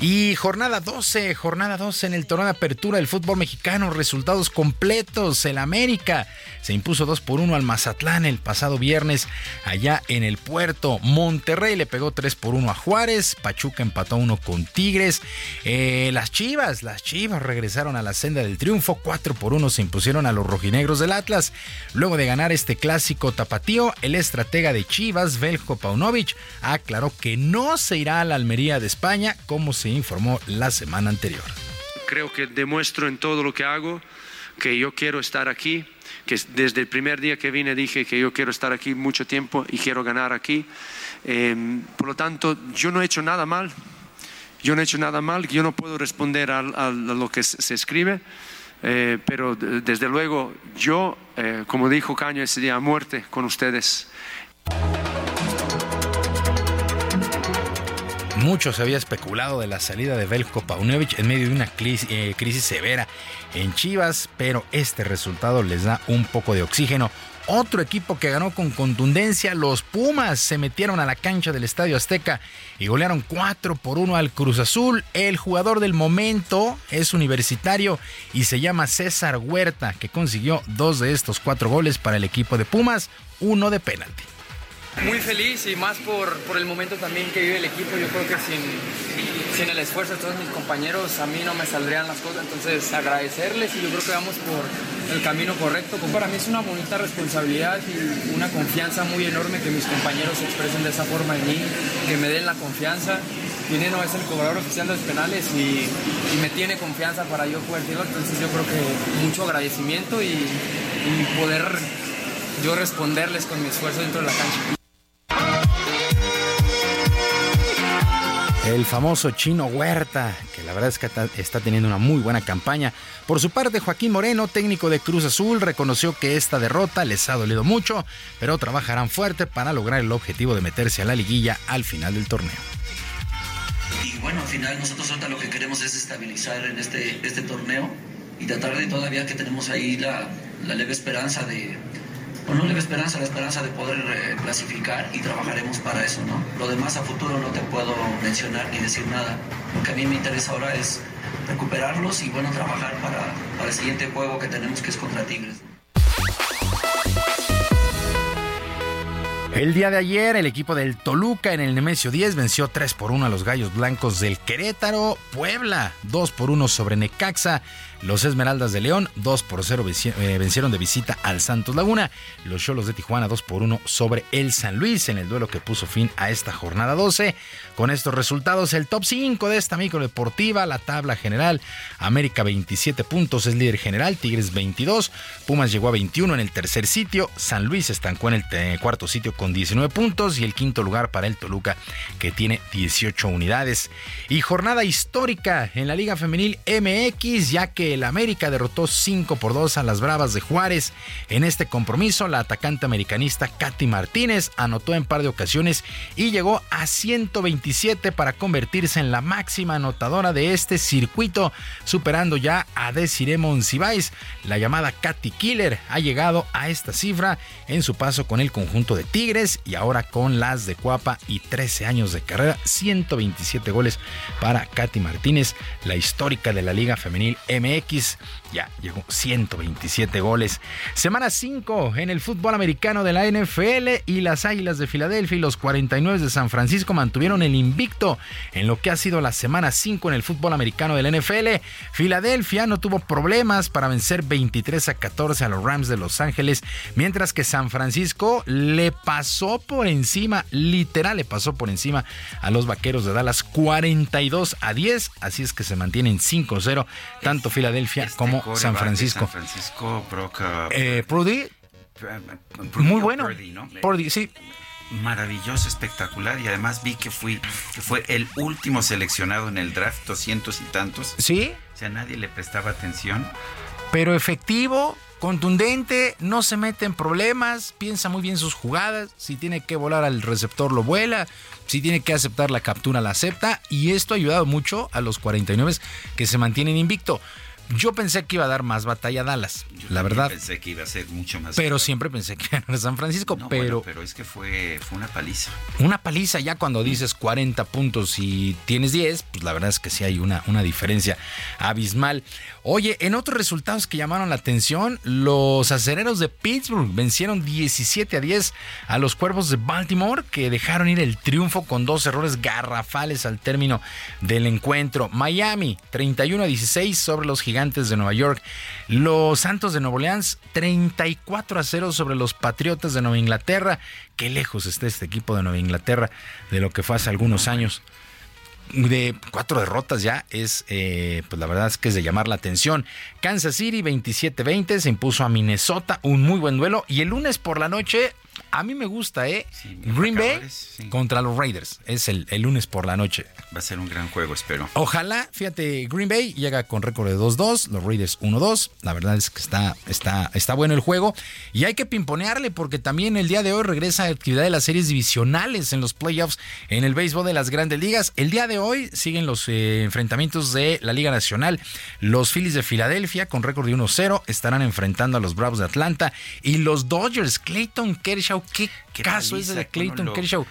Y jornada 12, jornada 12 en el torneo de apertura del fútbol mexicano, resultados completos. El América se impuso 2 por 1 al Mazatlán el pasado viernes allá en el puerto. Monterrey le pegó 3 por 1 a Juárez. Pachuca empató 1 con Tigres. Eh, las Chivas, las Chivas regresaron a la senda del triunfo. 4 por 1 se impusieron a los rojinegros del Atlas. Luego de ganar este clásico tapatío, el estratega de Chivas, Beljo Paunovic, aclaró que no se irá a la Almería de España como se informó la semana anterior. Creo que demuestro en todo lo que hago que yo quiero estar aquí, que desde el primer día que vine dije que yo quiero estar aquí mucho tiempo y quiero ganar aquí. Em, por lo tanto, yo no he hecho nada mal, yo no he hecho nada mal, yo no puedo responder a, lo que se escribe, eh, pero desde luego yo, eh, como dijo Caño ese día, muerte con ustedes. Mucho se había especulado de la salida de Belko Paunovic en medio de una eh, crisis, severa en Chivas, pero este resultado les da un poco de oxígeno. Otro equipo que ganó con contundencia, los Pumas, se metieron a la cancha del Estadio Azteca y golearon 4 por 1 al Cruz Azul. El jugador del momento es universitario y se llama César Huerta, que consiguió dos de estos cuatro goles para el equipo de Pumas, uno de penalti. Muy feliz y más por, por, el momento también que vive el equipo. Yo creo que sin, sin el esfuerzo de todos mis compañeros a mí no me saldrían las cosas. Entonces agradecerles y yo creo que vamos por el camino correcto. Para mí es una bonita responsabilidad y una confianza muy enorme que mis compañeros se expresen de esa forma en mí, que me den la confianza. no es el cobrador oficial de los penales y, me tiene confianza para yo poder decirlo. Entonces yo creo que mucho agradecimiento y poder yo responderles con mi esfuerzo dentro de la cancha. El famoso chino Huerta, que la verdad es que está teniendo una muy buena campaña. Por su parte, Joaquín Moreno, técnico de Cruz Azul, reconoció que esta derrota les ha dolido mucho, pero trabajarán fuerte para lograr el objetivo de meterse a la liguilla al final del torneo. Y bueno, al final nosotros lo que queremos es estabilizar en este, este torneo y tratar de todavía que tenemos ahí la leve esperanza de, no le esperanza, la esperanza de poder eh, clasificar y trabajaremos para eso, ¿no? Lo demás a futuro no te puedo mencionar ni decir nada. Lo que a mí me interesa ahora es recuperarlos y, bueno, trabajar para, para el siguiente juego que tenemos que es contra Tigres. El día de ayer, el equipo del Toluca en el Nemesio 10 venció 3 por 1 a los Gallos Blancos del Querétaro. Puebla, 2 por 1 sobre Necaxa. Los Esmeraldas de León, 2 por 0 eh, vencieron de visita al Santos Laguna. Los Cholos de Tijuana, 2 por 1 sobre el San Luis en el duelo que puso fin a esta jornada 12. Con estos resultados, el top 5 de esta micro deportiva, la tabla general. América 27 puntos, es líder general. Tigres 22. Pumas llegó a 21 en el tercer sitio. San Luis estancó en el eh, cuarto sitio con 19 puntos. Y el quinto lugar para el Toluca, que tiene 18 unidades. Y jornada histórica en la Liga Femenil MX, ya que el América derrotó 5 por 2 a las Bravas de Juárez. En este compromiso, la atacante americanista Katy Martínez anotó en par de ocasiones y llegó a 127 para convertirse en la máxima anotadora de este circuito, superando ya a Desiree Monsiváis. La llamada Katy Killer ha llegado a esta cifra en su paso con el conjunto de Tigres y ahora con las de Cuapa y 13 años de carrera, 127 goles para Katy Martínez, la histórica de la Liga Femenil MX X ya llegó 127 goles. Semana 5 en el fútbol americano de la NFL y las Águilas de Filadelfia y los 49 de San Francisco mantuvieron el invicto en lo que ha sido la semana 5 en el fútbol americano de la NFL. Filadelfia no tuvo problemas para vencer 23 a 14 a los Rams de Los Ángeles, mientras que San Francisco le pasó por encima, literal le pasó por encima a los Vaqueros de Dallas 42 a 10, así es que se mantienen 5-0 tanto Filadelfia este San Francisco. San Francisco, Brock, uh, eh, Prudy, muy bueno. Sí. Maravilloso, espectacular. Y además vi que, fui, que fue el último seleccionado en el draft, 200 y tantos. Sí. O sea, nadie le prestaba atención. Pero efectivo, contundente, no se mete en problemas, piensa muy bien sus jugadas, si tiene que volar al receptor lo vuela, si tiene que aceptar la captura la acepta y esto ha ayudado mucho a los 49 que se mantienen invicto. Yo pensé que iba a dar más batalla a Dallas, la verdad. Pensé que iba a ser mucho más. Pero siempre pensé que iba a San Francisco, No, pero bueno, pero es que fue, fue una paliza. una paliza ya cuando dices 40 puntos y tienes 10, pues la verdad es que sí hay una, una diferencia abismal. Oye, en otros resultados que llamaron la atención, los acereros de Pittsburgh vencieron 17 a 10 a los cuervos de Baltimore, que dejaron ir el triunfo con dos errores garrafales al término del encuentro. Miami, 31 a 16 sobre los gigantes de Nueva York. Los Santos de Nueva Orleans, 34 a 0 sobre los Patriotas de Nueva Inglaterra. Qué lejos está este equipo de Nueva Inglaterra de lo que fue hace algunos años de cuatro derrotas ya es, eh, pues la verdad es que es de llamar la atención. Kansas City 27-20 se impuso a Minnesota, un muy buen duelo. Y el lunes por la noche, a mí me gusta, ¿eh? Green Bay sí. contra los Raiders. Es el, el lunes por la noche. Va a ser un gran juego, espero. Ojalá, fíjate, Green Bay llega con récord de 2-2, los Raiders 1-2. La verdad es que está, está, está bueno el juego. Y hay que pimponearle porque también el día de hoy regresa a actividad de las series divisionales en los playoffs en el béisbol de las grandes ligas. El día de hoy siguen los eh, enfrentamientos de la Liga Nacional. Los Phillies de Filadelfia con récord de 1-0 estarán enfrentando a los Bravos de Atlanta. Y los Dodgers, Clayton Kershaw. ¿Qué, Qué caso es de Clayton lo- Kershaw?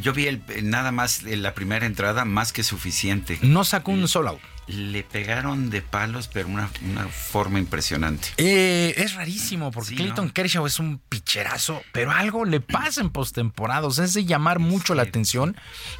Yo vi el, nada más en la primera entrada, más que suficiente. No sacó un solo out. Le pegaron de palos, pero una, una forma impresionante. Eh, es rarísimo porque Sí, Clayton ¿no? Kershaw es un picherazo, pero algo le pasa en postemporada. O sea, es de llamar mucho la atención,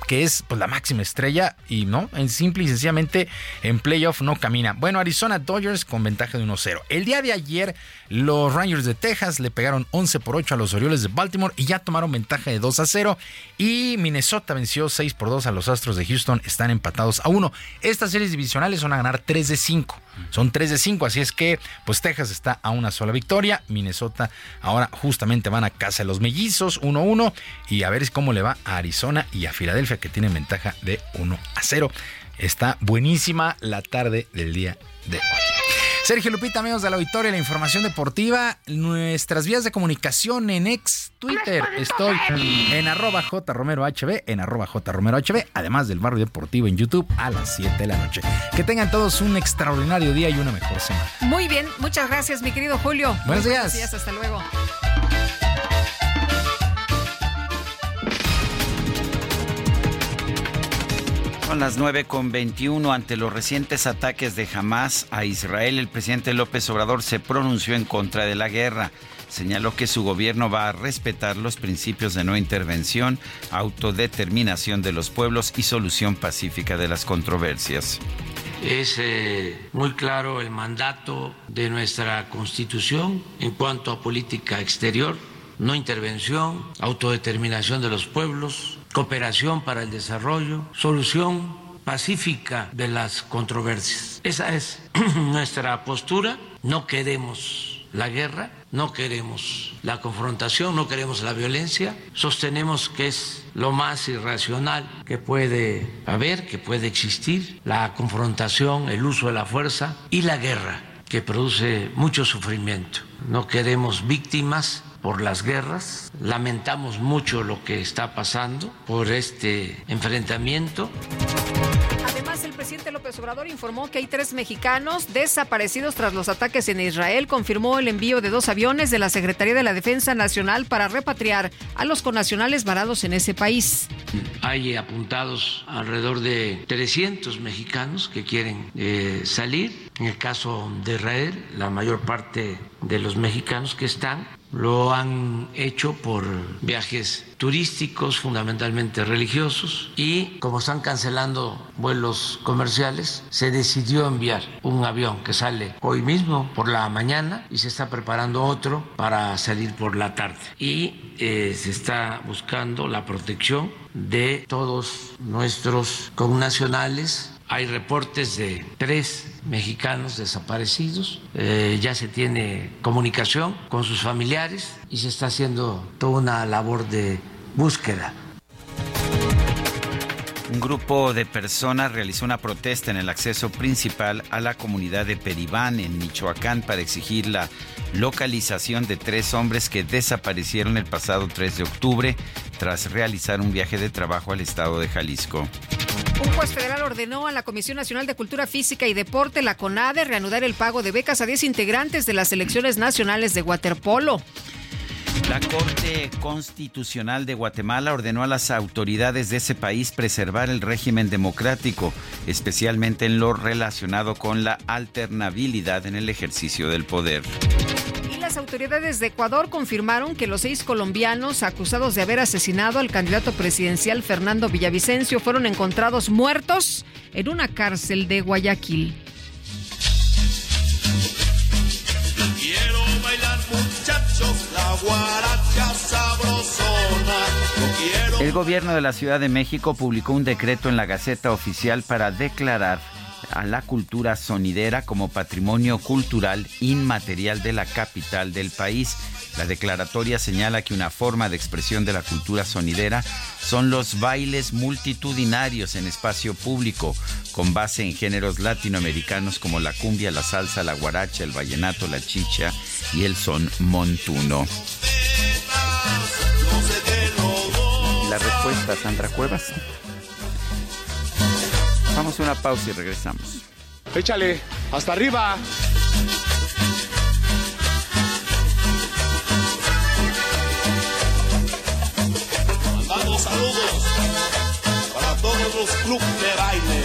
que es pues, la máxima estrella y no, en simple y sencillamente en playoff no camina. Bueno, Arizona Dodgers con ventaja de 1-0. El día de ayer, los Rangers de Texas le pegaron 11 por 8 a los Orioles de Baltimore y ya tomaron ventaja de 2 a 0. Y Minnesota venció 6 por 2 a los Astros de Houston, están empatados a 1. Estas series divisionales son a ganar 3 de 5. Son 3 de 5, así es que pues Texas está a una sola victoria. Minnesota ahora justamente van a casa de los mellizos 1-1 y a ver cómo le va a Arizona y a Filadelfia que tienen ventaja de 1 a 0. Está buenísima la tarde del día de hoy. Sergio Lupita, amigos de la auditorio, la información deportiva, nuestras vías de comunicación en ex Twitter. Estoy en arroba jromerohb, en arroba jromerohb, además del barrio deportivo en YouTube a las 7 de la noche. Que tengan todos un extraordinario día y una mejor semana. Muy bien, muchas gracias, mi querido Julio. Buenos días. días, hasta luego. Son las 9 con 21 ante los recientes ataques de Hamas a Israel. El presidente López Obrador se pronunció en contra de la guerra. señaló que su gobierno va a respetar los principios de no intervención, autodeterminación de los pueblos y solución pacífica de las controversias. Es eh, muy claro el mandato de nuestra Constitución en cuanto a política exterior, no intervención, autodeterminación de los pueblos, cooperación para el desarrollo, solución pacífica de las controversias. Esa es nuestra postura. No queremos la guerra, no queremos la confrontación, no queremos la violencia. Sostenemos que es lo más irracional que puede haber, que puede existir, la confrontación, el uso de la fuerza y la guerra, que produce mucho sufrimiento. No queremos víctimas por las guerras. Lamentamos mucho lo que está pasando por este enfrentamiento. Además, el presidente López Obrador informó que hay tres mexicanos desaparecidos tras los ataques en Israel. Confirmó el envío de dos aviones de la Secretaría de la Defensa Nacional para repatriar a los connacionales varados en ese país. Hay apuntados alrededor de 300 mexicanos que quieren eh, salir. En el caso de Israel, la mayor parte de los mexicanos que están lo han hecho por viajes turísticos, fundamentalmente religiosos, y como están cancelando vuelos comerciales, se decidió enviar un avión que sale hoy mismo por la mañana y se está preparando otro para salir por la tarde. Y eh, se está buscando la protección de todos nuestros connacionales hay reportes de tres mexicanos desaparecidos, eh, ya se tiene comunicación con sus familiares y se está haciendo toda una labor de búsqueda. Un grupo de personas realizó una protesta en el acceso principal a la comunidad de Peribán, en Michoacán, para exigir la localización de tres hombres que desaparecieron el pasado 3 de octubre tras realizar un viaje de trabajo al estado de Jalisco. Un juez federal ordenó a la Comisión Nacional de Cultura Física y Deporte, la CONADE, reanudar el pago de becas a 10 integrantes de las selecciones nacionales de waterpolo. La Corte Constitucional de Guatemala ordenó a las autoridades de ese país preservar el régimen democrático, especialmente en lo relacionado con la alternabilidad en el ejercicio del poder. Las autoridades de Ecuador confirmaron que los seis colombianos acusados de haber asesinado al candidato presidencial Fernando Villavicencio fueron encontrados muertos en una cárcel de Guayaquil. Quiero bailar muchachos, la guaracha sabrosona. Yo quiero El gobierno de la Ciudad de México publicó un decreto en la Gaceta Oficial para declarar a la cultura sonidera como patrimonio cultural inmaterial de la capital del país. La declaratoria señala que una forma de expresión de la cultura sonidera son los bailes multitudinarios en espacio público, con base en géneros latinoamericanos como la cumbia, la salsa, la guaracha, el vallenato, la chicha y el son montuno. La respuesta, Sandra Cuevas. Vamos a una pausa y regresamos. Échale, hasta arriba. Mandamos saludos para todos los clubes de baile.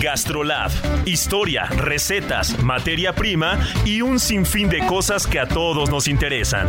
Gastrolab. Historia, recetas, materia prima y un sinfín de cosas que a todos nos interesan.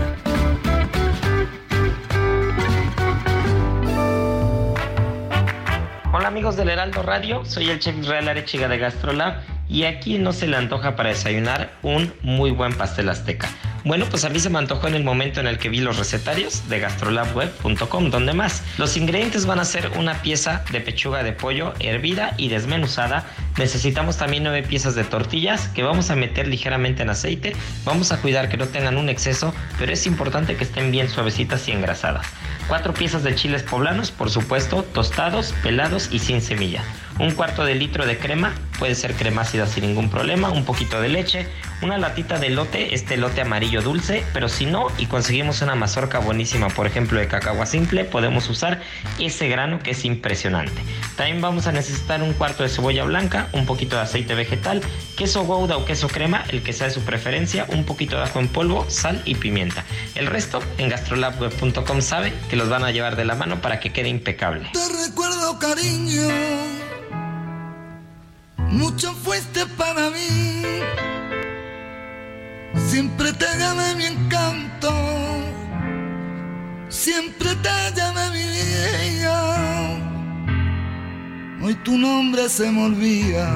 Hola amigos del Heraldo Radio, soy el chef Israel Arechiga de Gastrolab y aquí no se le antoja para desayunar un muy buen pastel azteca. Bueno, pues a mí se me antojó en el momento en el que vi los recetarios de gastrolabweb.com, donde más. Los ingredientes van a ser una pieza de pechuga de pollo hervida y desmenuzada. Necesitamos también nueve piezas de tortillas que vamos a meter ligeramente en aceite. Vamos a cuidar que no tengan un exceso, pero es importante que estén bien suavecitas y engrasadas. Cuatro piezas de chiles poblanos, por supuesto, tostados, pelados y sin semilla un cuarto de litro de crema, puede ser crema ácida sin ningún problema, un poquito de leche, una latita de lote, este lote amarillo dulce, pero si no y conseguimos una mazorca buenísima, por ejemplo de cacao simple, podemos usar ese grano que es impresionante. También vamos a necesitar un cuarto de cebolla blanca, un poquito de aceite vegetal, queso gouda o queso crema, el que sea de su preferencia, un poquito de ajo en polvo, sal y pimienta. El resto en gastrolabweb.com sabe que los van a llevar de la mano para que quede impecable. Te recuerdo cariño mucho fuiste para mí. Siempre te llamé mi encanto, siempre te llamé mi vida. Hoy tu nombre se me olvida.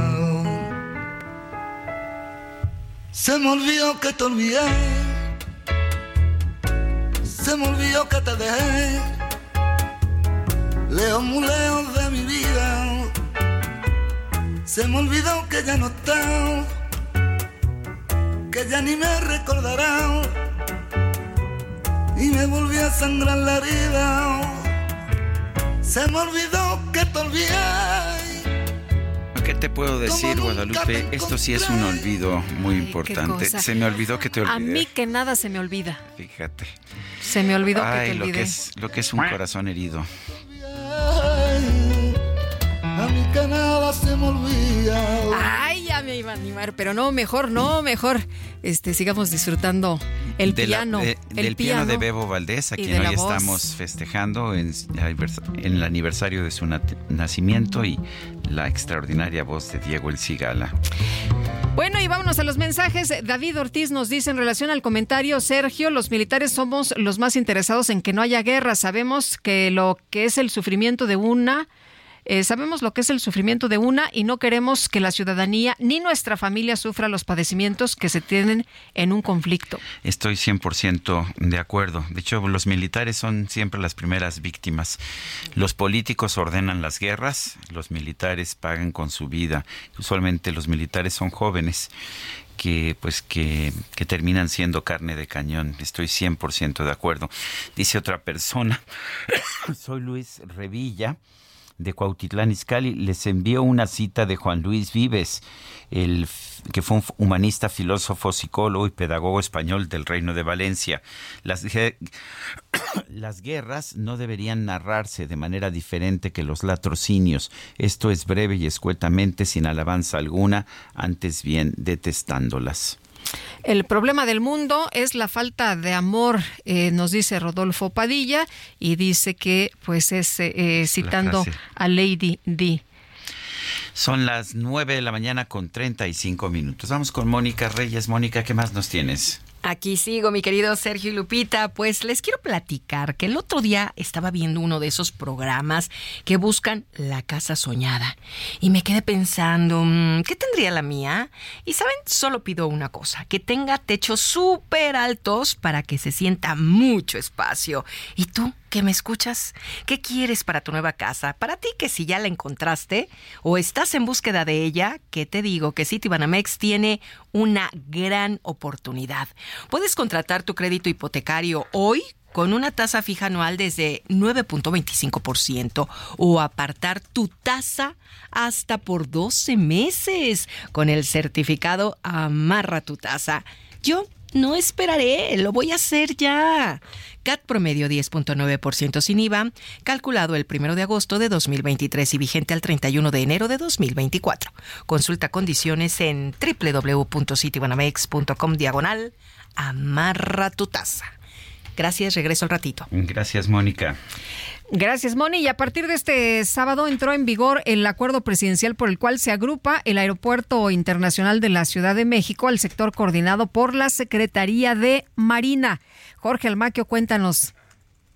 Se me olvidó que te olvidé. Se me olvidó que te dejé. Leo muy lejos de mi vida se me olvidó que ya no está, que ya ni me recordará. Y me volví a sangrar la herida. Se me olvidó que te olvidé. ¿Qué te puedo decir, Guadalupe? Esto sí es un olvido muy importante. Se me olvidó que te olvidé. A mí que nada se me olvida. Fíjate. Se me olvidó que te olvidé. Lo que, es, lo que es un corazón herido. A mí que nada se me olvida. Ay, ya me iba a animar, pero no, mejor, no, mejor. Este, sigamos disfrutando el piano. el del piano, de Bebo Valdés, a quien hoy estamos festejando en, en, el aniversario de su nacimiento y la extraordinaria voz de Diego El Cigala. Bueno, y vámonos a los mensajes. David Ortiz nos dice en relación al comentario, Sergio, los militares somos los más interesados en que no haya guerra. Sabemos que lo que es el sufrimiento de una eh, sabemos lo que es el sufrimiento de una y no queremos que la ciudadanía ni nuestra familia sufra los padecimientos que se tienen en un conflicto. Estoy 100% de acuerdo. De hecho, los militares son siempre las primeras víctimas. Los políticos ordenan las guerras, los militares pagan con su vida. Usualmente los militares son jóvenes que pues que, terminan siendo carne de cañón. Estoy 100% de acuerdo. Dice otra persona, soy Luis Revilla de Cuautitlán Izcalli les envió una cita de Juan Luis Vives, el que fue un humanista, filósofo, psicólogo y pedagogo español del Reino de Valencia. Las, las guerras no deberían narrarse de manera diferente que los latrocinios. Esto es breve y escuetamente, sin alabanza alguna, antes bien detestándolas. El problema del mundo es la falta de amor, eh, nos dice Rodolfo Padilla, y dice que, pues, es eh, citando a Lady D. Son las 9 de la mañana con 35 minutos. Vamos con Mónica Reyes. Mónica, ¿qué más nos tienes? Aquí sigo, mi querido Sergio y Lupita. Pues les quiero platicar que el otro día estaba viendo uno de esos programas que buscan la casa soñada. Y me quedé pensando, mm, ¿qué tendría la mía? Y saben, solo pido una cosa, que tenga techos súper altos para que se sienta mucho espacio. ¿Y tú? ¿Qué me escuchas? ¿Qué quieres para tu nueva casa? Para ti que si ya la encontraste o estás en búsqueda de ella, que te digo que Citibanamex tiene una gran oportunidad. Puedes contratar tu crédito hipotecario hoy con una tasa fija anual desde 9.25% o apartar tu tasa hasta por 12 meses con el certificado Amarra tu tasa. Yo no esperaré, lo voy a hacer ya. CAT promedio 10.9% sin IVA, calculado el 1 de agosto de 2023 y vigente al 31 de enero de 2024. Consulta condiciones en www.citibanamex.com diagonal amarra tu tasa. Gracias, regreso al ratito. Gracias, Mónica. Gracias, Moni. Y a partir de este sábado entró en vigor el acuerdo presidencial por el cual se agrupa el Aeropuerto Internacional de la Ciudad de México al sector coordinado por la Secretaría de Marina. Jorge Almaquio, cuéntanos.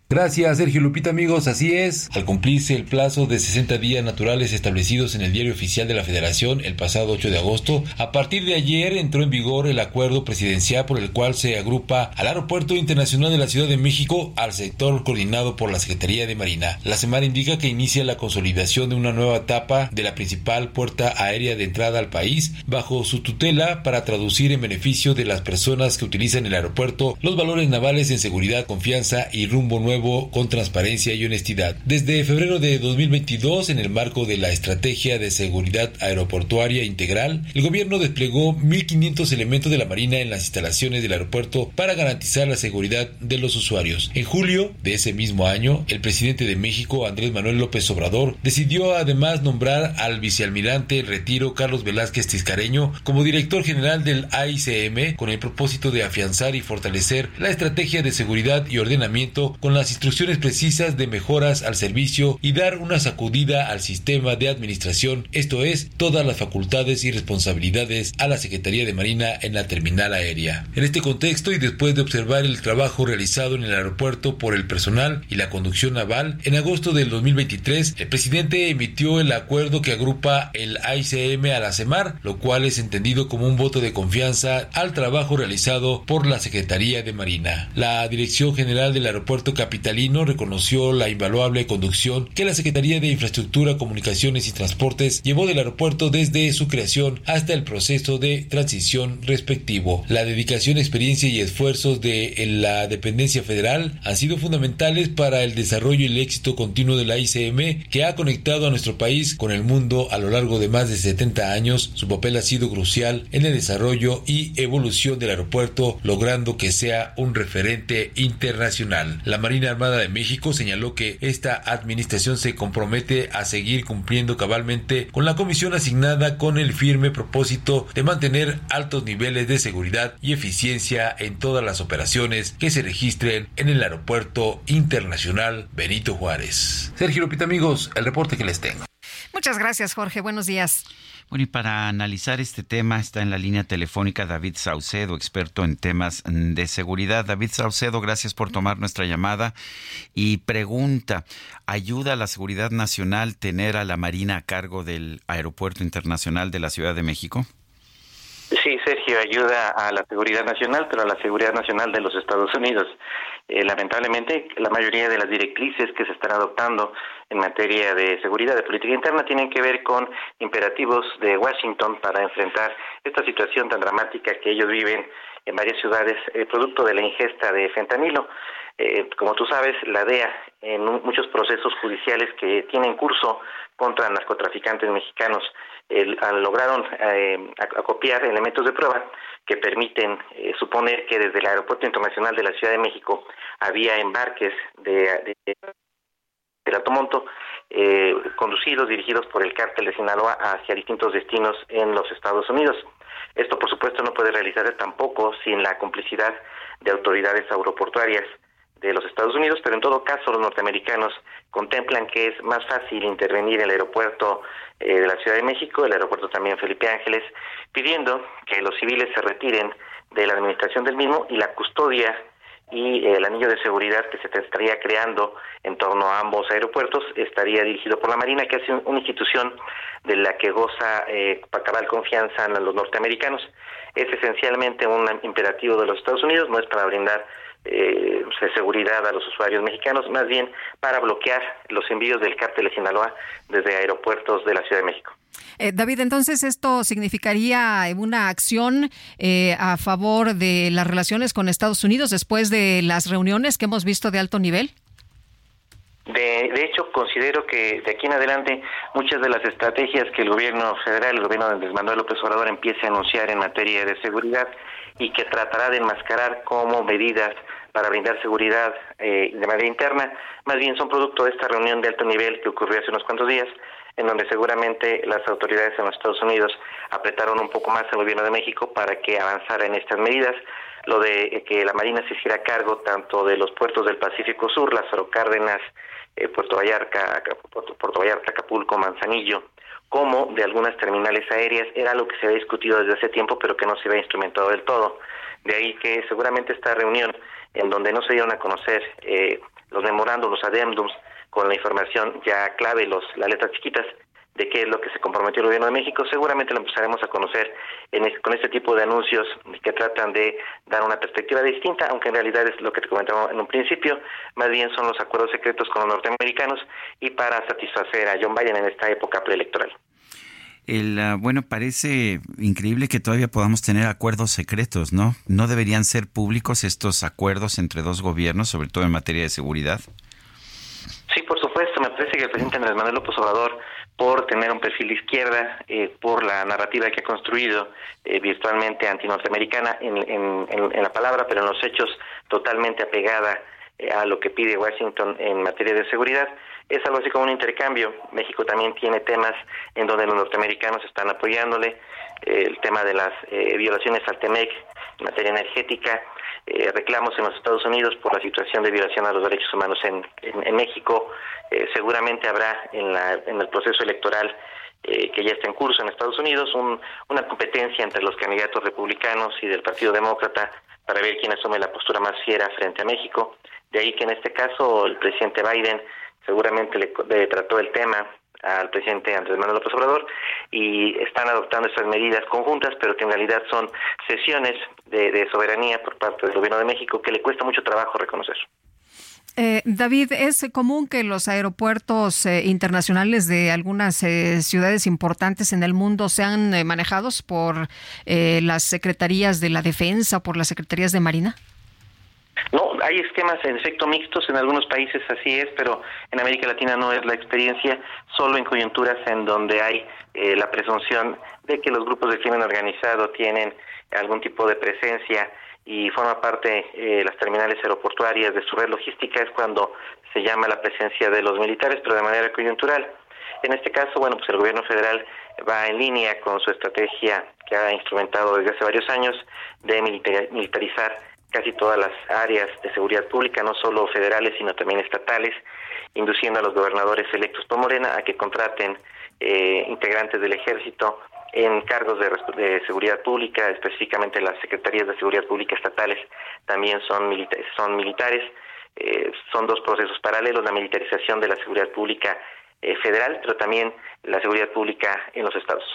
Gracias, Sergio Lupita, amigos. Así es. Al cumplirse el plazo de 60 días naturales establecidos en el Diario Oficial de la Federación el pasado 8 de agosto, a partir de ayer entró en vigor el acuerdo presidencial por el cual se agrupa al Aeropuerto Internacional de la Ciudad de México al sector coordinado por la Secretaría de Marina. La semana indica que inicia la consolidación de una nueva etapa de la principal puerta aérea de entrada al país bajo su tutela para traducir en beneficio de las personas que utilizan el aeropuerto los valores navales en seguridad, confianza y rumbo nuevo con transparencia y honestidad. Desde febrero de 2022, en el marco de la Estrategia de Seguridad Aeroportuaria Integral, el gobierno desplegó 1.500 elementos de la Marina en las instalaciones del aeropuerto para garantizar la seguridad de los usuarios. En julio de ese mismo año, el presidente de México, Andrés Manuel López Obrador, decidió además nombrar al vicealmirante retiro Carlos Velázquez Tiscareño como director general del AICM con el propósito de afianzar y fortalecer la estrategia de seguridad y ordenamiento con la instrucciones precisas de mejoras al servicio y dar una sacudida al sistema de administración, esto es, todas las facultades y responsabilidades a la Secretaría de Marina en la terminal aérea. En este contexto y después de observar el trabajo realizado en el aeropuerto por el personal y la conducción naval, en agosto del 2023 el presidente emitió el acuerdo que agrupa el AICM a la CEMAR, lo cual es entendido como un voto de confianza al trabajo realizado por la Secretaría de Marina. La Dirección General del Aeropuerto Capitalino reconoció la invaluable conducción que la Secretaría de Infraestructura, Comunicaciones y Transportes llevó del aeropuerto desde su creación hasta el proceso de transición respectivo. La dedicación, experiencia y esfuerzos de la dependencia federal han sido fundamentales para el desarrollo y el éxito continuo de la ICM que ha conectado a nuestro país con el mundo a lo largo de más de 70 años. Su papel ha sido crucial en el desarrollo y evolución del aeropuerto, logrando que sea un referente internacional. La Marina Armada de México señaló que esta administración se compromete a seguir cumpliendo cabalmente con la comisión asignada con el firme propósito de mantener altos niveles de seguridad y eficiencia en todas las operaciones que se registren en el Aeropuerto Internacional Benito Juárez. Sergio Lupita, amigos, el reporte que les tengo. Muchas gracias, Jorge. Buenos días. Y para analizar este tema está en la línea telefónica David Saucedo, experto en temas de seguridad. David Saucedo, gracias por tomar nuestra llamada. Y pregunta, ¿ayuda a la seguridad nacional tener a la Marina a cargo del Aeropuerto Internacional de la Ciudad de México? Sí, Sergio, ayuda a la seguridad nacional, pero a la seguridad nacional de los Estados Unidos. Eh, lamentablemente, la mayoría de las directrices que se están adoptando en materia de seguridad, de política interna, tienen que ver con imperativos de Washington para enfrentar esta situación tan dramática que ellos viven en varias ciudades, eh, producto de la ingesta de fentanilo. Eh, como tú sabes, la DEA, en muchos procesos judiciales que tienen curso contra narcotraficantes mexicanos, lograron acopiar elementos de prueba que permiten eh, suponer que desde el Aeropuerto Internacional de la Ciudad de México había embarques de, del Atomonto eh, conducidos, dirigidos por el cártel de Sinaloa hacia distintos destinos en los Estados Unidos. Esto, por supuesto, no puede realizarse tampoco sin la complicidad de autoridades aeroportuarias de los Estados Unidos, pero en todo caso los norteamericanos contemplan que es más fácil intervenir en el aeropuerto eh, de la Ciudad de México, el aeropuerto también Felipe Ángeles, pidiendo que los civiles se retiren de la administración del mismo y la custodia y el anillo de seguridad que se estaría creando en torno a ambos aeropuertos estaría dirigido por la Marina, que es una institución de la que goza eh, cabal confianza en los norteamericanos. Es esencialmente un imperativo de los Estados Unidos, no es para brindar eh, de seguridad a los usuarios mexicanos, más bien para bloquear los envíos del cártel de Sinaloa desde aeropuertos de la Ciudad de México. Eh, David, entonces esto significaría una acción eh, a favor de las relaciones con Estados Unidos después de las reuniones que hemos visto de alto nivel. De, de, hecho, considero que de aquí en adelante muchas de las estrategias que el gobierno federal, el gobierno de Andrés Manuel López Obrador empiece a anunciar en materia de seguridad y que tratará de enmascarar como medidas para brindar seguridad eh, de manera interna, más bien son producto de esta reunión de alto nivel que ocurrió hace unos cuantos días, en donde seguramente las autoridades en los Estados Unidos apretaron un poco más al gobierno de México para que avanzara en estas medidas. Lo de que la Marina se hiciera cargo tanto de los puertos del Pacífico Sur, Lázaro Cárdenas, eh, Puerto Vallarta, Puerto Vallarta, Acapulco, Manzanillo, como de algunas terminales aéreas, era lo que se había discutido desde hace tiempo, pero que no se había instrumentado del todo. De ahí que seguramente esta reunión, en donde no se dieron a conocer eh, los memorandos, los adendums, con la información ya clave, los, las letras chiquitas, de qué es lo que se comprometió el gobierno de México, seguramente lo empezaremos a conocer con este tipo de anuncios que tratan de dar una perspectiva distinta, aunque en realidad es lo que te comentaba en un principio, más bien son los acuerdos secretos con los norteamericanos y para satisfacer a John Biden en esta época preelectoral. El, uh, bueno, parece increíble que todavía podamos tener acuerdos secretos, ¿no? ¿No deberían ser públicos estos acuerdos entre dos gobiernos, sobre todo en materia de seguridad? Sí, por supuesto. Me parece que el presidente Andrés Manuel López Obrador por tener un perfil de izquierda, eh, por la narrativa que ha construido eh, virtualmente antinorteamericana en, en, en, la palabra, pero en los hechos totalmente apegada eh, a lo que pide Washington en materia de seguridad. Es algo así como un intercambio. México también tiene temas en donde los norteamericanos están apoyándole, el tema de las violaciones al TEMEC en materia energética, eh, reclamos en los Estados Unidos por la situación de violación a los derechos humanos en, en, México. Eh, seguramente habrá en, la, en el proceso electoral eh, que ya está en curso en Estados Unidos un, una competencia entre los candidatos republicanos y del Partido Demócrata para ver quién asume la postura más fiera frente a México. De ahí que en este caso el presidente Biden seguramente le, le trató el tema al presidente Andrés Manuel López Obrador y están adoptando estas medidas conjuntas, pero que en realidad son sesiones de, soberanía por parte del Gobierno de México que le cuesta mucho trabajo reconocer. Eh, David, es común que los aeropuertos eh, internacionales de algunas eh, ciudades importantes en el mundo sean manejados por las secretarías de la defensa por las secretarías de Marina. No, hay esquemas en efecto mixtos, en algunos países así es, pero en América Latina no es la experiencia, solo en coyunturas en donde hay eh, la presunción de que los grupos de crimen organizado tienen algún tipo de presencia y forma parte eh, las terminales aeroportuarias de su red logística es cuando se llama la presencia de los militares, pero de manera coyuntural. En este caso, bueno, pues el gobierno federal va en línea con su estrategia que ha instrumentado desde hace varios años de militarizar casi todas las áreas de seguridad pública, no solo federales, sino también estatales, induciendo a los gobernadores electos por Morena a que contraten eh, integrantes del ejército en cargos de, seguridad pública, específicamente las secretarías de seguridad pública estatales también son, militares. Son, militares. Eh, son dos procesos paralelos, la militarización de la seguridad pública eh, federal, pero también la seguridad pública en los estados.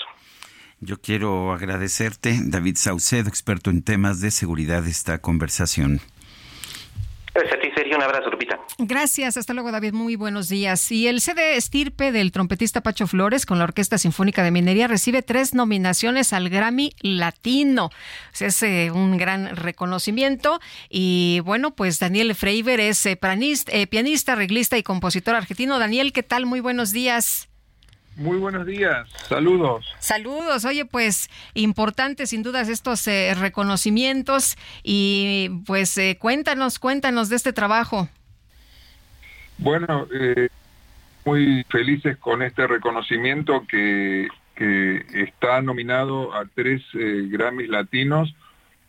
Yo quiero agradecerte, David Saucedo, experto en temas de seguridad, esta conversación. Gracias a ti, Sergio. Un abrazo, Lupita. Gracias. Hasta luego, David. Muy buenos días. Y el CD estirpe del trompetista Pacho Flores con la Orquesta Sinfónica de Minería recibe tres nominaciones al Grammy Latino. Es eh, un gran reconocimiento. Y bueno, pues Daniel Freiber es eh, eh, pianista, arreglista y compositor argentino. Daniel, ¿qué tal? Muy buenos días. Muy buenos días, saludos. Saludos, oye, pues importantes sin dudas estos eh, reconocimientos y pues eh, cuéntanos, cuéntanos de este trabajo. Bueno, eh, muy felices con este reconocimiento que, que está nominado a tres Grammys latinos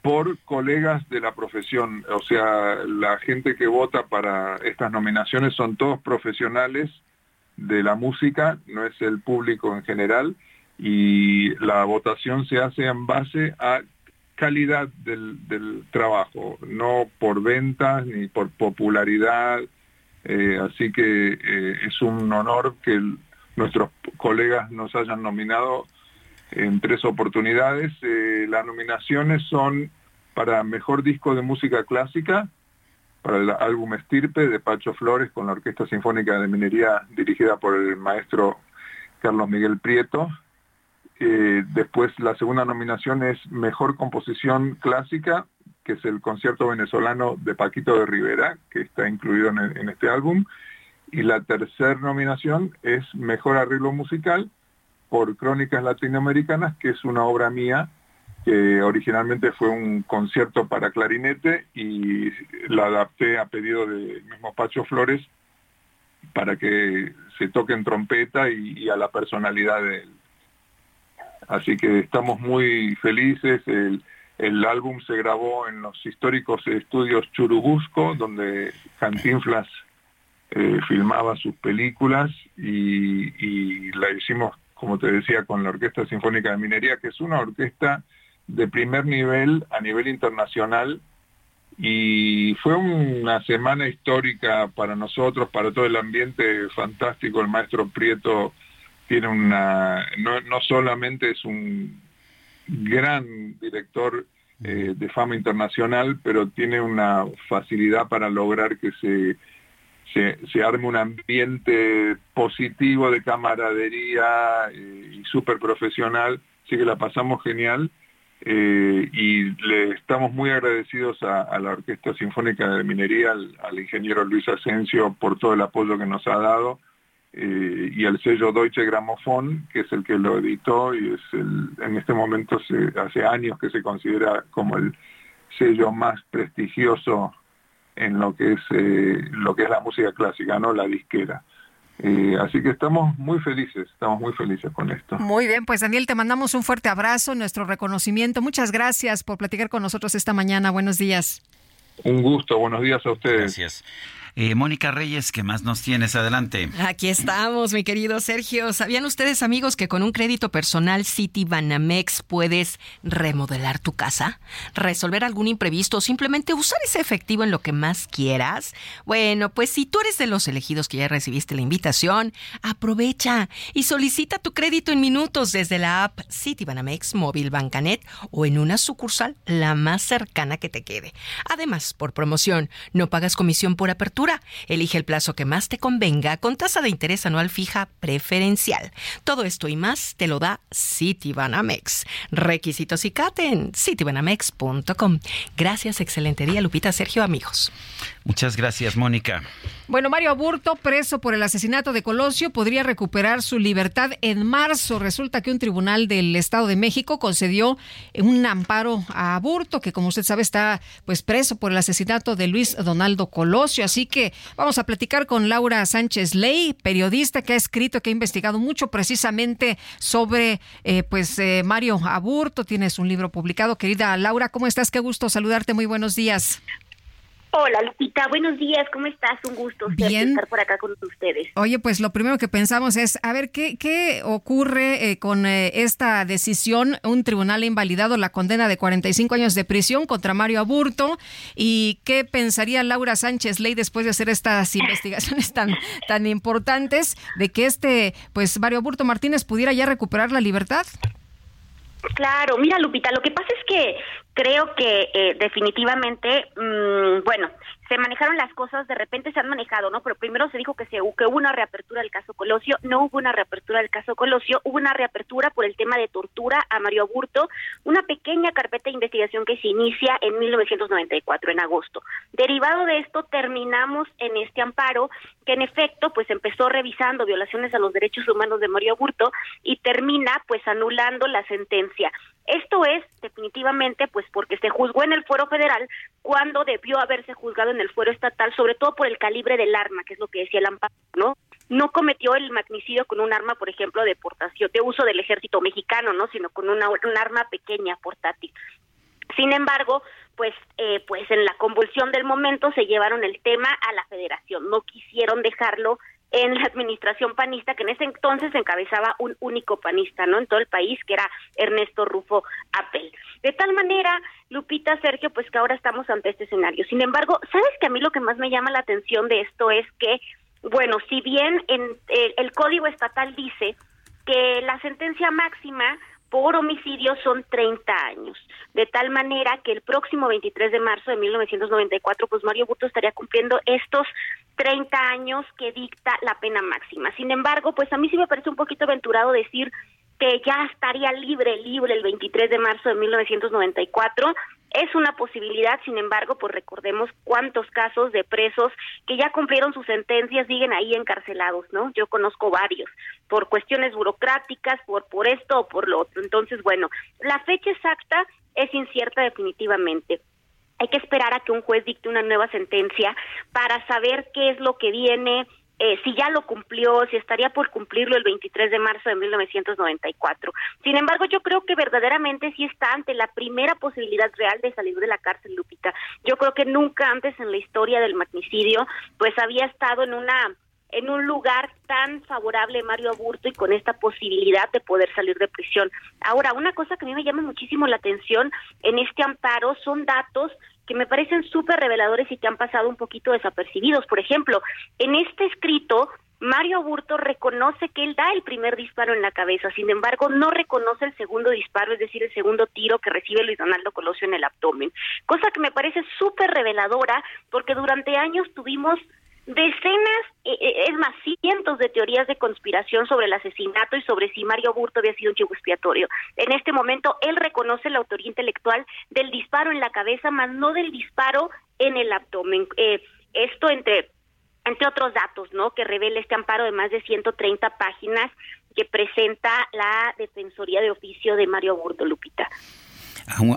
por colegas de la profesión, o sea, la gente que vota para estas nominaciones son todos profesionales de la música, no es el público en general, y la votación se hace en base a calidad del, trabajo, no por ventas ni por popularidad. Eh, así que eh, es un honor que nuestros colegas nos hayan nominado en tres oportunidades. Eh, las nominaciones son para Mejor Disco de Música Clásica, para el álbum Estirpe de Pacho Flores con la Orquesta Sinfónica de Minería dirigida por el maestro Carlos Miguel Prieto. Eh, después la segunda nominación es Mejor Composición Clásica, que es el concierto venezolano de Paquito de Rivera, que está incluido en, en este álbum. Y la tercera nominación es Mejor Arreglo Musical por Crónicas Latinoamericanas, que es una obra mía que originalmente fue un concierto para clarinete y la adapté a pedido de mismo Pacho Flores para que se toque en trompeta y, a la personalidad de él. Así que estamos muy felices. El, álbum se grabó en los históricos estudios Churubusco, donde Cantinflas eh, filmaba sus películas y la hicimos, como te decía, con la Orquesta Sinfónica de Minería, que es una orquesta de primer nivel a nivel internacional y fue una semana histórica para nosotros, para todo el ambiente fantástico. El maestro Prieto tiene una, no, no solamente es un gran director eh, de fama internacional, pero tiene una facilidad para lograr que se, se, se arme un ambiente positivo de camaradería eh, y súper profesional. Así que la pasamos genial eh, y le estamos muy agradecidos a, la Orquesta Sinfónica de Minería, al, ingeniero Luis Asensio por todo el apoyo que nos ha dado eh, y al sello Deutsche Grammophon, que es el que lo editó y es el, en este momento hace años que se considera como el sello más prestigioso en lo que es eh, lo que es la música clásica, no la disquera. Eh, así que estamos muy felices, estamos muy felices con esto. Muy bien, pues Daniel, te mandamos un fuerte abrazo, nuestro reconocimiento. Muchas gracias por platicar con nosotros esta mañana. Buenos días. Un gusto, buenos días a ustedes. Gracias. Eh, Mónica Reyes, ¿qué más nos tienes? Adelante. Aquí estamos, mi querido Sergio. ¿Sabían ustedes, amigos, que con un crédito personal City Banamex puedes remodelar tu casa, resolver algún imprevisto o simplemente usar ese efectivo en lo que más quieras? Bueno, pues si tú eres de los elegidos que ya recibiste la invitación, aprovecha y solicita tu crédito en minutos desde la app City Banamex Móvil Bancanet o en una sucursal la más cercana que te quede. Además, por promoción, no pagas comisión por apertura Elige el plazo que más te convenga con tasa de interés anual fija preferencial. Todo esto y más te lo da Citibanamex. Requisitos y CAT en citibanamex.com. Gracias, excelente día, Lupita, Sergio, amigos. Muchas gracias, Mónica. Bueno, Mario Aburto, preso por el asesinato de Colosio, podría recuperar su libertad en marzo. Resulta que un tribunal del Estado de México concedió un amparo a Aburto, que como usted sabe está pues preso por el asesinato de Luis Donaldo Colosio. Así que vamos a platicar con Laura Sánchez Ley, periodista que ha escrito, que ha investigado mucho precisamente sobre eh, pues eh, Mario Aburto. Tienes un libro publicado. Querida Laura, ¿cómo estás? Qué gusto saludarte. Muy buenos días. Hola Lupita, buenos días, ¿cómo estás? Un gusto estar por acá con ustedes. Oye, pues lo primero que pensamos es, a ver, ¿qué, qué ocurre eh, con eh, esta decisión? Un tribunal ha invalidado la condena de 45 años de prisión contra Mario Aburto. ¿Y qué pensaría Laura Sánchez Ley después de hacer estas investigaciones tan, tan importantes de que este, pues Mario Aburto Martínez pudiera ya recuperar la libertad? Claro, mira Lupita, lo que pasa es que creo que eh, definitivamente, mmm, bueno, se manejaron las cosas, de repente se han manejado, ¿no? Pero primero se dijo que, se, que hubo una reapertura del caso Colosio, no hubo una reapertura del caso Colosio, hubo una reapertura por el tema de tortura a Mario Aburto, una pequeña carpeta de investigación que se inicia en 1994, en agosto. Derivado de esto, terminamos en este amparo que en efecto, pues empezó revisando violaciones a los derechos humanos de Mario Aburto y termina, pues, anulando la sentencia. Esto es definitivamente pues porque se juzgó en el fuero federal cuando debió haberse juzgado en el fuero estatal, sobre todo por el calibre del arma, que es lo que decía el amparo, ¿no? No cometió el magnicidio con un arma, por ejemplo, de portación, de uso del ejército mexicano, ¿no? Sino con una, un arma pequeña, portátil. Sin embargo, pues, eh, pues en la convulsión del momento se llevaron el tema a la federación, no quisieron dejarlo en la administración panista, que en ese entonces encabezaba un único panista, ¿no? En todo el país, que era Ernesto Rufo Apel. De tal manera, Lupita, Sergio, pues que ahora estamos ante este escenario. Sin embargo, ¿sabes que a mí lo que más me llama la atención de esto es que, bueno, si bien en, el, el Código Estatal dice que la sentencia máxima por homicidio son 30 años, de tal manera que el próximo 23 de marzo de 1994, pues Mario Burto estaría cumpliendo estos 30 años que dicta la pena máxima. Sin embargo, pues a mí sí me parece un poquito aventurado decir que ya estaría libre, libre el 23 de marzo de 1994. Es una posibilidad, sin embargo, pues recordemos cuántos casos de presos que ya cumplieron sus sentencias siguen ahí encarcelados, ¿no? Yo conozco varios, por cuestiones burocráticas, por, por esto o por lo otro. Entonces, bueno, la fecha exacta es incierta definitivamente. Hay que esperar a que un juez dicte una nueva sentencia para saber qué es lo que viene, eh, si ya lo cumplió, si estaría por cumplirlo el 23 de marzo de 1994. Sin embargo, yo creo que verdaderamente sí está ante la primera posibilidad real de salir de la cárcel, Lupita. Yo creo que nunca antes en la historia del magnicidio, pues había estado en una en un lugar tan favorable Mario Aburto y con esta posibilidad de poder salir de prisión. Ahora, una cosa que a mí me llama muchísimo la atención en este amparo son datos que me parecen súper reveladores y que han pasado un poquito desapercibidos. Por ejemplo, en este escrito, Mario Burto reconoce que él da el primer disparo en la cabeza, sin embargo, no reconoce el segundo disparo, es decir, el segundo tiro que recibe Luis Donaldo Colosio en el abdomen. Cosa que me parece súper reveladora porque durante años tuvimos decenas, eh, eh, es más, cientos de teorías de conspiración sobre el asesinato y sobre si Mario Burto había sido un chivo expiatorio. En este momento, él reconoce la autoría intelectual del disparo en la cabeza, más no del disparo en el abdomen. Eh, esto entre entre otros datos, ¿no? Que revela este amparo de más de 130 páginas que presenta la Defensoría de Oficio de Mario Burto Lupita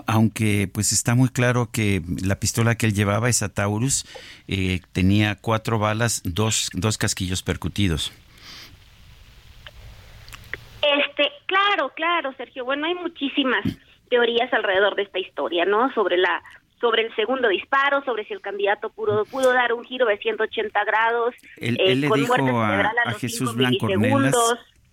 aunque pues está muy claro que la pistola que él llevaba, esa Taurus, eh, tenía cuatro balas, dos, dos casquillos percutidos. Este, claro, claro, Sergio. Bueno, hay muchísimas teorías alrededor de esta historia, ¿no? Sobre la sobre el segundo disparo, sobre si el candidato pudo, pudo dar un giro de 180 grados. Él, eh, le dijo a, Jesús Blanco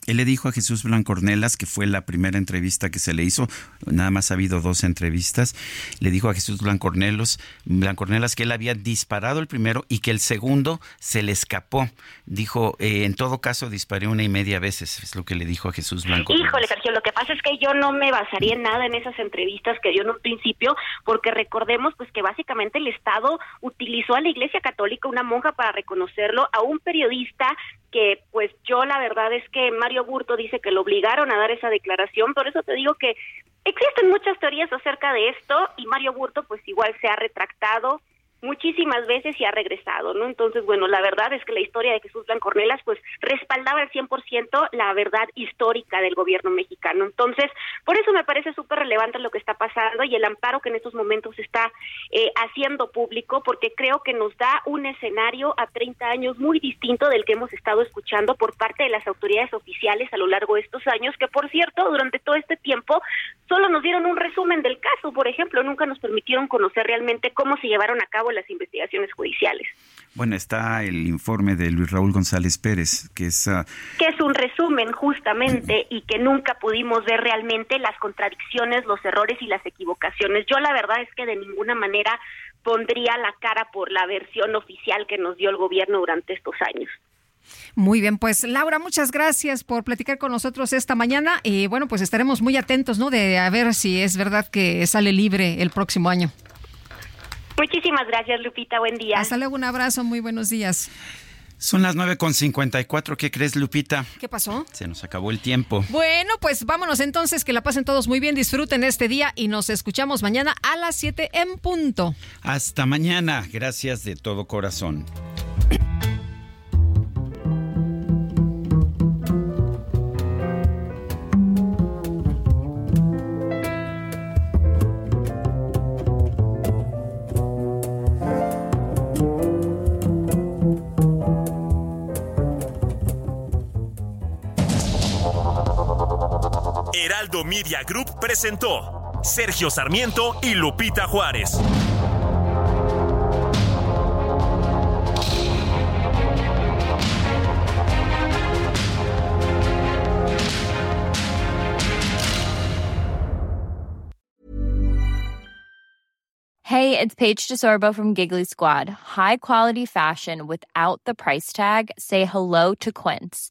él le dijo a Jesús Blancornelas, que fue la primera entrevista que se le hizo, nada más ha habido dos entrevistas, le dijo a Jesús Blancornelos, Blancornelas que él había disparado el primero y que el segundo se le escapó. Dijo, eh, en todo caso disparé una y media veces, es lo que le dijo a Jesús Blancornelas. Híjole, Sergio, lo que pasa es que yo no me basaría en nada en esas entrevistas que dio en un principio, porque recordemos pues que básicamente el Estado utilizó a la Iglesia Católica, una monja, para reconocerlo, a un periodista que pues yo la verdad es que Mario Burto dice que lo obligaron a dar esa declaración, por eso te digo que existen muchas teorías acerca de esto y Mario Burto pues igual se ha retractado, muchísimas veces y ha regresado, ¿no? Entonces, bueno, la verdad es que la historia de Jesús Blancornelas, pues, respaldaba al 100% la verdad histórica del gobierno mexicano. Entonces, por eso me parece súper relevante lo que está pasando y el amparo que en estos momentos está eh, haciendo público, porque creo que nos da un escenario a 30 años muy distinto del que hemos estado escuchando por parte de las autoridades oficiales a lo largo de estos años, que por cierto, durante todo este tiempo solo nos dieron un resumen del caso, por ejemplo, nunca nos permitieron conocer realmente cómo se llevaron a cabo las investigaciones judiciales. Bueno, está el informe de Luis Raúl González Pérez, que es... Ah, que es un resumen justamente y que nunca pudimos ver realmente las contradicciones, los errores y las equivocaciones. Yo la verdad es que de ninguna manera pondría la cara por la versión oficial que nos dio el gobierno durante estos años. Muy bien, pues Laura, muchas gracias por platicar con nosotros esta mañana y bueno, pues estaremos muy atentos, ¿no? De a ver si es verdad que sale libre el próximo año. Muchísimas gracias, Lupita. Buen día. Hasta luego, un abrazo, muy buenos días. Son las 9.54. ¿Qué crees, Lupita? ¿Qué pasó? Se nos acabó el tiempo. Bueno, pues vámonos entonces, que la pasen todos muy bien, disfruten este día y nos escuchamos mañana a las 7 en punto. Hasta mañana. Gracias de todo corazón. Heraldo Media Group presentó Sergio Sarmiento y Lupita Juárez. Hey, it's Paige DeSorbo from Giggly Squad. High quality fashion without the price tag. Say hello to Quince.